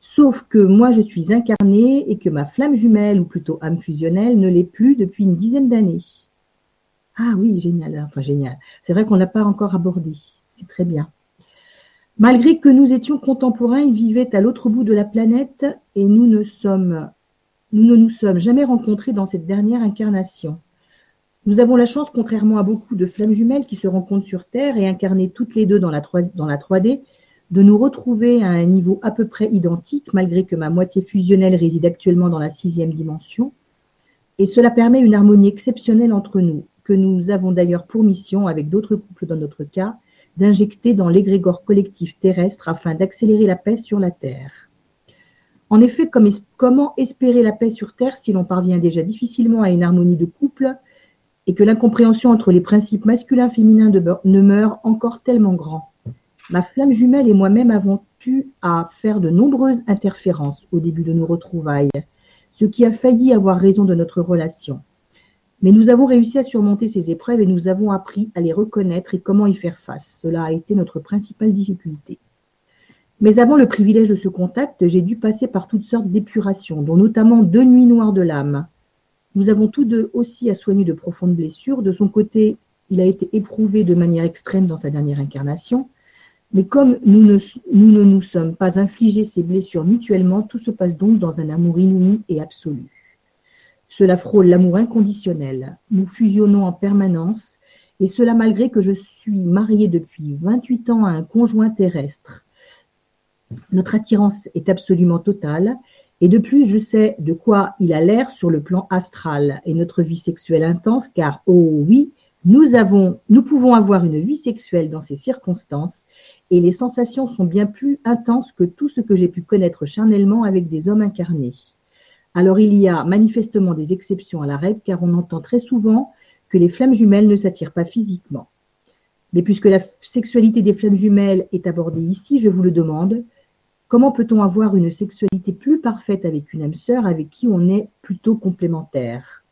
sauf que moi je suis incarnée et que ma flamme jumelle, ou plutôt âme fusionnelle, ne l'est plus depuis une dizaine d'années. Ah oui, génial, enfin génial. C'est vrai qu'on ne l'a pas encore abordé. C'est très bien. Malgré que nous étions contemporains, ils vivaient à l'autre bout de la planète et nous ne sommes nous ne nous sommes jamais rencontrés dans cette dernière incarnation. Nous avons la chance, contrairement à beaucoup de flammes jumelles qui se rencontrent sur Terre et incarnées toutes les deux dans la, 3, dans la 3D, de nous retrouver à un niveau à peu près identique, malgré que ma moitié fusionnelle réside actuellement dans la sixième dimension. Et cela permet une harmonie exceptionnelle entre nous, que nous avons d'ailleurs pour mission, avec d'autres couples dans notre cas, d'injecter dans l'égrégore collectif terrestre afin d'accélérer la paix sur la Terre. En effet, comment espérer la paix sur Terre si l'on parvient déjà difficilement à une harmonie de couple et que l'incompréhension entre les principes masculins-féminins demeure encore tellement grand? Ma flamme jumelle et moi-même avons eu à faire de nombreuses interférences au début de nos retrouvailles, ce qui a failli avoir raison de notre relation. Mais nous avons réussi à surmonter ces épreuves et nous avons appris à les reconnaître et comment y faire face. Cela a été notre principale difficulté. Mais avant le privilège de ce contact, j'ai dû passer par toutes sortes d'épurations, dont notamment deux nuits noires de l'âme. Nous avons tous deux aussi à soigner de profondes blessures. De son côté, il a été éprouvé de manière extrême dans sa dernière incarnation. Mais comme nous ne, nous sommes pas infligés ces blessures mutuellement, tout se passe donc dans un amour inouï et absolu. Cela frôle l'amour inconditionnel. Nous fusionnons en permanence, et cela malgré que je suis mariée depuis 28 ans à un conjoint terrestre. Notre attirance est absolument totale, et de plus je sais de quoi il a l'air sur le plan astral, et notre vie sexuelle intense, car oh oui, nous avons, nous pouvons avoir une vie sexuelle dans ces circonstances, et les sensations sont bien plus intenses que tout ce que j'ai pu connaître charnellement avec des hommes incarnés. Alors il y a manifestement des exceptions à la règle, car on entend très souvent que les flammes jumelles ne s'attirent pas physiquement. Mais puisque la sexualité des flammes jumelles est abordée ici, je vous le demande, Comment peut-on avoir une sexualité plus parfaite avec une âme sœur avec qui on est plutôt complémentaire?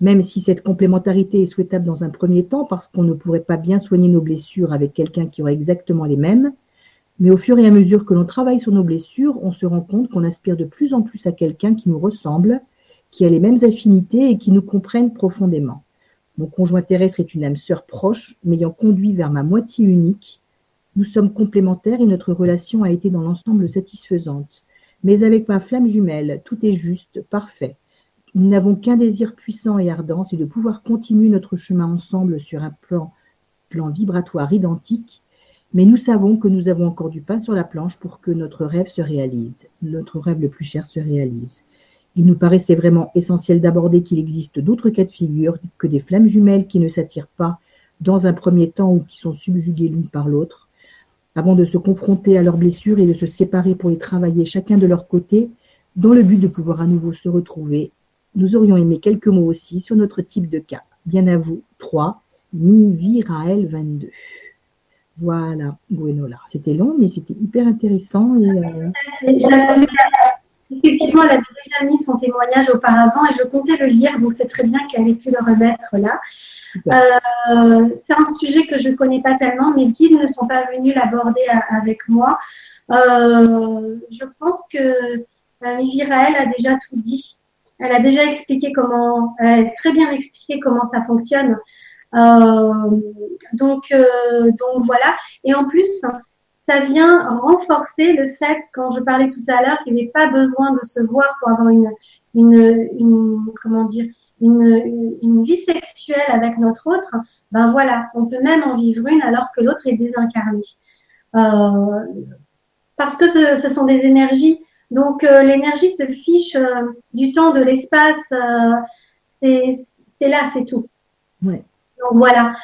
Même si cette complémentarité est souhaitable dans un premier temps parce qu'on ne pourrait pas bien soigner nos blessures avec quelqu'un qui aurait exactement les mêmes, mais au fur et à mesure que l'on travaille sur nos blessures, on se rend compte qu'on aspire de plus en plus à quelqu'un qui nous ressemble, qui a les mêmes affinités et qui nous comprenne profondément. Mon conjoint terrestre est une âme sœur proche, m'ayant conduit vers ma moitié unique, nous sommes complémentaires et notre relation a été dans l'ensemble satisfaisante. Mais avec ma flamme jumelle, tout est juste, parfait. Nous n'avons qu'un désir puissant et ardent, c'est de pouvoir continuer notre chemin ensemble sur un plan, plan vibratoire identique, mais nous savons que nous avons encore du pain sur la planche pour que notre rêve se réalise, notre rêve le plus cher se réalise. Il nous paraissait vraiment essentiel d'aborder qu'il existe d'autres cas de figure que des flammes jumelles qui ne s'attirent pas dans un premier temps ou qui sont subjuguées l'une par l'autre, avant de se confronter à leurs blessures et de se séparer pour y travailler chacun de leur côté, dans le but de pouvoir à nouveau se retrouver. Nous aurions aimé quelques mots aussi sur notre type de cas. Bien à vous, 3, Mi-Vi-Raël 22. Voilà, Gwenola. C'était long, mais c'était hyper intéressant. Euh, Effectivement, elle avait déjà mis son témoignage auparavant et je comptais le lire, donc c'est très bien qu'elle ait pu le remettre là. Euh, c'est un sujet que je ne connais pas tellement, mes guides ne sont pas venus l'aborder avec moi. Euh, je pense que euh, elle a déjà tout dit. Elle a déjà expliqué comment, elle a très bien expliqué comment ça fonctionne. Euh, donc, donc voilà. Et en plus, ça vient renforcer le fait, quand je parlais tout à l'heure, qu'il n'y ait pas besoin de se voir pour avoir une, une, une comment dire, une, une, vie sexuelle avec notre autre. Ben voilà, on peut même en vivre une alors que l'autre est désincarné. Euh, parce que ce, ce, sont des énergies. Donc euh, l'énergie se fiche euh, du temps, de l'espace. C'est là, c'est tout. Ouais. Donc voilà.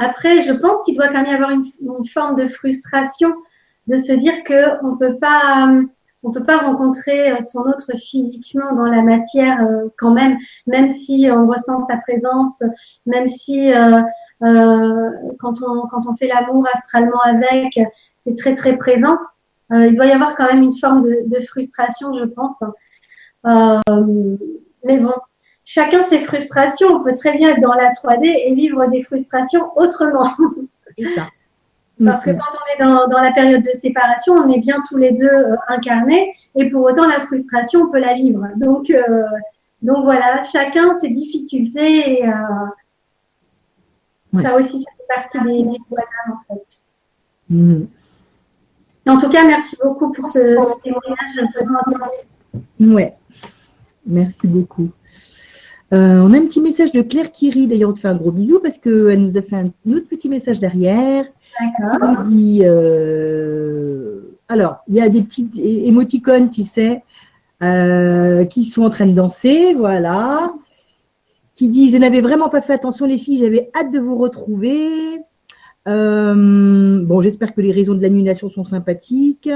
Euh, après, je pense qu'il doit quand même y avoir une, forme de frustration de se dire que on peut pas, on peut pas rencontrer son autre physiquement dans la matière euh, quand même, même si on ressent sa présence, même si euh, euh, quand on quand on fait l'amour astralement avec, c'est très très présent. Euh, il doit y avoir quand même une forme de, de frustration, je pense. Euh, mais bon, chacun ses frustrations. On peut très bien être dans la 3D et vivre des frustrations autrement. Parce que quand on est dans, dans, la période de séparation, on est bien tous les deux euh, incarnés et pour autant la frustration, on peut la vivre. Donc, euh, donc voilà, chacun ses difficultés et euh, ouais. ça aussi, ça fait partie des, des en fait. Mmh. En tout cas, merci beaucoup pour ce, ce témoignage. Ouais, merci beaucoup. Euh, on a un petit message de Claire Kiri, d'ailleurs on te fait un gros bisou parce qu'elle nous a fait un autre petit message derrière. D'accord. Elle dit, euh, alors, il y a des petites émoticônes, tu sais, euh, qui sont en train de danser, voilà. Qui dit, je n'avais vraiment pas fait attention les filles, j'avais hâte de vous retrouver. Euh, bon, j'espère que les raisons de l'annulation sont sympathiques.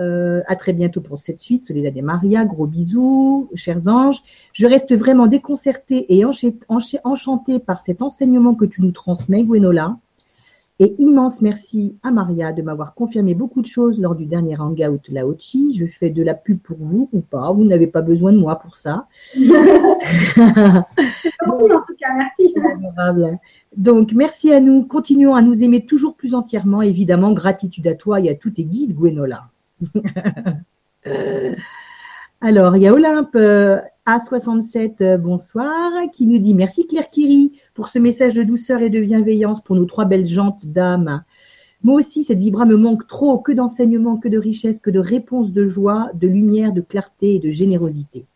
Euh, à très bientôt pour cette suite. Soledad et Maria, gros bisous, chers anges. Je reste vraiment déconcertée et enchantée par cet enseignement que tu nous transmets, Gwenola. Et immense merci à Maria de m'avoir confirmé beaucoup de choses lors du dernier hangout Laochi. Je fais de la pub pour vous ou pas? Vous n'avez pas besoin de moi pour ça. En tout cas, merci. Donc, merci à nous. Continuons à nous aimer toujours plus entièrement. Évidemment, gratitude à toi et à tous tes guides, Gwenola. Alors, il y a Olympe euh, A67, euh, bonsoir, qui nous dit merci Claire Kiri pour ce message de douceur et de bienveillance pour nos trois belles jantes dames. Moi aussi, cette vibra me manque trop, que d'enseignement, que de richesse, que de réponses de joie, de lumière, de clarté et de générosité.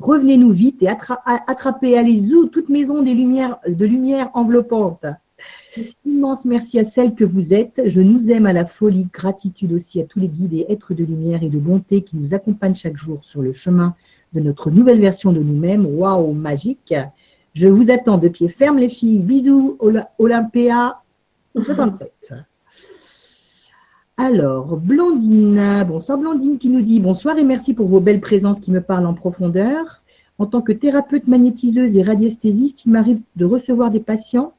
Revenez-nous vite et attra attrapez, allez-y, toute maison des de lumière enveloppante. Immense merci à celles que vous êtes. Je nous aime à la folie. Gratitude aussi à tous les guides et êtres de lumière et de bonté qui nous accompagnent chaque jour sur le chemin de notre nouvelle version de nous-mêmes. Waouh, magique. Je vous attends de pied ferme, les filles. Bisous, Olympia 67. Alors, Blandine, bonsoir Blandine qui nous dit bonsoir et merci pour vos belles présences qui me parlent en profondeur. En tant que thérapeute magnétiseuse et radiesthésiste, il m'arrive de recevoir des patients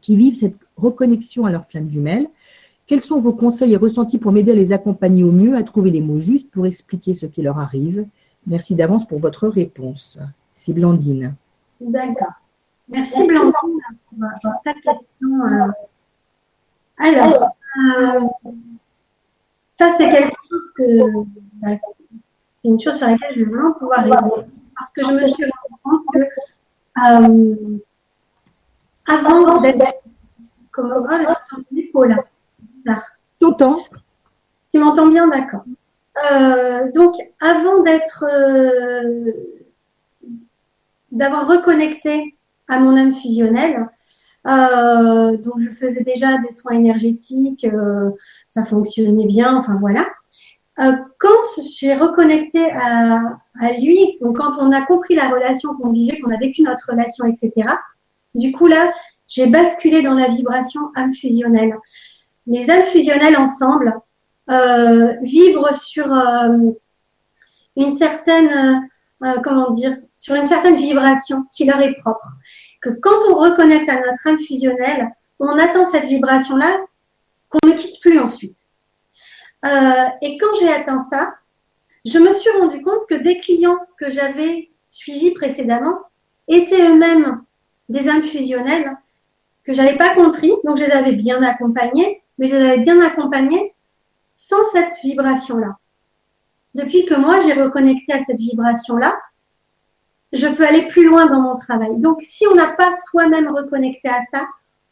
qui vivent cette reconnexion à leur flamme jumelle. Quels sont vos conseils et ressentis pour m'aider à les accompagner au mieux, à trouver les mots justes pour expliquer ce qui leur arrive? Merci d'avance pour votre réponse. C'est Blandine. D'accord. Merci Blandine pour ta question. Euh. Alors, euh, ça c'est quelque chose que bah, c'est une chose sur laquelle je vais vraiment pouvoir répondre parce que je me suis rendu compte que euh, avant d'être comme oh, là. C'est bizarre. T'entends? Tu m'entends bien, d'accord. Euh, donc, avant d'être, euh, d'avoir reconnecté à mon âme fusionnelle, euh, donc je faisais déjà des soins énergétiques, ça fonctionnait bien, enfin voilà. Quand j'ai reconnecté à, à lui, donc quand on a compris la relation qu'on vivait, qu'on a vécu notre relation, etc. Du coup là, j'ai basculé dans la vibration âme fusionnelle. Les âmes fusionnelles ensemble euh, vibrent sur euh, une certaine, euh, comment dire, sur une certaine vibration qui leur est propre. Que quand on reconnecte à notre âme fusionnelle, on atteint cette vibration-là qu'on ne quitte plus ensuite. et quand j'ai atteint ça, je me suis rendu compte que des clients que j'avais suivis précédemment étaient eux-mêmes des âmes fusionnelles que j'avais pas compris, donc je les avais bien accompagnés, mais je les avais bien accompagnés sans cette vibration-là. Depuis que moi j'ai reconnecté à cette vibration-là, je peux aller plus loin dans mon travail. Donc si on n'a pas soi-même reconnecté à ça,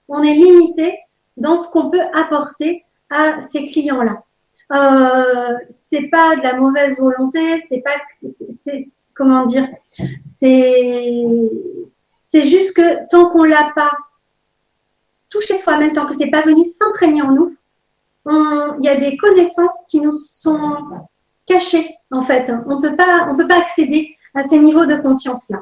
on est limité dans ce qu'on peut apporter à ces clients-là. Euh, c'est pas de la mauvaise volonté, c'est pas, c'est comment dire, c'est c'est juste que tant qu'on l'a pas touché soi-même, tant que c'est pas venu s'imprégner en nous, il y a des connaissances qui nous sont cachées en fait. On on peut pas accéder à ces niveaux de conscience là.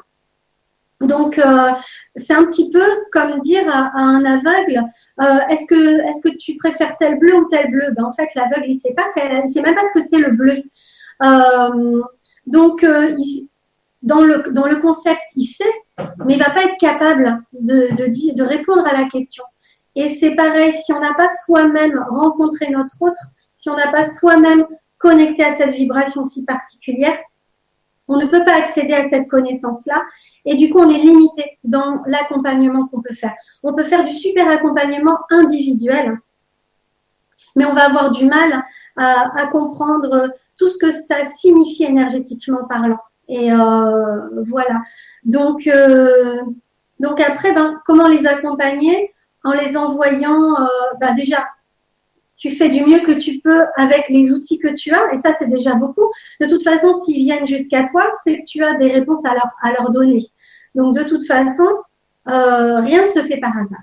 Donc, euh, c'est un petit peu comme dire à, un aveugle, euh, est-ce que, est-ce que tu préfères tel bleu ou tel bleu? Ben, En fait, l'aveugle, il sait pas, il sait même pas ce que c'est le bleu. Euh, donc, dans, le, dans le concept, il sait, mais il va pas être capable de, de répondre à la question. Et c'est pareil, si on n'a pas soi-même rencontré notre autre, si on n'a pas soi-même connecté à cette vibration si particulière, on ne peut pas accéder à cette connaissance-là. Et du coup, on est limité dans l'accompagnement qu'on peut faire. On peut faire du super accompagnement individuel, mais on va avoir du mal à, comprendre tout ce que ça signifie énergétiquement parlant. Et euh, voilà. Donc, euh, donc après, ben, comment les accompagner? En les envoyant euh, ben déjà tu fais du mieux que tu peux avec les outils que tu as, et ça, c'est déjà beaucoup. De toute façon, s'ils viennent jusqu'à toi, c'est que tu as des réponses à leur, donner. Donc, de toute façon, euh, rien ne se fait par hasard.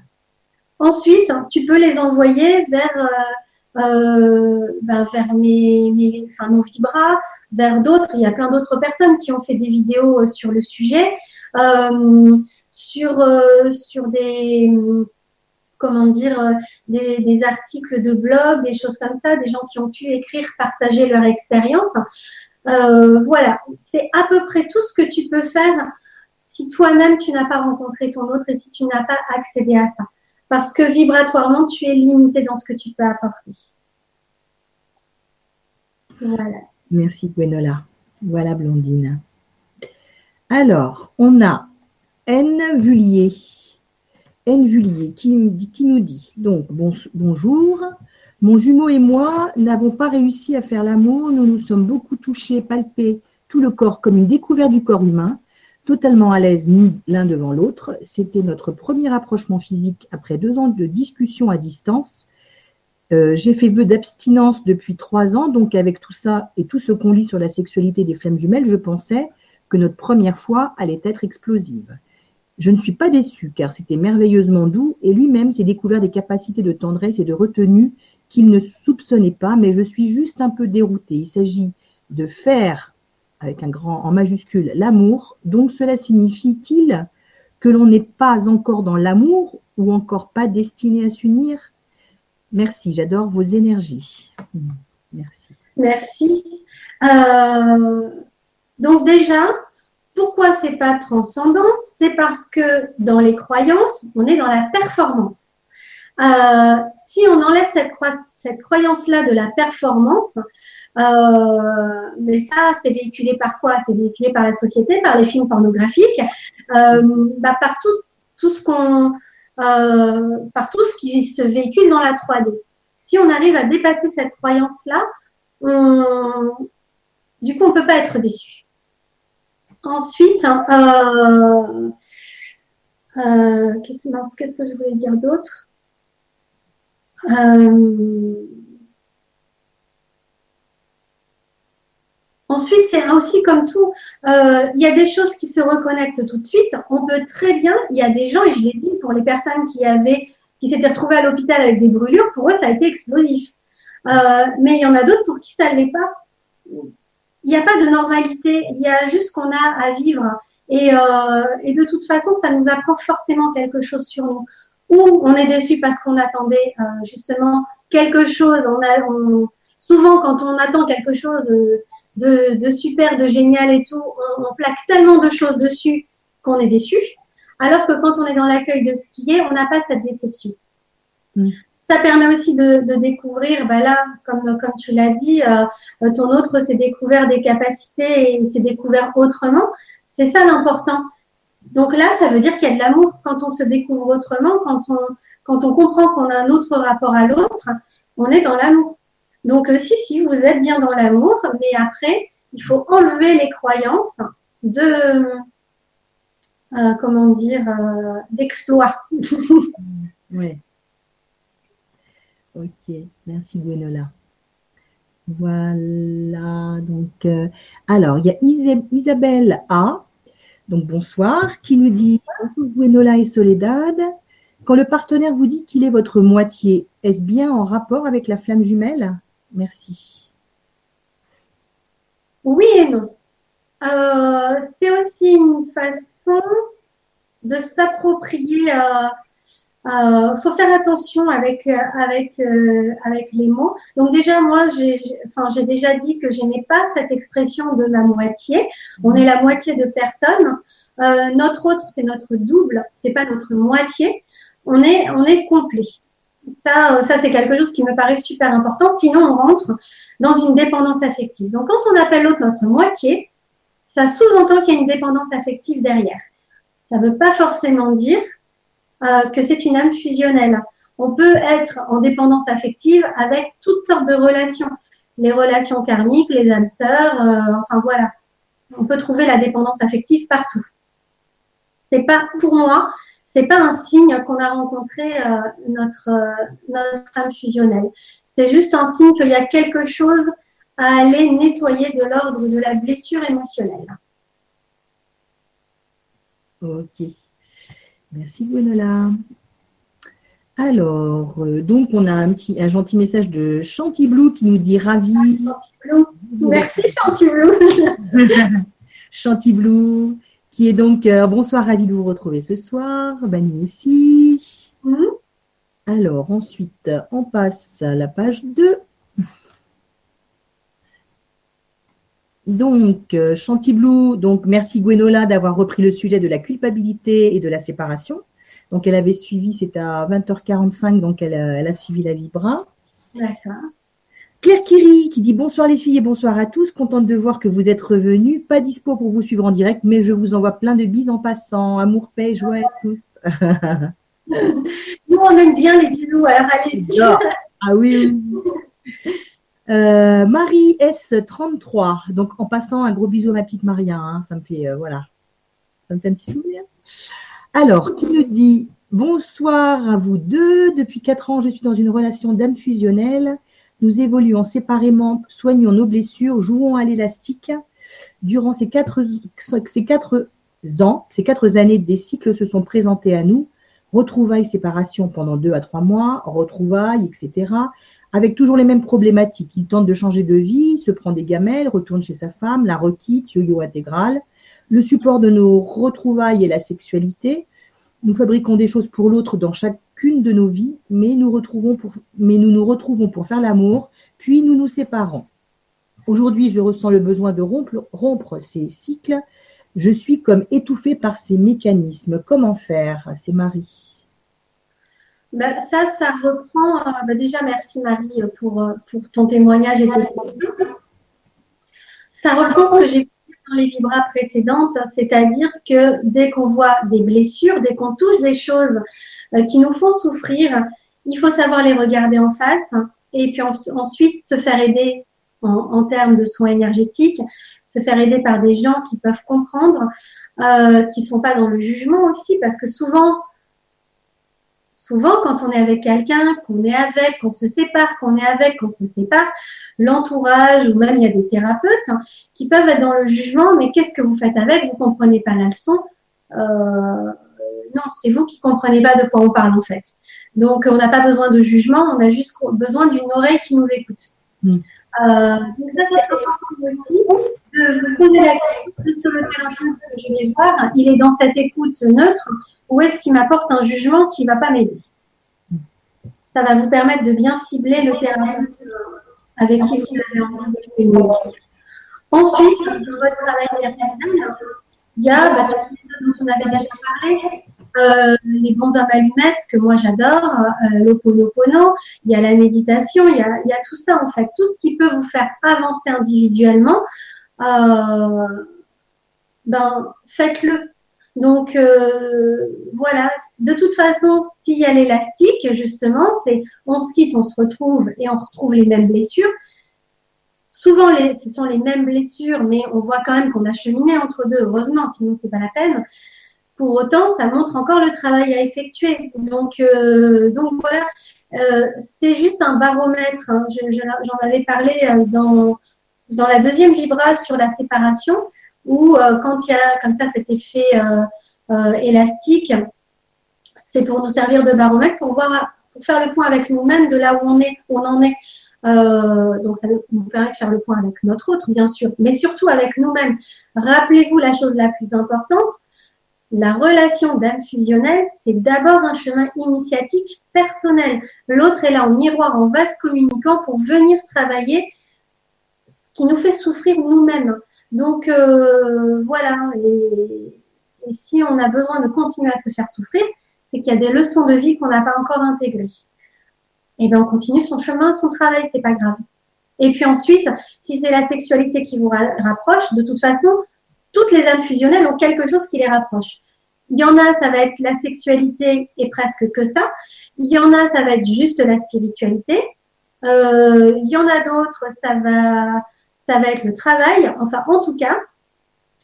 Ensuite, tu peux les envoyer vers, euh, euh ben, vers d'autres. Il y a plein d'autres personnes qui ont fait des vidéos euh, sur le sujet, sur des comment dire, euh, des, articles de blog, des choses comme ça, des gens qui ont pu écrire, partager leur expérience. Euh, voilà, c'est à peu près tout ce que tu peux faire si toi-même tu n'as pas rencontré ton autre et si tu n'as pas accédé à ça. Parce que vibratoirement, tu es limité dans ce que tu peux apporter. Voilà. Merci Gwenola. Voilà Blondine. Alors, on a N. Vullier. Vullier qui, nous dit donc bonjour. Mon jumeau et moi n'avons pas réussi à faire l'amour. Nous nous sommes beaucoup touchés, palpés tout le corps comme une découverte du corps humain, totalement à l'aise nus l'un devant l'autre. C'était notre premier approchement physique après deux ans de discussion à distance. Euh, j'ai fait vœu d'abstinence depuis trois ans, donc avec tout ça et tout ce qu'on lit sur la sexualité des flammes jumelles, je pensais que notre première fois allait être explosive. Je ne suis pas déçue, car c'était merveilleusement doux, et lui-même s'est découvert des capacités de tendresse et de retenue qu'il ne soupçonnait pas, mais je suis juste un peu déroutée. Il s'agit de faire, avec un grand en majuscule, l'amour, donc cela signifie-t-il que l'on n'est pas encore dans l'amour ou encore pas destiné à s'unir? Merci, j'adore vos énergies. Merci. Merci. Euh, donc déjà, pourquoi c'est pas transcendant? C'est parce que dans les croyances, on est dans la performance. Euh, si on enlève cette, croyance-là de la performance, euh, mais ça, c'est véhiculé par quoi? C'est véhiculé par la société, par les films pornographiques, euh, bah, par tout, tout ce qu'on, euh, par tout ce qui se véhicule dans la 3D. Si on arrive à dépasser cette croyance-là, on, du coup, on peut pas être déçu. Ensuite, euh, euh, qu'est-ce que je voulais dire d'autre? Euh, Ensuite, c'est aussi comme tout, il y a des choses qui se reconnectent tout de suite. On peut très bien, il y a des gens, et je l'ai dit, pour les personnes qui avaient, qui s'étaient retrouvées à l'hôpital avec des brûlures, pour eux, ça a été explosif. mais il y en a d'autres pour qui ça ne l'est pas il n'y a pas de normalité, il y a juste qu'on a à vivre. Et, euh, et, de toute façon, ça nous apprend forcément quelque chose sur nous. Ou on est déçu parce qu'on attendait euh, justement quelque chose. Souvent, quand on attend quelque chose de, de, super, de génial et tout, on, on plaque tellement de choses dessus qu'on est déçu. Alors que quand on est dans l'accueil de ce qui est, on n'a pas cette déception. Mm ça permet aussi de, de découvrir, bah là, comme, comme tu l'as dit, euh, ton autre s'est découvert des capacités et s'est découvert autrement. C'est ça l'important. Donc là, ça veut dire qu'il y a de l'amour quand on se découvre autrement, quand on, quand on comprend qu'on a un autre rapport à l'autre, on est dans l'amour. Donc euh, si, si, vous êtes bien dans l'amour, mais après, il faut enlever les croyances de, euh, comment dire, euh, d'exploit. oui. Ok, merci Gwenola. Voilà, donc, euh, alors, il y a Isabelle A, donc bonsoir, qui nous dit Bonjour Gwenola et Soledad. Quand le partenaire vous dit qu'il est votre moitié, est-ce bien en rapport avec la flamme jumelle? Merci. Oui et non. Euh, c'est aussi une façon de s'approprier. Euh, euh, faut faire attention avec avec avec les mots. Donc déjà moi j'ai enfin j'ai déjà dit que j'aimais pas cette expression de la moitié. On est la moitié de personne. notre autre c'est notre double, c'est pas notre moitié. On est on est complet. Ça ça c'est quelque chose qui me paraît super important. Sinon on rentre dans une dépendance affective. Donc quand on appelle l'autre notre moitié, ça sous-entend qu'il y a une dépendance affective derrière. Ça veut pas forcément dire euh, que c'est une âme fusionnelle. On peut être en dépendance affective avec toutes sortes de relations. Les relations karmiques, les âmes sœurs, euh, enfin voilà. On peut trouver la dépendance affective partout. C'est pas, pour moi, c'est pas un signe qu'on a rencontré euh, notre, notre âme fusionnelle. C'est juste un signe qu'il y a quelque chose à aller nettoyer de l'ordre de la blessure émotionnelle. Ok. Merci Gwenola. Alors, euh, donc on a un petit, un gentil message de Chantiblou qui nous dit ravi. Merci Chantiblou. Chantiblou, qui est donc euh, bonsoir, ravi de vous retrouver ce soir. Ben nous aussi. Mhm. Alors ensuite, on passe à la page 2. Donc, euh, Chantiblou, donc merci Gwenola d'avoir repris le sujet de la culpabilité et de la séparation. Donc, elle avait suivi, c'était à 20h45, donc elle, a suivi la Libra. D'accord. Claire Kiri qui dit bonsoir les filles et bonsoir à tous. Contente de voir que vous êtes revenus. Pas dispo pour vous suivre en direct, mais je vous envoie plein de bises en passant. Amour, paix, joie à tous. Nous, on aime bien les bisous, alors allez-y. Ah oui. Euh, Marie S33. Donc, en passant, un gros bisou à ma petite Maria. Hein, ça me fait, euh, voilà, un petit souvenir. Alors, qui nous dit? Bonsoir à vous deux. Depuis quatre ans, je suis dans une relation d'âme fusionnelle. Nous évoluons séparément, soignons nos blessures, jouons à l'élastique. Durant ces quatre, ces quatre ans, ces quatre années, des cycles se sont présentés à nous. Retrouvailles, séparation pendant deux à trois mois, retrouvailles, etc avec toujours les mêmes problématiques. Il tente de changer de vie, se prend des gamelles, retourne chez sa femme, la requitte, yo-yo intégral. Le support de nos retrouvailles est la sexualité. Nous fabriquons des choses pour l'autre dans chacune de nos vies, mais nous, nous retrouvons pour faire l'amour, puis nous nous séparons. Aujourd'hui, je ressens le besoin de rompre, rompre ces cycles. Je suis comme étouffée par ces mécanismes. Comment faire? C'est Marie. Bah, ça, ça reprend. Euh, bah, déjà, merci Marie pour, euh, pour ton témoignage et tes Ça reprend ce que j'ai dit dans les vibras précédentes, c'est-à-dire que dès qu'on voit des blessures, dès qu'on touche des choses euh, qui nous font souffrir, il faut savoir les regarder en face et puis ensuite se faire aider en, termes de soins énergétiques, se faire aider par des gens qui peuvent comprendre, euh, qui sont pas dans le jugement aussi, parce que souvent souvent, quand on est avec quelqu'un, qu'on est avec, qu'on se sépare, qu'on est avec, qu'on se sépare, l'entourage ou même il y a des thérapeutes hein, qui peuvent être dans le jugement, mais qu'est-ce que vous faites avec? Vous comprenez pas la leçon euh, Non, c'est vous qui comprenez pas de quoi on parle en fait. Donc, on n'a pas besoin de jugement, on a juste besoin d'une oreille qui nous écoute. Hmm. Euh, donc ça, c'est important aussi de vous poser la question, est-ce que le thérapeute que je vais voir, il est dans cette écoute neutre ou est-ce qu'il m'apporte un jugement qui ne va pas m'aider? Ça va vous permettre de bien cibler le thérapeute avec qui vous avez envie de une Ensuite, dans votre travail personnel, il y a bah, toutes les dont on avait déjà parlé, euh, les bons allumettes que moi j'adore, euh, l'oponopono, il y a la méditation, il y a, il y a, tout ça en fait, tout ce qui peut vous faire avancer individuellement, euh, ben faites-le. Donc euh, voilà, de toute façon, s'il y a l'élastique, justement, c'est on se quitte, on se retrouve et on retrouve les mêmes blessures. Souvent, les, ce sont les mêmes blessures, mais on voit quand même qu'on a cheminé entre deux, heureusement, sinon c'est pas la peine. Pour autant, ça montre encore le travail à effectuer. Donc, euh, donc voilà, euh, c'est juste un baromètre. Hein. J'en avais parlé euh, dans, dans la deuxième vibra sur la séparation, où euh, quand il y a comme ça cet effet élastique, c'est pour nous servir de baromètre pour voir, pour faire le point avec nous-mêmes de là où on est, où on en est. donc ça nous permet de faire le point avec notre autre, bien sûr, mais surtout avec nous-mêmes. Rappelez-vous la chose la plus importante, la relation d'âme fusionnelle, c'est d'abord un chemin initiatique personnel. L'autre est là en miroir, en vase communicant pour venir travailler ce qui nous fait souffrir nous-mêmes. Donc euh, voilà, et, si on a besoin de continuer à se faire souffrir, c'est qu'il y a des leçons de vie qu'on n'a pas encore intégrées. Et eh bien on continue son chemin, son travail, c'est pas grave. Et puis ensuite, si c'est la sexualité qui vous rapproche, de toute façon, toutes les âmes fusionnelles ont quelque chose qui les rapproche. Il y en a, ça va être la sexualité et presque que ça. Il y en a, ça va être juste la spiritualité. Euh, il y en a d'autres, ça va, ça va être le travail. Enfin, en tout cas,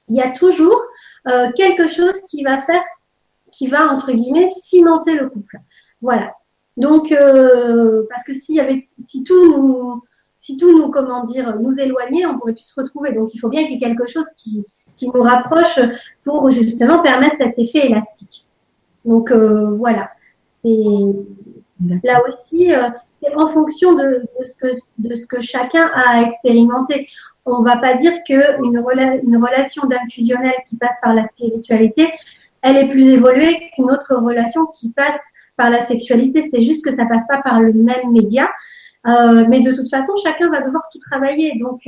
il y a toujours euh, quelque chose qui va faire, qui va entre guillemets cimenter le couple. Voilà. Donc, euh, parce que si tout nous, si tout nous, comment dire, nous éloignait, on pourrait plus se retrouver. Donc, il faut bien qu'il y ait quelque chose qui, qui nous rapproche pour justement permettre cet effet élastique. Donc euh, voilà, c'est là aussi, euh, c'est en fonction de, ce que, de ce que chacun a expérimenté. On ne va pas dire qu'une une relation d'âme fusionnelle qui passe par la spiritualité, elle est plus évoluée qu'une autre relation qui passe par la sexualité. C'est juste que ça passe pas par le même média. Euh, mais de toute façon, chacun va devoir tout travailler. Donc,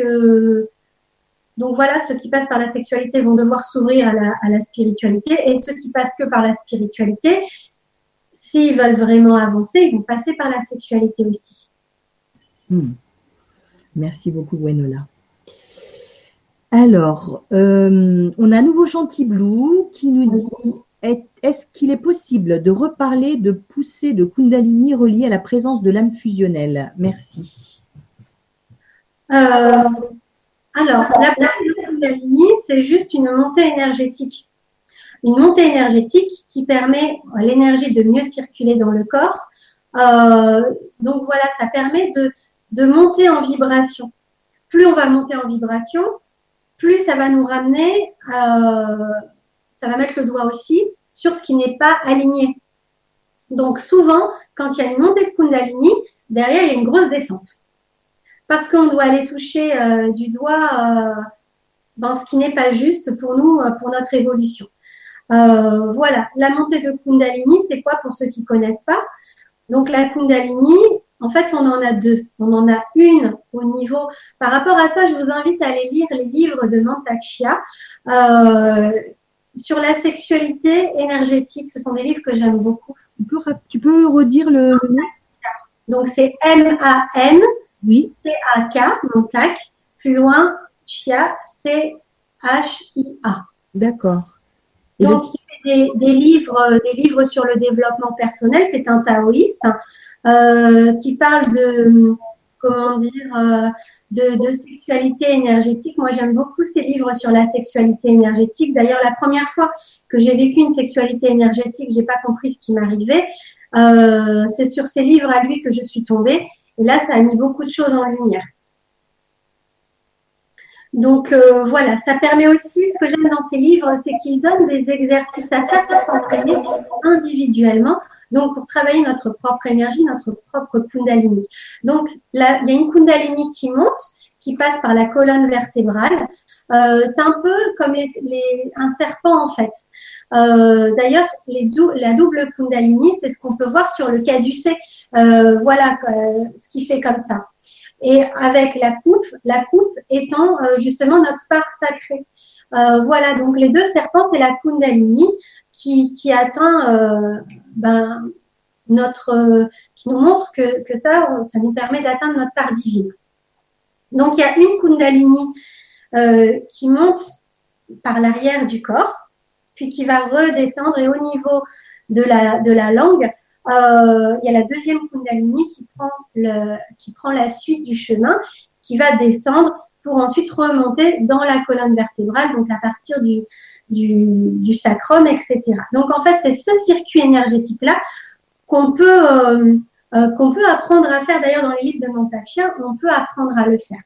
donc voilà, ceux qui passent par la sexualité vont devoir s'ouvrir à la, spiritualité et ceux qui passent que par la spiritualité, s'ils veulent vraiment avancer, ils vont passer par la sexualité aussi. Hmm. Merci beaucoup, Gwenola. Alors, euh, on a un nouveau Chantiblou qui nous dit est-ce qu'il est possible de reparler de poussées de Kundalini reliées à la présence de l'âme fusionnelle? Merci. Euh, alors, la Kundalini, c'est juste une montée énergétique. Une montée énergétique qui permet à l'énergie de mieux circuler dans le corps. Euh, donc voilà, ça permet de, de monter en vibration. Plus on va monter en vibration, plus ça va nous ramener, euh, ça va mettre le doigt aussi sur ce qui n'est pas aligné. Donc souvent, quand il y a une montée de Kundalini, derrière, il y a une grosse descente parce qu'on doit aller toucher euh, du doigt euh, ce qui n'est pas juste pour nous, euh, pour notre évolution. voilà, la montée de Kundalini, c'est quoi pour ceux qui ne connaissent pas? Donc la Kundalini, en fait, on en a deux. On en a une au niveau. Par rapport à ça, je vous invite à aller lire les livres de Mantakshia. sur la sexualité énergétique, ce sont des livres que j'aime beaucoup. Tu peux, redire le, Donc c'est M-A-N oui. C-A-K, Montac. Plus loin, Chia, C-H-I-A. D'accord. Donc, il fait des, livres, euh, des livres sur le développement personnel. C'est un taoïste euh, qui parle de, comment dire, euh, de, sexualité énergétique. Moi, j'aime beaucoup ses livres sur la sexualité énergétique. D'ailleurs, la première fois que j'ai vécu une sexualité énergétique, j'ai pas compris ce qui m'arrivait. c'est sur ses livres à lui que je suis tombée. Et là, ça a mis beaucoup de choses en lumière. Donc euh, voilà, ça permet aussi, ce que j'aime dans ces livres, c'est qu'il donne des exercices à faire pour s'entraîner individuellement, donc pour travailler notre propre énergie, notre propre kundalini. Donc là, il y a une kundalini qui monte, qui passe par la colonne vertébrale. Euh, c'est un peu comme un serpent en fait. Euh, d'ailleurs, la double kundalini, c'est ce qu'on peut voir sur le caducée. Euh, voilà ce qui fait comme ça. Et avec la coupe, la coupe étant justement notre part sacrée. voilà, donc les deux serpents, c'est la kundalini qui, qui atteint ben, notre, qui nous montre que, que ça, ça nous permet d'atteindre notre part divine. Donc il y a une kundalini qui monte par l'arrière du corps puis qui va redescendre. Et au niveau de la, langue, euh, il y a la deuxième Kundalini qui prend, la suite du chemin, qui va descendre pour ensuite remonter dans la colonne vertébrale, donc à partir du, sacrum, etc. Donc en fait, c'est ce circuit énergétique-là qu'on peut, euh, euh, peut apprendre à faire. D'ailleurs, dans les livres de Montachien, on peut apprendre à le faire.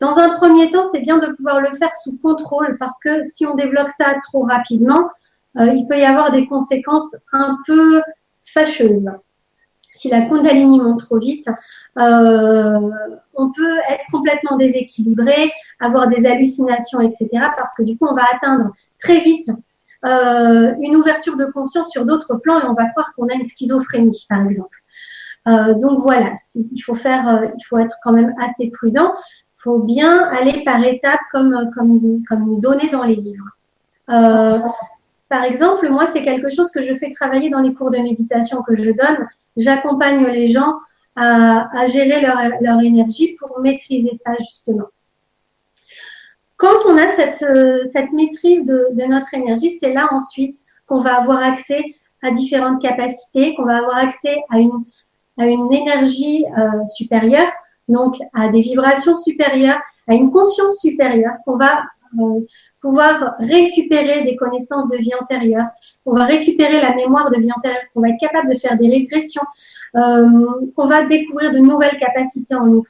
Dans un premier temps, c'est bien de pouvoir le faire sous contrôle parce que si on développe ça trop rapidement, euh, il peut y avoir des conséquences un peu fâcheuses. Si la Kundalini monte trop vite, euh, on peut être complètement déséquilibré, avoir des hallucinations, etc. Parce que du coup, on va atteindre très vite euh, une ouverture de conscience sur d'autres plans et on va croire qu'on a une schizophrénie, par exemple. Donc voilà, il faut faire, il faut être quand même assez prudent. Faut bien aller par étapes comme comme comme donné dans les livres. Euh, par exemple, moi, c'est quelque chose que je fais travailler dans les cours de méditation que je donne. J'accompagne les gens à, à gérer leur, leur énergie pour maîtriser ça justement. Quand on a cette, cette maîtrise de, de notre énergie, c'est là ensuite qu'on va avoir accès à différentes capacités, qu'on va avoir accès à une, à une énergie euh, supérieure, donc à des vibrations supérieures, à une conscience supérieure, qu'on va euh, pouvoir récupérer des connaissances de vie antérieure, qu'on va récupérer la mémoire de vie antérieure, qu'on va être capable de faire des régressions, euh, qu'on va découvrir de nouvelles capacités en nous.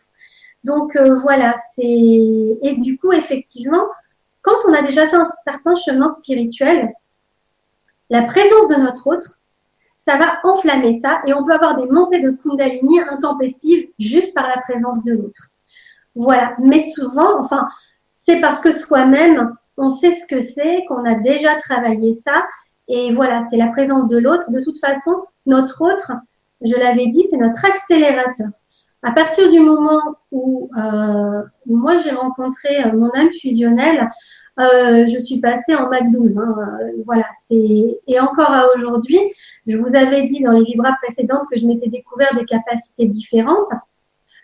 Donc euh, voilà, c'est et du coup effectivement, quand on a déjà fait un certain chemin spirituel, la présence de notre autre, ça va enflammer ça et on peut avoir des montées de Kundalini intempestives juste par la présence de l'autre. Voilà, mais souvent, enfin, c'est parce que soi-même, on sait ce que c'est, qu'on a déjà travaillé ça. Et voilà, c'est la présence de l'autre. De toute façon, notre autre, je l'avais dit, c'est notre accélérateur. À partir du moment où, euh, moi j'ai rencontré euh, mon âme fusionnelle, euh, je suis passée en Mac 12. Hein, voilà, c'est et encore à aujourd'hui, je vous avais dit dans les vibras précédentes que je m'étais découvert des capacités différentes.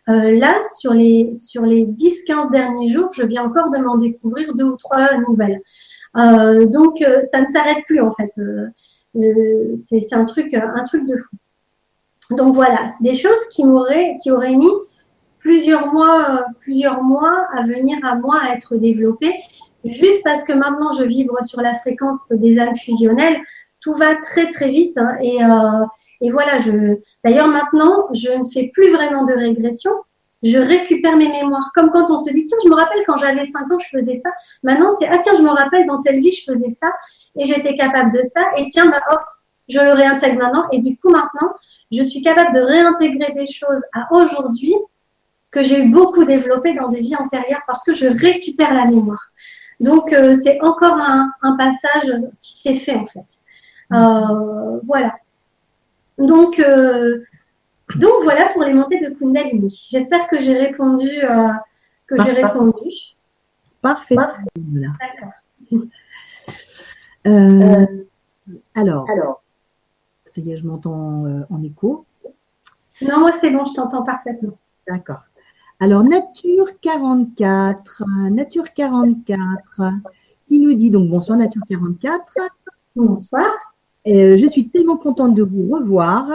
Euh, là, sur les, sur les 10-15 derniers jours, je viens encore de m'en découvrir deux ou trois nouvelles. Euh, donc, euh, ça ne s'arrête plus en fait. c'est un truc, un truc de fou. Donc voilà, des choses qui m'auraient, qui auraient mis plusieurs mois, plusieurs mois à venir à moi à être développées, juste parce que maintenant je vibre sur la fréquence des âmes fusionnelles. Tout va très très vite hein, et et voilà, je, d'ailleurs maintenant, je ne fais plus vraiment de régression. Je récupère mes mémoires. Comme quand on se dit, tiens, je me rappelle quand j'avais 5 ans, je faisais ça. Maintenant, c'est, ah tiens, je me rappelle dans telle vie, je faisais ça. Et j'étais capable de ça. Et tiens, bah, hop, je le réintègre maintenant. Et du coup, maintenant, je suis capable de réintégrer des choses à aujourd'hui que j'ai beaucoup développé dans des vies antérieures parce que je récupère la mémoire. Donc, euh, c'est encore un, un, passage qui s'est fait, en fait. Euh, voilà. Donc, euh, donc voilà pour les montées de Kundalini. J'espère que j'ai répondu. Que j'ai répondu. Parfait. D'accord. Alors, alors, ça y est, je m'entends en écho. Non, moi c'est bon, je t'entends parfaitement. D'accord. Alors, Nature 44, Nature 44, il nous dit donc bonsoir Nature 44. Bonsoir. Euh, je suis tellement contente de vous revoir.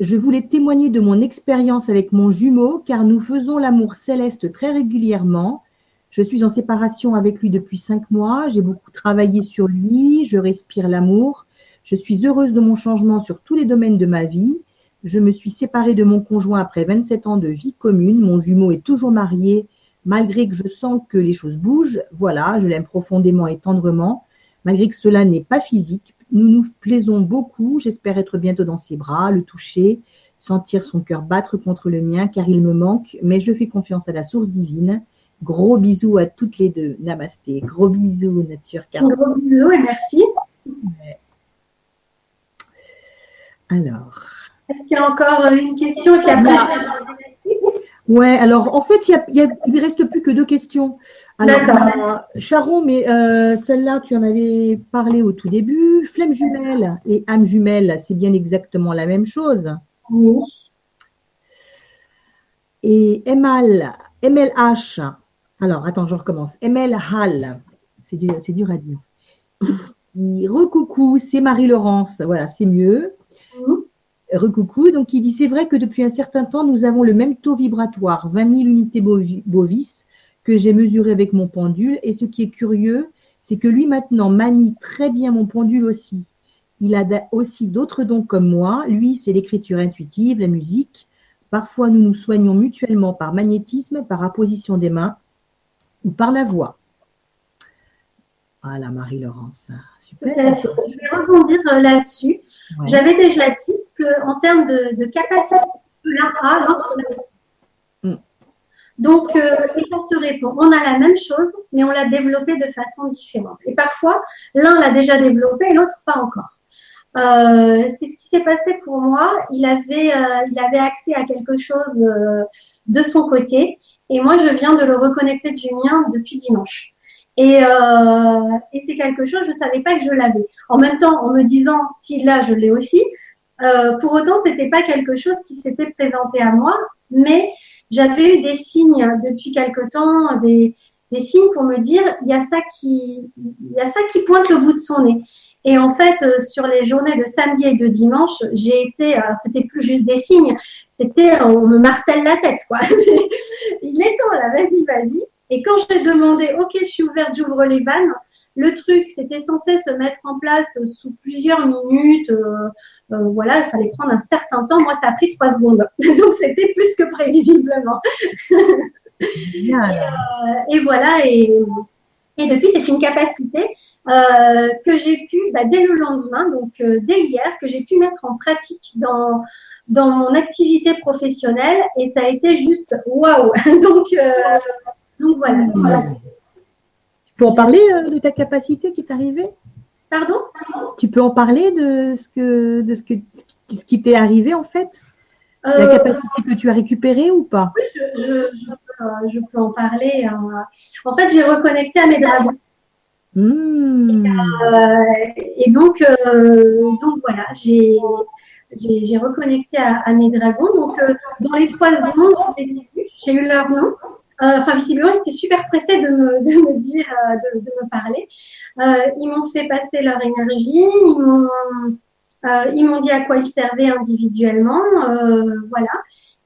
Je voulais témoigner de mon expérience avec mon jumeau car nous faisons l'amour céleste très régulièrement. Je suis en séparation avec lui depuis cinq mois. J'ai beaucoup travaillé sur lui. Je respire l'amour. Je suis heureuse de mon changement sur tous les domaines de ma vie. Je me suis séparée de mon conjoint après 27 ans de vie commune. Mon jumeau est toujours marié malgré que je sens que les choses bougent. Voilà, je l'aime profondément et tendrement. Malgré que cela n'est pas physique, nous nous plaisons beaucoup. J'espère être bientôt dans ses bras, le toucher, sentir son cœur battre contre le mien, car il me manque, mais je fais confiance à la source divine. Gros bisous à toutes les deux. Namasté. Gros bisous, Nature Gros bisous et merci. Alors. Est-ce qu'il y a encore une question qui a Ouais, alors en fait, il, y reste plus que deux questions. Alors, Charon, mais euh, celle-là, tu en avais parlé au tout début. Flemme jumelle et âme jumelle, c'est bien exactement la même chose. Oui. Et ML, MLH, alors attends, je recommence. MLH, c'est dur, c'est dur à dire. Recoucou, c'est Marie-Laurence, voilà, c'est mieux. Recoucou, donc il dit c'est vrai que depuis un certain temps, nous avons le même taux vibratoire, 20 000 unités bovis, que j'ai mesuré avec mon pendule. Et ce qui est curieux, c'est que lui maintenant manie très bien mon pendule aussi. Il a aussi d'autres dons comme moi. Lui, c'est l'écriture intuitive, la musique. Parfois, nous nous soignons mutuellement par magnétisme, par apposition des mains ou par la voix. Voilà, Marie-Laurence. Super. Je vais rebondir euh, J'avais déjà dit qu'en termes de, capacité, l'un a, l'autre mm. Donc, euh, et ça se répond. On a la même chose, mais on l'a développé de façon différente. Et parfois, l'un l'a déjà développé et l'autre pas encore. Euh, c'est ce qui s'est passé pour moi. Il avait, euh, il avait accès à quelque chose de son côté, et moi, je viens de le reconnecter du mien depuis dimanche. Et, et c'est quelque chose, je savais pas que je l'avais. En même temps, en me disant, si là, je l'ai aussi. pour autant, c'était pas quelque chose qui s'était présenté à moi, mais j'avais eu des signes depuis quelque temps, des, des signes pour me dire, il y a ça qui, y a ça qui pointe le bout de son nez. Et en fait, euh, sur les journées de samedi et de dimanche, j'ai été, alors c'était plus juste des signes, c'était on me martèle la tête, quoi. Il est temps là, vas-y, vas-y. Et quand j'ai demandé, ok, je suis ouverte, j'ouvre les vannes, le truc, c'était censé se mettre en place sous plusieurs minutes. Euh, euh, voilà, il fallait prendre un certain temps. Moi, ça a pris trois secondes. Donc, c'était plus que prévisiblement. et, et, voilà. Et, et depuis, c'est une capacité euh, que j'ai pu, bah, dès le lendemain, donc euh, dès hier, que j'ai pu mettre en pratique dans, dans mon activité professionnelle et ça a été juste waouh donc, euh, donc voilà. Tu peux en parler de ta capacité qui est arrivée? Pardon? Tu peux en parler de ce que de ce que ce qui t'est arrivé en fait? La capacité que tu as récupérée ou pas? Oui, je, je, je, peux, en parler. Hein. En fait, j'ai reconnecté à mes dragons. Euh, et, donc, euh, donc voilà, j'ai j'ai reconnecté à, mes dragons. Donc, euh, dans les trois secondes, j'ai eu leur nom. Enfin, visiblement, ils étaient super pressés de me, de me dire, de, de, me parler. ils m'ont fait passer leur énergie. Ils m'ont ils m'ont dit à quoi ils servaient individuellement. voilà.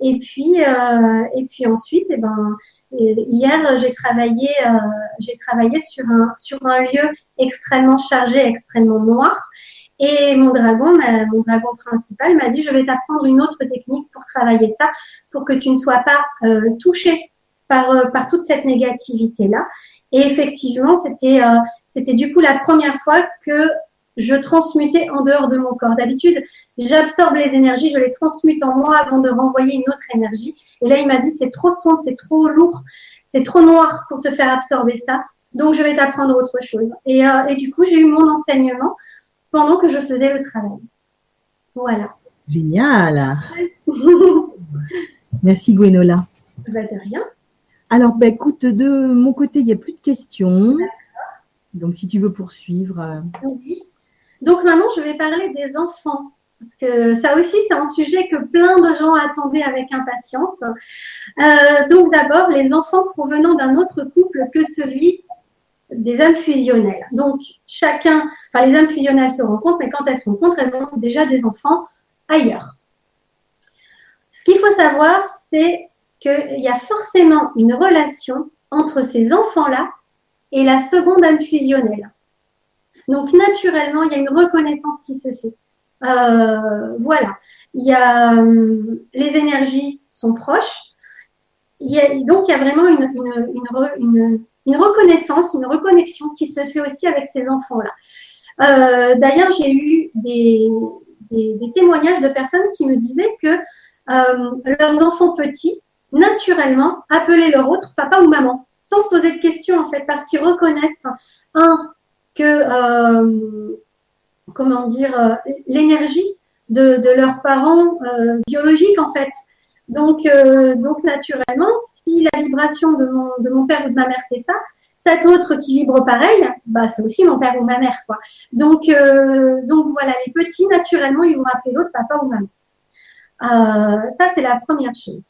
Et puis, et puis ensuite, eh ben, hier, j'ai travaillé, euh, j'ai travaillé sur un, sur un lieu extrêmement chargé, extrêmement noir. Et mon dragon, mon dragon principal m'a dit, je vais t'apprendre une autre technique pour travailler ça, pour que tu ne sois pas euh, touché par, euh, par toute cette négativité-là. Et effectivement, c'était, c'était du coup la première fois que je transmutais en dehors de mon corps. D'habitude, j'absorbe les énergies, je les transmute en moi avant de renvoyer une autre énergie. Et là, il m'a dit, c'est trop sombre, c'est trop lourd, c'est trop noir pour te faire absorber ça. Donc, je vais t'apprendre autre chose. Et, euh, et du coup, j'ai eu mon enseignement pendant que je faisais le travail. Voilà. Génial. Merci Gwenola. Bah, de rien. Alors, bah, écoute, de mon côté, il n'y a plus de questions. Donc, si tu veux poursuivre. Euh, oui. Donc maintenant, je vais parler des enfants. Parce que ça aussi, c'est un sujet que plein de gens attendaient avec impatience. Euh, donc d'abord, les enfants provenant d'un autre couple que celui des âmes fusionnelles. Donc chacun, enfin les âmes fusionnelles se rencontrent, mais quand elles se rencontrent, elles ont déjà des enfants ailleurs. Ce qu'il faut savoir, c'est qu'il y a forcément une relation entre ces enfants-là et la seconde âme fusionnelle. Donc naturellement, il y a une reconnaissance qui se fait. Euh, voilà. Il y a hum, les énergies sont proches. Donc il y a vraiment une, reconnaissance, une reconnexion qui se fait aussi avec ces enfants-là. Euh, D'ailleurs, j'ai eu des, témoignages de personnes qui me disaient que euh, leurs enfants petits, naturellement, appelaient leur autre papa ou maman, sans se poser de questions en fait, parce qu'ils reconnaissent un que, euh, comment dire, euh, l'énergie de, de, leurs parents euh, biologiques en fait. Donc, donc naturellement, si la vibration de mon, de mon père ou de ma mère c'est ça, cet autre qui vibre pareil, bah c'est aussi mon père ou ma mère quoi. Donc, donc voilà, les petits naturellement ils vont appeler l'autre papa ou maman. ça c'est la première chose.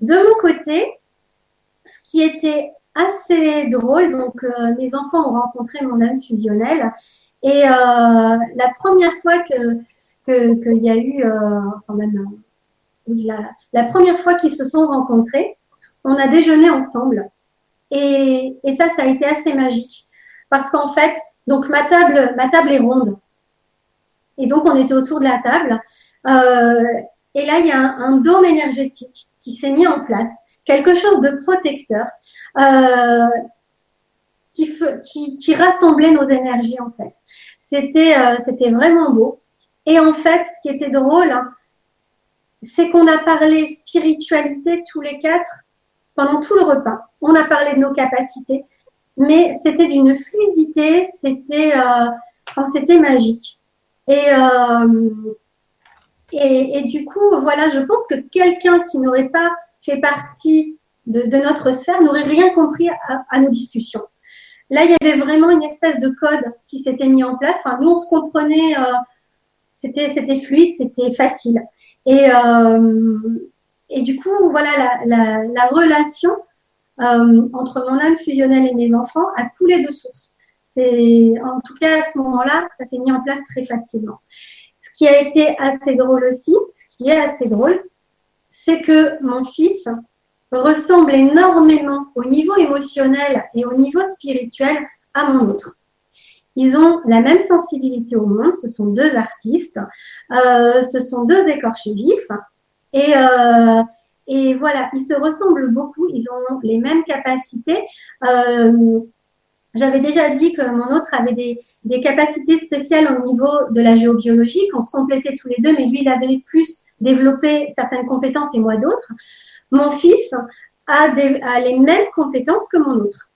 De mon côté, ce qui était assez drôle. Donc, euh, mes enfants ont rencontré mon âme fusionnelle. Et euh, la première fois que qu'il y a eu, euh, enfin même la, la première fois qu'ils se sont rencontrés, on a déjeuné ensemble. Et, et ça, ça a été assez magique. Parce qu'en fait, donc ma table, ma table est ronde. Et donc, on était autour de la table. Euh, et là, il y a un, dôme énergétique qui s'est mis en place, quelque chose de protecteur, euh, qui, qui, qui, rassemblait nos énergies, en fait. C'était euh, c'était vraiment beau. Et en fait, ce qui était drôle, hein, c'est qu'on a parlé spiritualité tous les quatre pendant tout le repas. On a parlé de nos capacités, mais c'était d'une fluidité, c'était euh, enfin, c'était magique. Et, euh, et, du coup, voilà, je pense que quelqu'un qui n'aurait pas fait partie de, notre sphère n'aurait rien compris à, nos discussions. Là, il y avait vraiment une espèce de code qui s'était mis en place. Enfin, nous, on se comprenait, euh, c'était fluide, c'était facile. Et, euh, et du coup, voilà, la relation euh, entre mon âme fusionnelle et mes enfants a coulé de source. C'est, en tout cas, à ce moment-là, ça s'est mis en place très facilement. Qui a été assez drôle aussi, ce qui est assez drôle, c'est que mon fils ressemble énormément au niveau émotionnel et au niveau spirituel à mon autre. Ils ont la même sensibilité au monde, ce sont deux artistes, euh, ce sont deux écorchés vifs, et, euh, et voilà, ils se ressemblent beaucoup, ils ont les mêmes capacités. Euh, J'avais déjà dit que mon autre avait des, des, capacités spéciales au niveau de la géobiologie, qu'on se complétait tous les deux, mais lui, il avait plus développé certaines compétences et moi d'autres. Mon fils a, des, a les mêmes compétences que mon autre.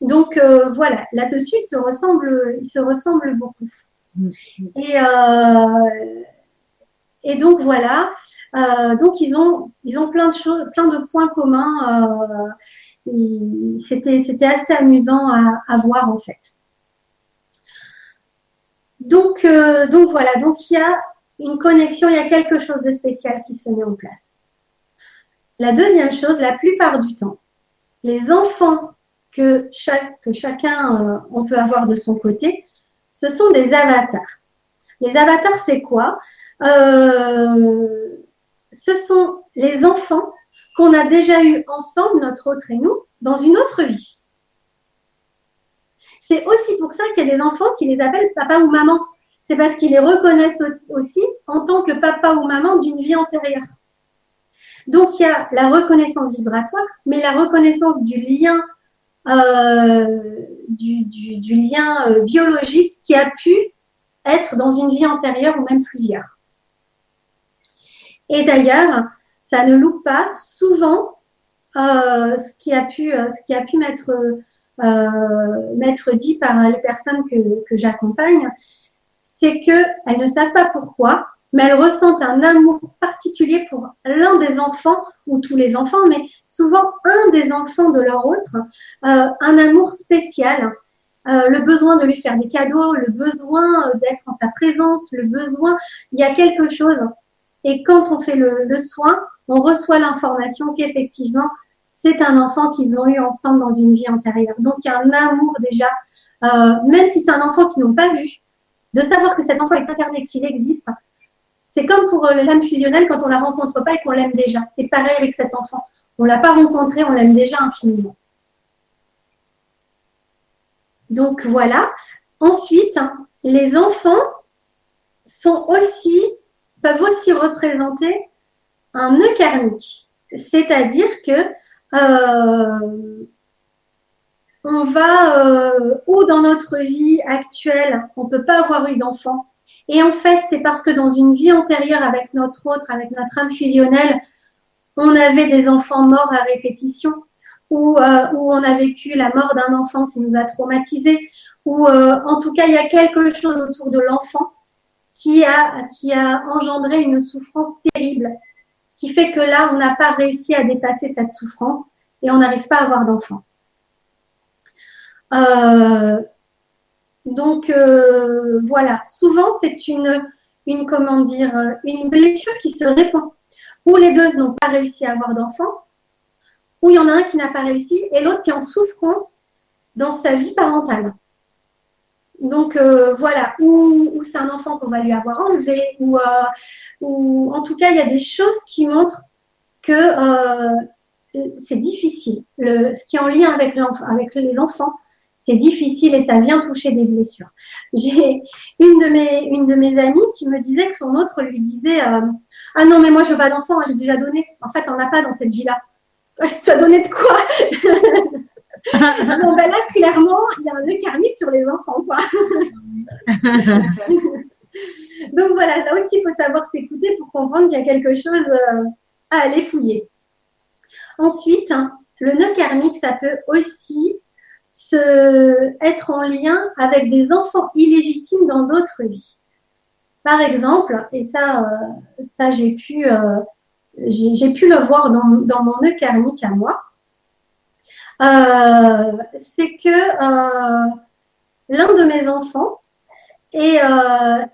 Donc euh, voilà, là-dessus, ils se ressemblent, ils se ressemblent beaucoup. Mm. Et, euh, et donc voilà, euh, donc ils ont, ils ont plein de choses, plein de points communs. C'était, assez amusant à, voir en fait. Donc, euh, donc voilà, donc il y a une connexion, il y a quelque chose de spécial qui se met en place. La deuxième chose, la plupart du temps, les enfants que chacun euh, on peut avoir de son côté, ce sont des avatars. Les avatars, c'est quoi? Euh, Ce sont les enfants qu'on a déjà eu ensemble, notre autre et nous, dans une autre vie. C'est aussi pour ça qu'il y a des enfants qui les appellent papa ou maman. C'est parce qu'ils les reconnaissent aussi en tant que papa ou maman d'une vie antérieure. Donc il y a la reconnaissance vibratoire, mais la reconnaissance du lien euh, du, lien euh, biologique qui a pu être dans une vie antérieure ou même plusieurs. Et d'ailleurs, ça ne loupe pas souvent euh, ce qui a pu, euh, ce qui a pu m'être m'être dit par les personnes que, que j'accompagne, c'est que elles ne savent pas pourquoi, mais elles ressentent un amour particulier pour l'un des enfants ou tous les enfants, mais souvent un des enfants de leur autre, euh, un amour spécial, euh, le besoin de lui faire des cadeaux, le besoin d'être en sa présence, le besoin, il y a quelque chose. Et quand on fait le, soin, on reçoit l'information qu'effectivement, c'est un enfant qu'ils ont eu ensemble dans une vie antérieure. Donc il y a un amour déjà, euh, même si c'est un enfant qu'ils n'ont pas vu, de savoir que cet enfant est incarné, qu'il existe, c'est comme pour euh, l'âme fusionnelle quand on la rencontre pas et qu'on l'aime déjà. C'est pareil avec cet enfant. On l'a pas rencontré, on l'aime déjà infiniment. Donc voilà. Ensuite, les enfants sont aussi, peuvent aussi représenter un nœud karmique. C'est-à-dire que euh, on va, euh, ou dans notre vie actuelle, on ne peut pas avoir eu d'enfant, et en fait, c'est parce que dans une vie antérieure avec notre autre, avec notre âme fusionnelle, on avait des enfants morts à répétition, ou euh, on a vécu la mort d'un enfant qui nous a traumatisés, ou en tout cas, il y a quelque chose autour de l'enfant qui a, engendré une souffrance terrible, qui fait que là, on n'a pas réussi à dépasser cette souffrance et on n'arrive pas à avoir d'enfant. Euh, donc euh, voilà, souvent c'est une, une comment dire, une blessure qui se répand. Ou les deux n'ont pas réussi à avoir d'enfant, ou il y en a un qui n'a pas réussi et l'autre qui est en souffrance dans sa vie parentale. Donc euh, voilà, ou, c'est un enfant qu'on va lui avoir enlevé, ou, euh, ou en tout cas il y a des choses qui montrent que euh, c'est difficile. Le, ce qui est en lien avec, les enfants, c'est difficile et ça vient toucher des blessures. J'ai une de mes une de mes amies qui me disait que son autre lui disait ah non mais moi je veux pas d'enfant, hein, j'ai déjà donné. En fait, on n'a pas dans cette vie-là. as donné de quoi? Non ben là clairement, il y a un nœud karmique sur les enfants quoi. Donc voilà, là aussi il faut savoir s'écouter pour comprendre qu'il y a quelque chose euh, à aller fouiller. Ensuite, hein, le nœud karmique, ça peut aussi se, être en lien avec des enfants illégitimes dans d'autres vies. Par exemple, et ça, euh, ça j'ai pu, euh, j'ai pu le voir dans, dans, mon nœud karmique à moi, c'est que l'un de mes enfants et,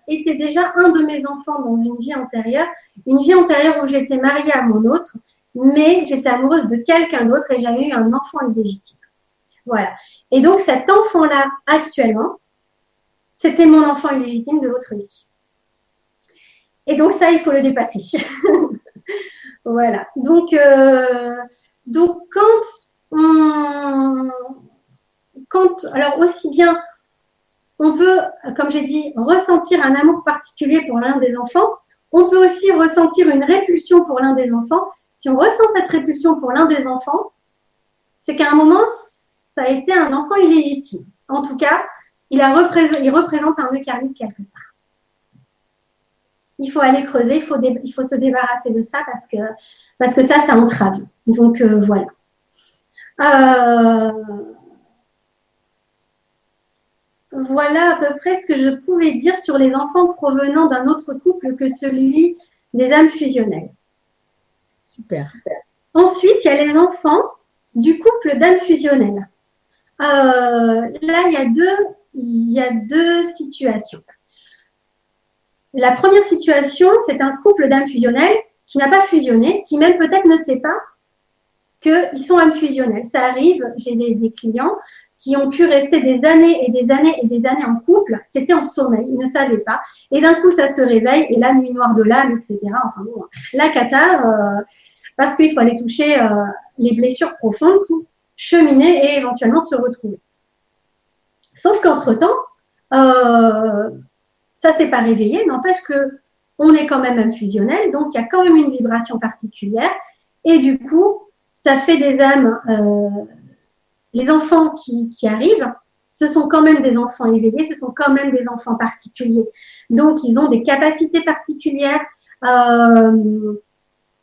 était déjà un de mes enfants dans une vie antérieure, une vie antérieure où j'étais mariée à mon autre, mais j'étais amoureuse de quelqu'un d'autre et j'avais eu un enfant illégitime. Voilà. Et donc cet enfant-là, actuellement, c'était mon enfant illégitime de votre vie. Et donc ça, il faut le dépasser. voilà. Donc, euh, donc quand on, quand, alors aussi bien, on peut, comme j'ai dit, ressentir un amour particulier pour l'un des enfants, on peut aussi ressentir une répulsion pour l'un des enfants. Si on ressent cette répulsion pour l'un des enfants, c'est qu'à un moment, ça a été un enfant illégitime. En tout cas, il, a il représente un nœud karmique quelque part. Il faut aller creuser, il faut, se débarrasser de ça parce que, parce que ça, ça entrave. Donc euh, voilà. Euh, voilà à peu près ce que je pouvais dire sur les enfants provenant d'un autre couple que celui des âmes fusionnelles. Super. Ensuite, il y a les enfants du couple d'âmes fusionnelles. Euh, là, il y, a deux, il y a deux situations. La première situation, c'est un couple d'âmes fusionnelles qui n'a pas fusionné, qui même peut-être ne sait pas qu'ils sont âmes fusionnelles. Ça arrive, j'ai des, clients qui ont pu rester des années et des années et des années en couple, c'était en sommeil, ils ne savaient pas. Et d'un coup, ça se réveille, et la nuit noire de l'âme, etc. Enfin bon, la cata, euh, parce qu'il faut aller toucher euh, les blessures profondes qui cheminer et éventuellement se retrouver. Sauf qu'entre-temps, euh, ça s'est pas réveillé, n'empêche que on est quand même un fusionnel, donc il y a quand même une vibration particulière, et du coup, ça fait des âmes, euh, les enfants qui, arrivent, ce sont quand même des enfants éveillés, ce sont quand même des enfants particuliers. Donc, ils ont des capacités particulières. Euh,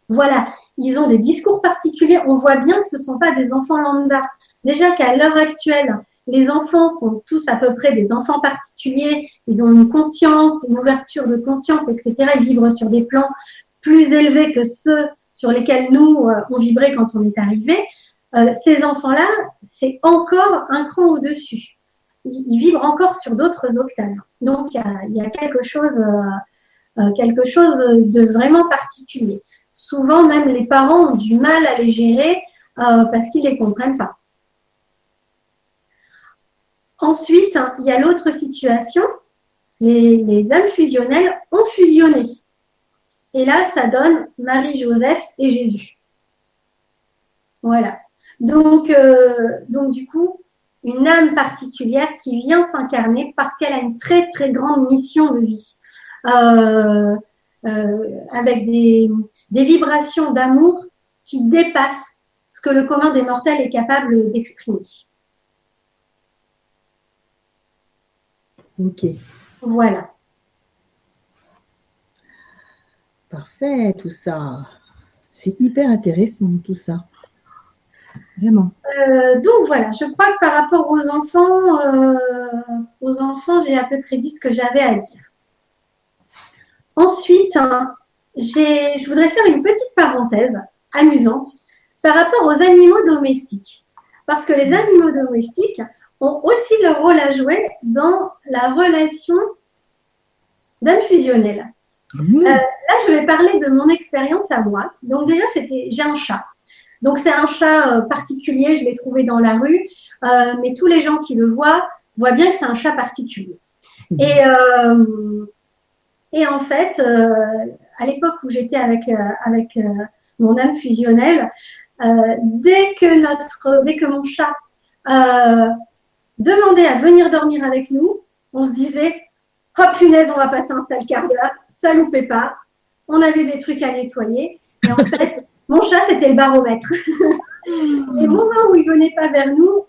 voilà, ils ont des discours particuliers. On voit bien que ce ne sont pas des enfants lambda. Déjà qu'à l'heure actuelle, les enfants sont tous à peu près des enfants particuliers. Ils ont une conscience, une ouverture de conscience, etc. Ils vibrent sur des plans plus élevés que ceux sur lesquels nous, euh, on vibrait quand on est arrivé. Euh, ces enfants-là, c'est encore un cran au-dessus. Ils, vibrent encore sur d'autres octaves. Donc, il y a, quelque chose, euh, quelque chose de vraiment particulier souvent même les parents ont du mal à les gérer parce qu'ils ne les comprennent pas. Ensuite, il y a l'autre situation, les, âmes fusionnelles ont fusionné. Et là, ça donne Marie-Joseph et Jésus. Voilà. Donc, euh, donc, du coup, une âme particulière qui vient s'incarner parce qu'elle a une très, très grande mission de vie. Euh, avec des, des vibrations d'amour qui dépassent ce que le commun des mortels est capable d'exprimer. Ok. Voilà. Parfait, tout ça. C'est hyper intéressant, tout ça. Vraiment. Euh, donc voilà, je crois que par rapport aux enfants, euh, aux enfants, j'ai à peu près dit ce que j'avais à dire. Ensuite, hein, je voudrais faire une petite parenthèse amusante par rapport aux animaux domestiques. Parce que les animaux domestiques ont aussi leur rôle à jouer dans la relation d'âme fusionnelle. Mmh. Euh, là, je vais parler de mon expérience à moi. Donc déjà, c'était j'ai un chat. Donc c'est un chat euh, particulier, je l'ai trouvé dans la rue, euh, mais tous les gens qui le voient voient bien que c'est un chat particulier. Mmh. Et, et en fait, à l'époque où j'étais avec, avec mon âme fusionnelle, dès que notre, dès que mon chat demandait à venir dormir avec nous, on se disait Oh punaise, on va passer un sale quart d'heure, ça loupait pas. On avait des trucs à nettoyer. Et en fait, mon chat, c'était le baromètre. Les moments où il venait pas vers nous,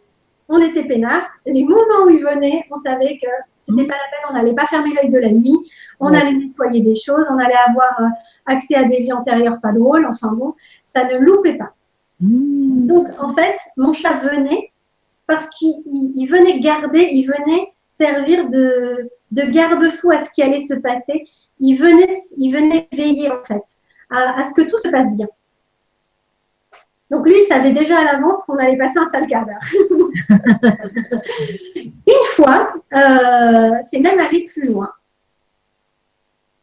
on était peinard. Les moments où il venait, on savait que c'était pas la peine, on n'allait pas fermer l'œil de la nuit, on allait nettoyer des choses, on allait avoir euh, accès à des vies antérieures pas drôles. Enfin bon, ça ne loupait pas. Mmh. Donc en fait, mon chat venait parce qu'il venait garder, il venait servir de, de garde-fou à ce qui allait se passer. Il venait, il venait veiller en fait à, ce que tout se passe bien. Donc lui, il savait déjà à l'avance qu'on allait passer un sale quart d'heure. Une fois, euh, c'est même allé plus loin.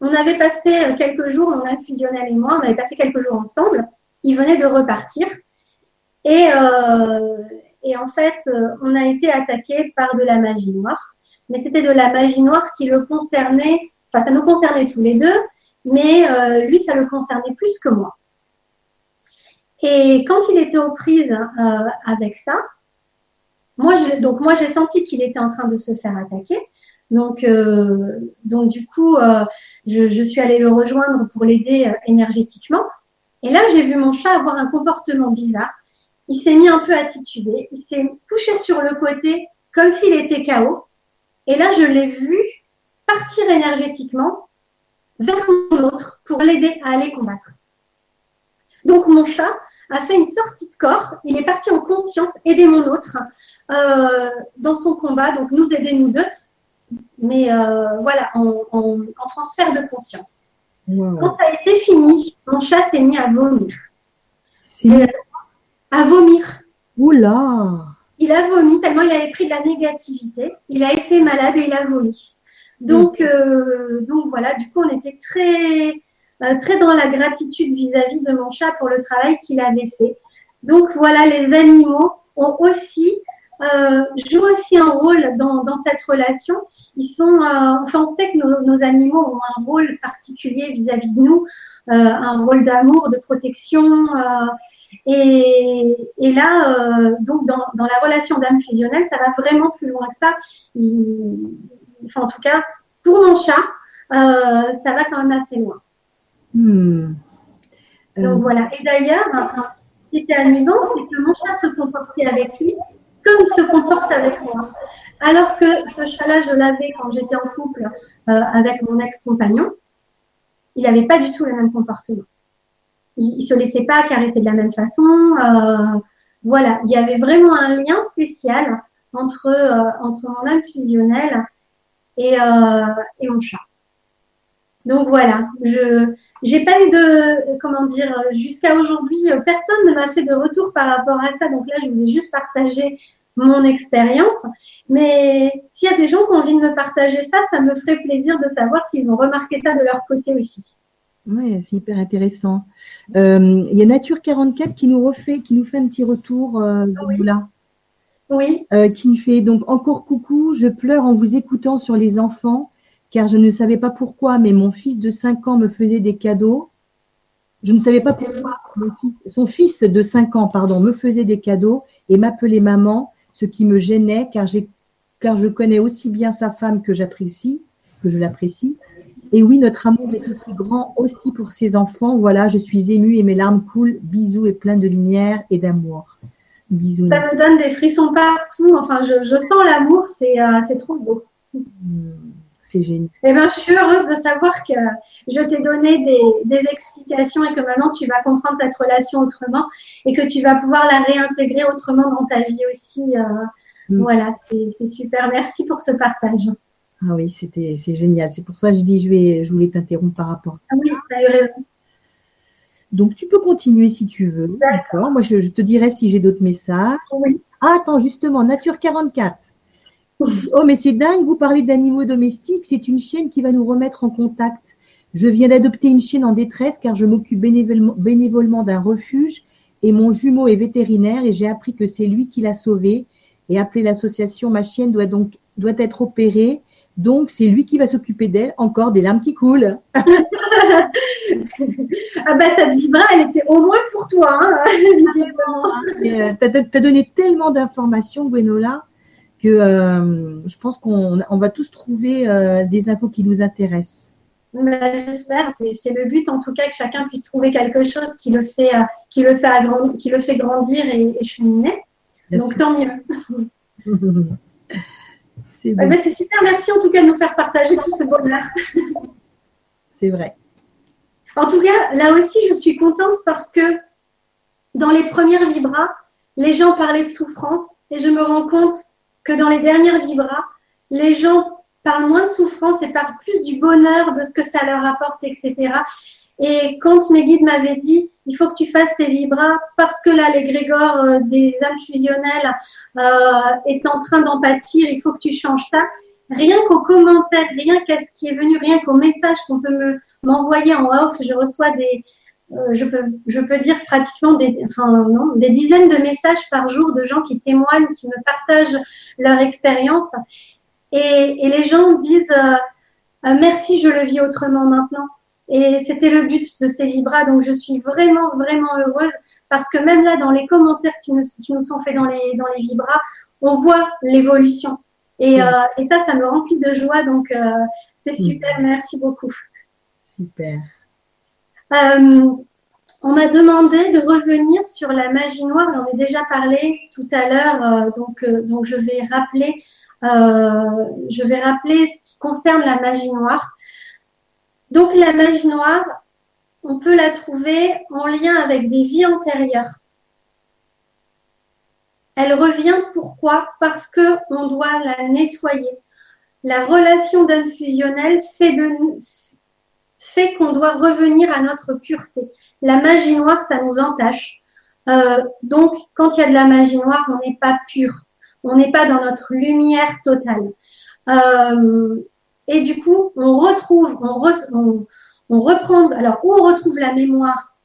On avait passé quelques jours, mon âme fusionnelle et moi, on avait passé quelques jours ensemble. Il venait de repartir. Et, euh, et en fait, on a été attaqué par de la magie noire mais c'était de la magie noire qui le concernait, ça nous concernait tous les deux, mais euh, lui, ça le concernait plus que moi. Et quand il était aux prises euh, avec ça, moi, donc moi j'ai senti qu'il était en train de se faire attaquer. Donc, euh, donc du coup, je, suis allée le rejoindre pour l'aider énergétiquement. Et là, j'ai vu mon chat avoir un comportement bizarre. Il s'est mis un peu tituber. Il s'est couché sur le côté comme s'il était KO. Et là, je l'ai vu partir énergétiquement vers mon autre pour l'aider à aller combattre. Donc mon chat a fait une sortie de corps, il est parti en conscience aider mon autre euh, dans son combat, donc nous aider nous deux, mais euh, voilà, en, transfert de conscience. Quand ça a été fini, mon chat s'est mis à vomir. Euh, à vomir. Oula il a vomi tellement il avait pris de la négativité. Il a été malade et il a vomi. Donc, euh, donc voilà, du coup, on était très, euh, très dans la gratitude vis-à-vis de mon chat pour le travail qu'il avait fait. Donc voilà, les animaux ont aussi euh, jouent aussi un rôle dans, dans cette relation. Ils sont, euh, enfin, on sait que nos, nos, animaux ont un rôle particulier vis-à-vis de nous, euh, un rôle d'amour, de protection. Euh, et, et, là, donc dans, dans, la relation d'âme fusionnelle, ça va vraiment plus loin que ça. Enfin, en tout cas, pour mon chat, ça va quand même assez loin. Hmm. Donc voilà. Et d'ailleurs, ce qui était amusant, c'est que mon chat se comportait avec lui comme il se comporte avec moi. Alors que ce chat-là, je l'avais quand j'étais en couple euh, avec mon ex-compagnon, il n'avait pas du tout le même comportement. Il, ne se laissait pas caresser de la même façon. Euh, voilà, il y avait vraiment un lien spécial entre euh, entre mon âme fusionnelle et, et mon chat. Donc voilà, je j'ai pas eu de comment dire jusqu'à aujourd'hui personne ne m'a fait de retour par rapport à ça. Donc là, je vous ai juste partagé mon expérience. Mais s'il y a des gens qui ont envie de me partager ça, ça me ferait plaisir de savoir s'ils ont remarqué ça de leur côté aussi. Oui, c'est hyper intéressant. Euh, il y a Nature 44 qui nous refait, qui nous fait un petit retour euh, oui. là. Oui. Euh, qui fait donc encore coucou, je pleure en vous écoutant sur les enfants, car je ne savais pas pourquoi, mais mon fils de 5 ans me faisait des cadeaux. Je ne savais pas pourquoi son fils de 5 ans, pardon, me faisait des cadeaux et m'appelait maman ce qui me gênait, car, car je connais aussi bien sa femme que j'apprécie, que je l'apprécie. Et oui, notre amour est aussi grand aussi pour ses enfants. Voilà, je suis émue et mes larmes coulent. Bisous et plein de lumière et d'amour. Bisous. Ça me donne des frissons partout. Enfin, je, sens l'amour, c'est euh, trop beau. Hmm, c'est génial. Eh ben, je suis heureuse de savoir que je t'ai donné des, des, explications et que maintenant tu vas comprendre cette relation autrement et que tu vas pouvoir la réintégrer autrement dans ta vie aussi. Euh, mm. Voilà, c'est super. Merci pour ce partage. Ah oui, c'était c'est génial. C'est pour ça que je dis je vais je voulais t'interrompre par rapport. Ah oui, tu as eu raison. Donc tu peux continuer si tu veux. D'accord. Moi je, te dirai si j'ai d'autres messages. Oui. Ah, attends, justement, Nature 44. Oh, mais c'est dingue, vous parlez d'animaux domestiques, c'est une chienne qui va nous remettre en contact. Je viens d'adopter une chienne en détresse car je m'occupe bénévolement d'un refuge et mon jumeau est vétérinaire et j'ai appris que c'est lui qui l'a sauvée et appelé l'association ma chienne doit donc doit être opérée donc c'est lui qui va s'occuper d'elle encore des larmes qui coulent ah bah cette vibra elle était au moins pour toi hein, visiblement euh, t'as as donné tellement d'informations Gwenola que euh, je pense qu'on on va tous trouver euh, des infos qui nous intéressent. Ben, j'espère, c'est le but en tout cas que chacun puisse trouver quelque chose qui le fait, euh, qui le fait, qui le fait grandir et, et cheminer. Donc tant mieux. c'est bon. ben, super, merci en tout cas de nous faire partager tout ce bonheur. c'est vrai. En tout cas, là aussi, je suis contente parce que dans les premières vibras, les gens parlaient de souffrance et je me rends compte que dans les dernières vibras, les gens parlent moins de souffrance et parlent plus du bonheur, de ce que ça leur apporte, etc. Et quand mes guides m'avaient dit, il faut que tu fasses ces vibras parce que là, l'égrégore euh, des âmes fusionnelles est en train d'en pâtir, il faut que tu changes ça. Rien qu'aux commentaires, rien qu'à ce qui est venu, rien qu'aux messages qu'on peut me m'envoyer en off, je reçois des, euh, je, peux, dire pratiquement des, des dizaines de messages par jour de gens qui témoignent, qui me partagent leur expérience. Et, les gens disent euh, euh, merci, je le vis autrement maintenant. Et c'était le but de ces vibras. Donc je suis vraiment, vraiment heureuse parce que même là, dans les commentaires qui nous, qui nous sont faits dans les, dans les vibras, on voit l'évolution. Et, euh, et, ça, ça me remplit de joie. Donc c'est super. Merci beaucoup. Super. Euh, on m'a demandé de revenir sur la magie noire. J'en ai déjà parlé tout à l'heure, euh, donc, euh, donc je vais rappeler, je vais rappeler ce qui concerne la magie noire. Donc la magie noire, on peut la trouver en lien avec des vies antérieures. Elle revient pourquoi? Parce que on doit la nettoyer. La relation d'âme fusionnelle fait qu'on doit revenir à notre pureté. La magie noire, ça nous entache. Euh, donc, quand il y a de la magie noire, on n'est pas pur. On n'est pas dans notre lumière totale. Euh, et du coup, on retrouve, on, on, reprend, alors, où on retrouve la mémoire,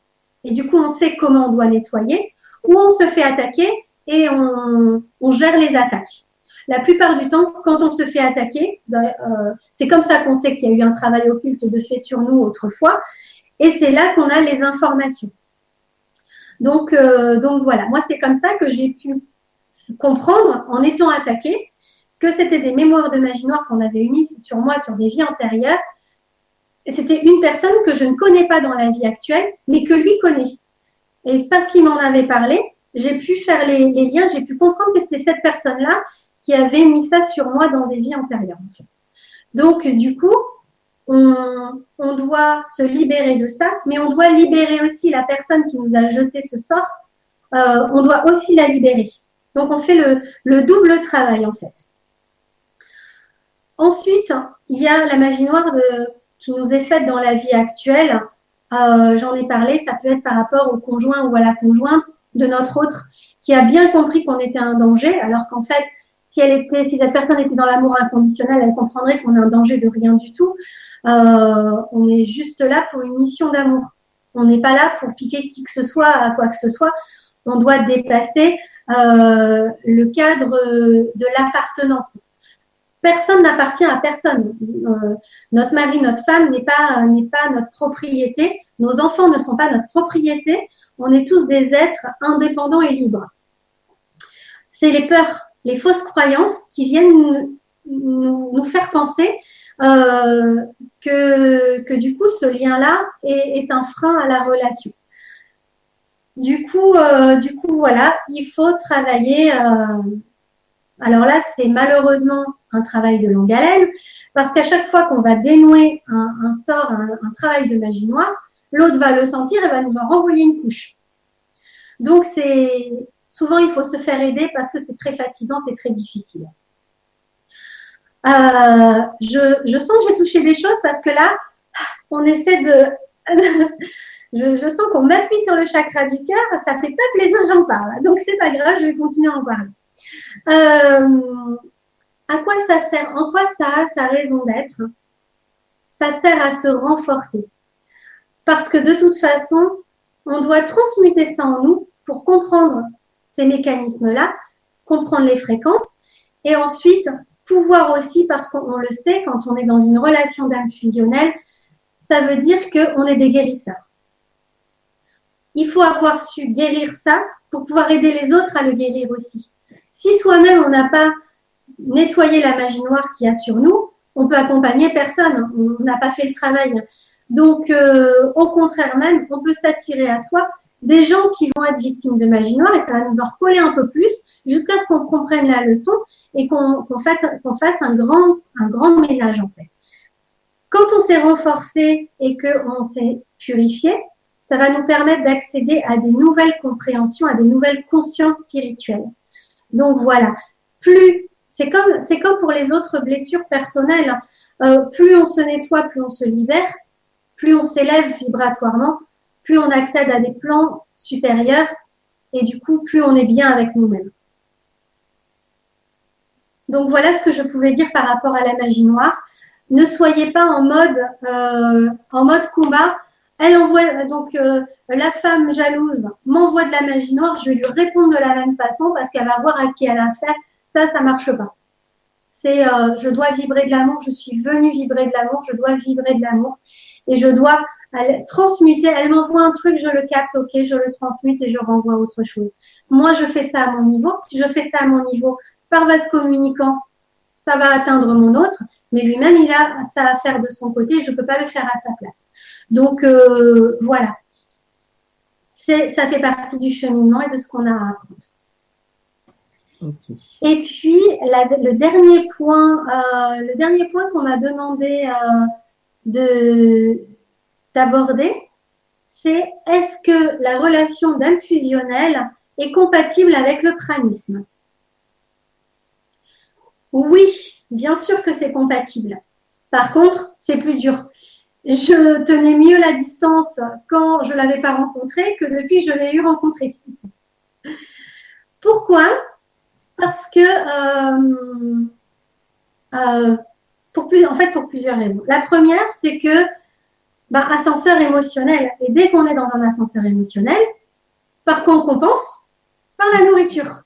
et du coup, on sait comment on doit nettoyer, ou on se fait attaquer et on, on gère les attaques la plupart du temps, quand on se fait attaquer, ben, euh, c'est comme ça qu'on sait qu'il y a eu un travail occulte de fait sur nous autrefois, et c'est là qu'on a les informations. Donc, euh, donc voilà, moi c'est comme ça que j'ai pu comprendre en étant attaqué que c'était des mémoires de magie noire qu'on avait mises sur moi sur des vies antérieures. C'était une personne que je ne connais pas dans la vie actuelle, mais que lui connaît. Et parce qu'il m'en avait parlé, j'ai pu faire les liens, j'ai pu comprendre que c'était cette personne-là qui avait mis ça sur moi dans des vies antérieures, en fait. Donc, du coup, on, doit se libérer de ça, mais on doit libérer aussi la personne qui nous a jeté ce sort. Euh, on doit aussi la libérer. Donc, on fait le double travail, en fait. Ensuite, il y a la magie noire de, qui nous est faite dans la vie actuelle. Euh, J'en ai parlé, ça peut être par rapport au conjoint ou à la conjointe de notre autre qui a bien compris qu'on était un danger, alors qu'en fait, si elle était, si cette personne était dans l'amour inconditionnel, elle comprendrait qu'on est un danger de rien du tout. Euh, on est juste là pour une mission d'amour. On n'est pas là pour piquer qui que ce soit à quoi que ce soit. On doit dépasser euh, le cadre de l'appartenance. Personne n'appartient à personne. Euh, notre mari, notre femme n'est pas n'est pas notre propriété. Nos enfants ne sont pas notre propriété. On est tous des êtres indépendants et libres. C'est les peurs les fausses croyances qui viennent nous, faire penser euh, que, que, du coup ce lien-là est, un frein à la relation. Du coup, euh, du coup voilà, il faut travailler. Alors là, c'est malheureusement un travail de longue haleine parce qu'à chaque fois qu'on va dénouer un, sort, un, un, travail de magie noire, l'autre va le sentir et va nous en renvoyer une couche. Donc c'est souvent il faut se faire aider parce que c'est très fatigant, c'est très difficile. Euh, je, sens que j'ai touché des choses parce que là, on essaie de. je, sens qu'on m'appuie sur le chakra du cœur, ça fait pas plaisir, j'en parle. Donc c'est pas grave, je vais continuer à en parler. Euh, à quoi ça sert En quoi ça a sa raison d'être? Ça sert à se renforcer. Parce que de toute façon, on doit transmuter ça en nous pour comprendre ces mécanismes-là, comprendre les fréquences et ensuite pouvoir aussi, parce qu'on le sait, quand on est dans une relation d'âme fusionnelle, ça veut dire qu'on est des guérisseurs. Il faut avoir su guérir ça pour pouvoir aider les autres à le guérir aussi. Si soi-même on n'a pas nettoyer la magie noire qu'il y a sur nous, on peut accompagner personne. On n'a pas fait le travail. Donc, euh, au contraire même, on peut s'attirer à soi des gens qui vont être victimes de magie noire et ça va nous en recoller un peu plus jusqu'à ce qu'on comprenne la leçon et qu'on fasse, un grand, un grand ménage en fait. Quand on s'est renforcé et qu'on s'est purifié, ça va nous permettre d'accéder à des nouvelles compréhensions, à des nouvelles consciences spirituelles. Donc voilà, plus c'est comme c'est comme pour les autres blessures personnelles. Euh, plus on se nettoie, plus on se libère, plus on s'élève vibratoirement, plus on accède à des plans supérieurs et du coup plus on est bien avec nous-mêmes. Donc voilà ce que je pouvais dire par rapport à la magie noire. Ne soyez pas en mode euh, en mode combat. Elle envoie donc euh, la femme jalouse m'envoie de la magie noire, je vais lui répondre de la même façon parce qu'elle va voir à qui elle a affaire. Ça, ça marche pas. C'est euh, je dois vibrer de l'amour, je suis venue vibrer de l'amour, je dois vibrer de l'amour et je dois transmuter. Elle m'envoie un truc, je le capte, ok, je le transmute et je renvoie autre chose. Moi, je fais ça à mon niveau. Si je fais ça à mon niveau, par vase communicant, ça va atteindre mon autre, mais lui-même, il a ça à faire de son côté, je ne peux pas le faire à sa place. Donc, euh, voilà. Ça fait partie du cheminement et de ce qu'on a à apprendre. Et puis, le dernier point, euh, le dernier point qu'on m'a demandé euh, de d'aborder, c'est est-ce que la relation d'âme fusionnelle est compatible avec le pranisme? Oui, bien sûr que c'est compatible. Par contre, c'est plus dur. Je tenais mieux la distance quand je l'avais pas rencontré que depuis je l'ai eu rencontré. Pourquoi? Parce que euh, euh, en fait pour plusieurs raisons. La première, c'est que bah, ascenseur émotionnel. Et dès qu'on est dans un ascenseur émotionnel, par quoi on compense? Par la nourriture.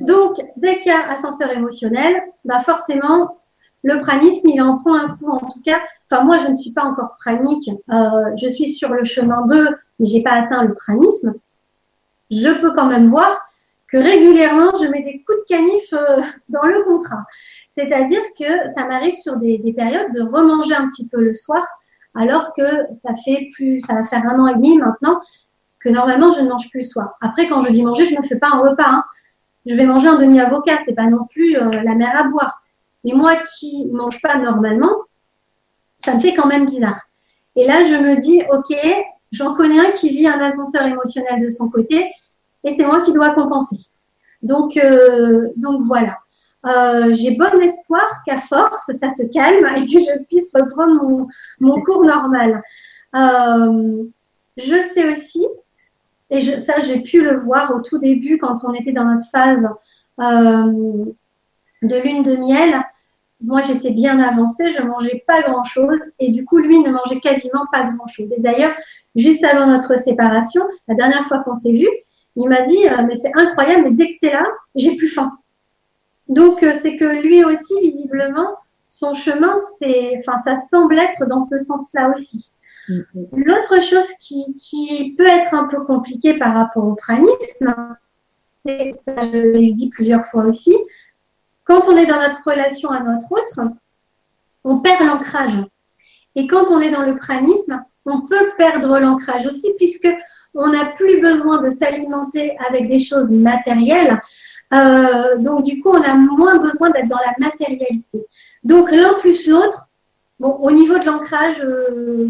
Donc, dès qu'il y a ascenseur émotionnel, bah forcément, le pranisme, il en prend un coup. En tout cas, enfin moi, je ne suis pas encore pranique. Euh, je suis sur le chemin 2, mais j'ai pas atteint le pranisme. Je peux quand même voir que régulièrement, je mets des coups de canif euh, dans le contrat. C'est-à-dire que ça m'arrive sur des, des, périodes de remanger un petit peu le soir, alors que ça fait plus, ça va faire un an et demi maintenant que normalement je ne mange plus le soir. Après, quand je dis manger, je ne fais pas un repas. Hein je vais manger un demi-avocat, c'est pas non plus euh, la mer à boire. Mais moi qui mange pas normalement, ça me fait quand même bizarre. Et là, je me dis, ok, j'en connais un qui vit un ascenseur émotionnel de son côté, et c'est moi qui dois compenser. Donc, euh, donc voilà. Euh, j'ai bon espoir qu'à force, ça se calme et que je puisse reprendre mon, mon cours normal. je sais aussi et je, ça, j'ai pu le voir au tout début quand on était dans notre phase euh, de lune de miel. Moi, j'étais bien avancée, je mangeais pas grand-chose et du coup, lui ne mangeait quasiment pas grand-chose. Et d'ailleurs, juste avant notre séparation, la dernière fois qu'on s'est vu, il m'a dit euh, mais c'est incroyable, mais dès que c'est là, j'ai plus faim. Donc euh, c'est que lui aussi, visiblement, son chemin, c'est, enfin, ça semble être dans ce sens-là aussi. L'autre chose qui, peut être un peu compliquée par rapport au pranisme, c'est, ça je l'ai dit plusieurs fois aussi, quand on est dans notre relation à notre autre, on perd l'ancrage. Et quand on est dans le pranisme, on peut perdre l'ancrage aussi puisque on n'a plus besoin de s'alimenter avec des choses matérielles. Euh, donc du coup, on a moins besoin d'être dans la matérialité. Donc l'un plus l'autre, bon, au niveau de l'ancrage, euh,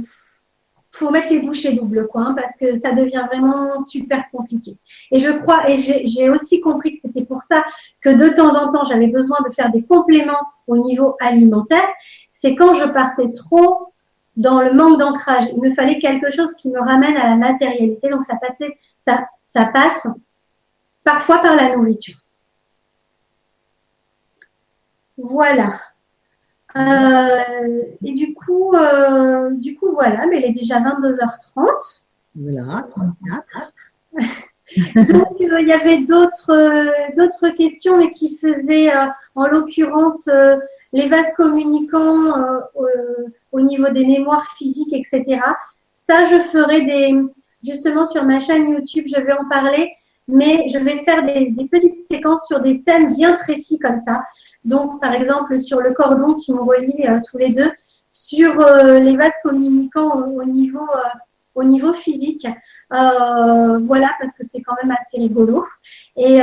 faut mettre les bouchées doubles, quoi, parce que ça devient vraiment super compliqué. Et je crois, et j'ai aussi compris que c'était pour ça que de temps en temps, j'avais besoin de faire des compléments au niveau alimentaire. C'est quand je partais trop dans le manque d'ancrage. Il me fallait quelque chose qui me ramène à la matérialité. Donc ça passait, ça, ça passe parfois par la nourriture. Voilà. Euh, et du coup, euh, du coup, voilà, mais il est déjà 22h30. Voilà, 34. Donc, euh, il y avait d'autres d'autres questions, mais qui faisaient, en l'occurrence, les vases communicants au niveau des mémoires physiques, etc. Ça, je ferai des, justement sur ma chaîne YouTube, je vais en parler, mais je vais faire des, des petites séquences sur des thèmes bien précis comme ça Donc, par exemple, sur le cordon qui nous relie tous les deux, sur les vases communicants au, niveau, au niveau physique. voilà, parce que c'est quand même assez rigolo. Et,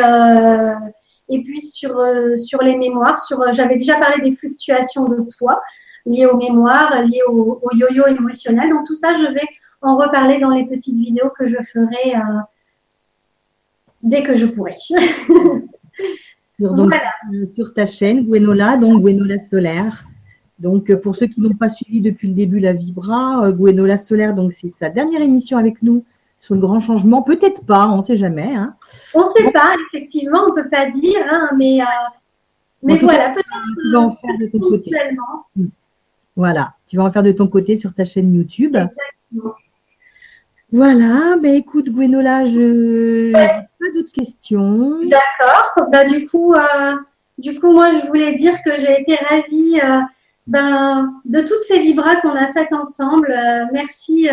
et puis sur, sur les mémoires, sur, j'avais déjà parlé des fluctuations de poids liées aux mémoires, liées au yo-yo émotionnel. Donc tout ça, je vais en reparler dans les petites vidéos que je ferai dès que je pourrai. sur, donc, euh, sur ta chaîne, Gwenola, donc Gwenola Solaire. Donc, euh, pour ceux qui n'ont pas suivi depuis le début la Vibra, euh, Gwenola Solaire, donc c'est sa dernière émission avec nous sur le grand changement. Peut-être pas, on ne sait jamais. Hein. On ne sait pas, effectivement, on ne peut pas dire, hein, mais, mais voilà, peut-être. Tu vas en faire de ton côté. Hmm. Voilà, tu vas en faire de ton côté sur ta chaîne YouTube. Exactement. Voilà, ben écoute Gwenola, je d'autres questions. D'accord. Bah, du coup, euh, du coup, moi je voulais dire que j'ai été ravie euh, ben, de toutes ces vibras qu'on a faites ensemble. Euh, merci,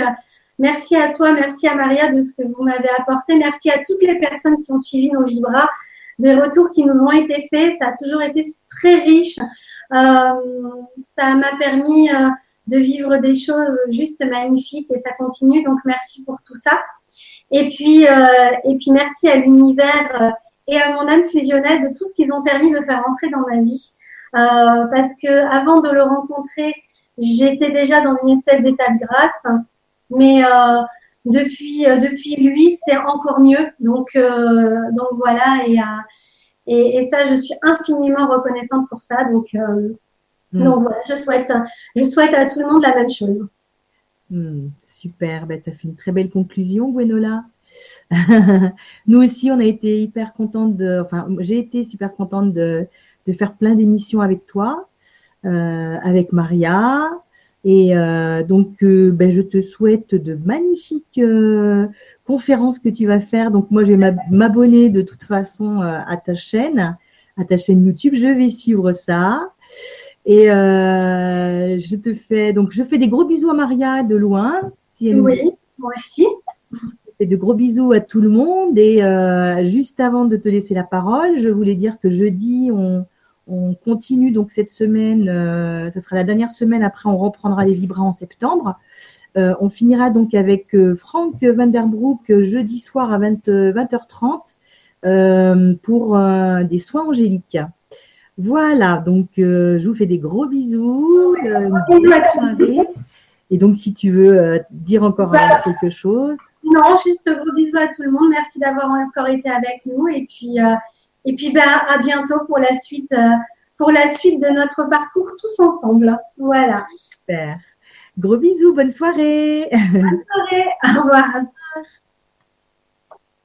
merci à toi, merci à Maria de ce que vous m'avez apporté. Merci à toutes les personnes qui ont suivi nos vibras, des retours qui nous ont été faits. Ça a toujours été très riche. ça m'a permis de vivre des choses juste magnifiques et ça continue. Donc merci pour tout ça. Et puis, euh, et puis merci à l'univers euh, et à mon âme fusionnelle de tout ce qu'ils ont permis de faire entrer dans ma vie. Euh, parce que avant de le rencontrer, j'étais déjà dans une espèce d'état de grâce, mais euh, depuis euh, depuis lui, c'est encore mieux. Donc donc voilà et, et, et ça, je suis infiniment reconnaissante pour ça. Donc Mm. Donc voilà, je souhaite, je souhaite à tout le monde la même chose. Mm, super, ben, tu as fait une très belle conclusion, Gwenola. Nous aussi, on a été hyper contente de, enfin, j'ai été super contente de, de faire plein d'émissions avec toi, euh, avec Maria. Et euh, donc, euh, ben, je te souhaite de magnifiques conférences que tu vas faire. Donc, moi, je vais m'abonner de toute façon à ta chaîne, à ta chaîne YouTube. Je vais suivre ça. Et euh, je te fais donc je fais des gros bisous à Maria de loin. Si elle oui, moi aussi. Je fais de gros bisous à tout le monde. Et euh, juste avant de te laisser la parole, je voulais dire que jeudi on, on continue donc cette semaine. Euh, ce sera la dernière semaine. Après, on reprendra les vibras en septembre. Euh, on finira donc avec euh, Franck Vanderbroek jeudi soir à 20, 20h30 euh, pour des soins angéliques. Voilà, donc euh, je vous fais des gros bisous. Euh, Et donc, si tu veux euh, dire encore bah, quelque chose. Non, juste gros bisous à tout le monde. Merci d'avoir encore été avec nous. Et puis, et puis bah, à bientôt pour la suite, pour la suite de notre parcours tous ensemble. Voilà. Super. Gros bisous, bonne soirée. Bonne soirée. Au revoir.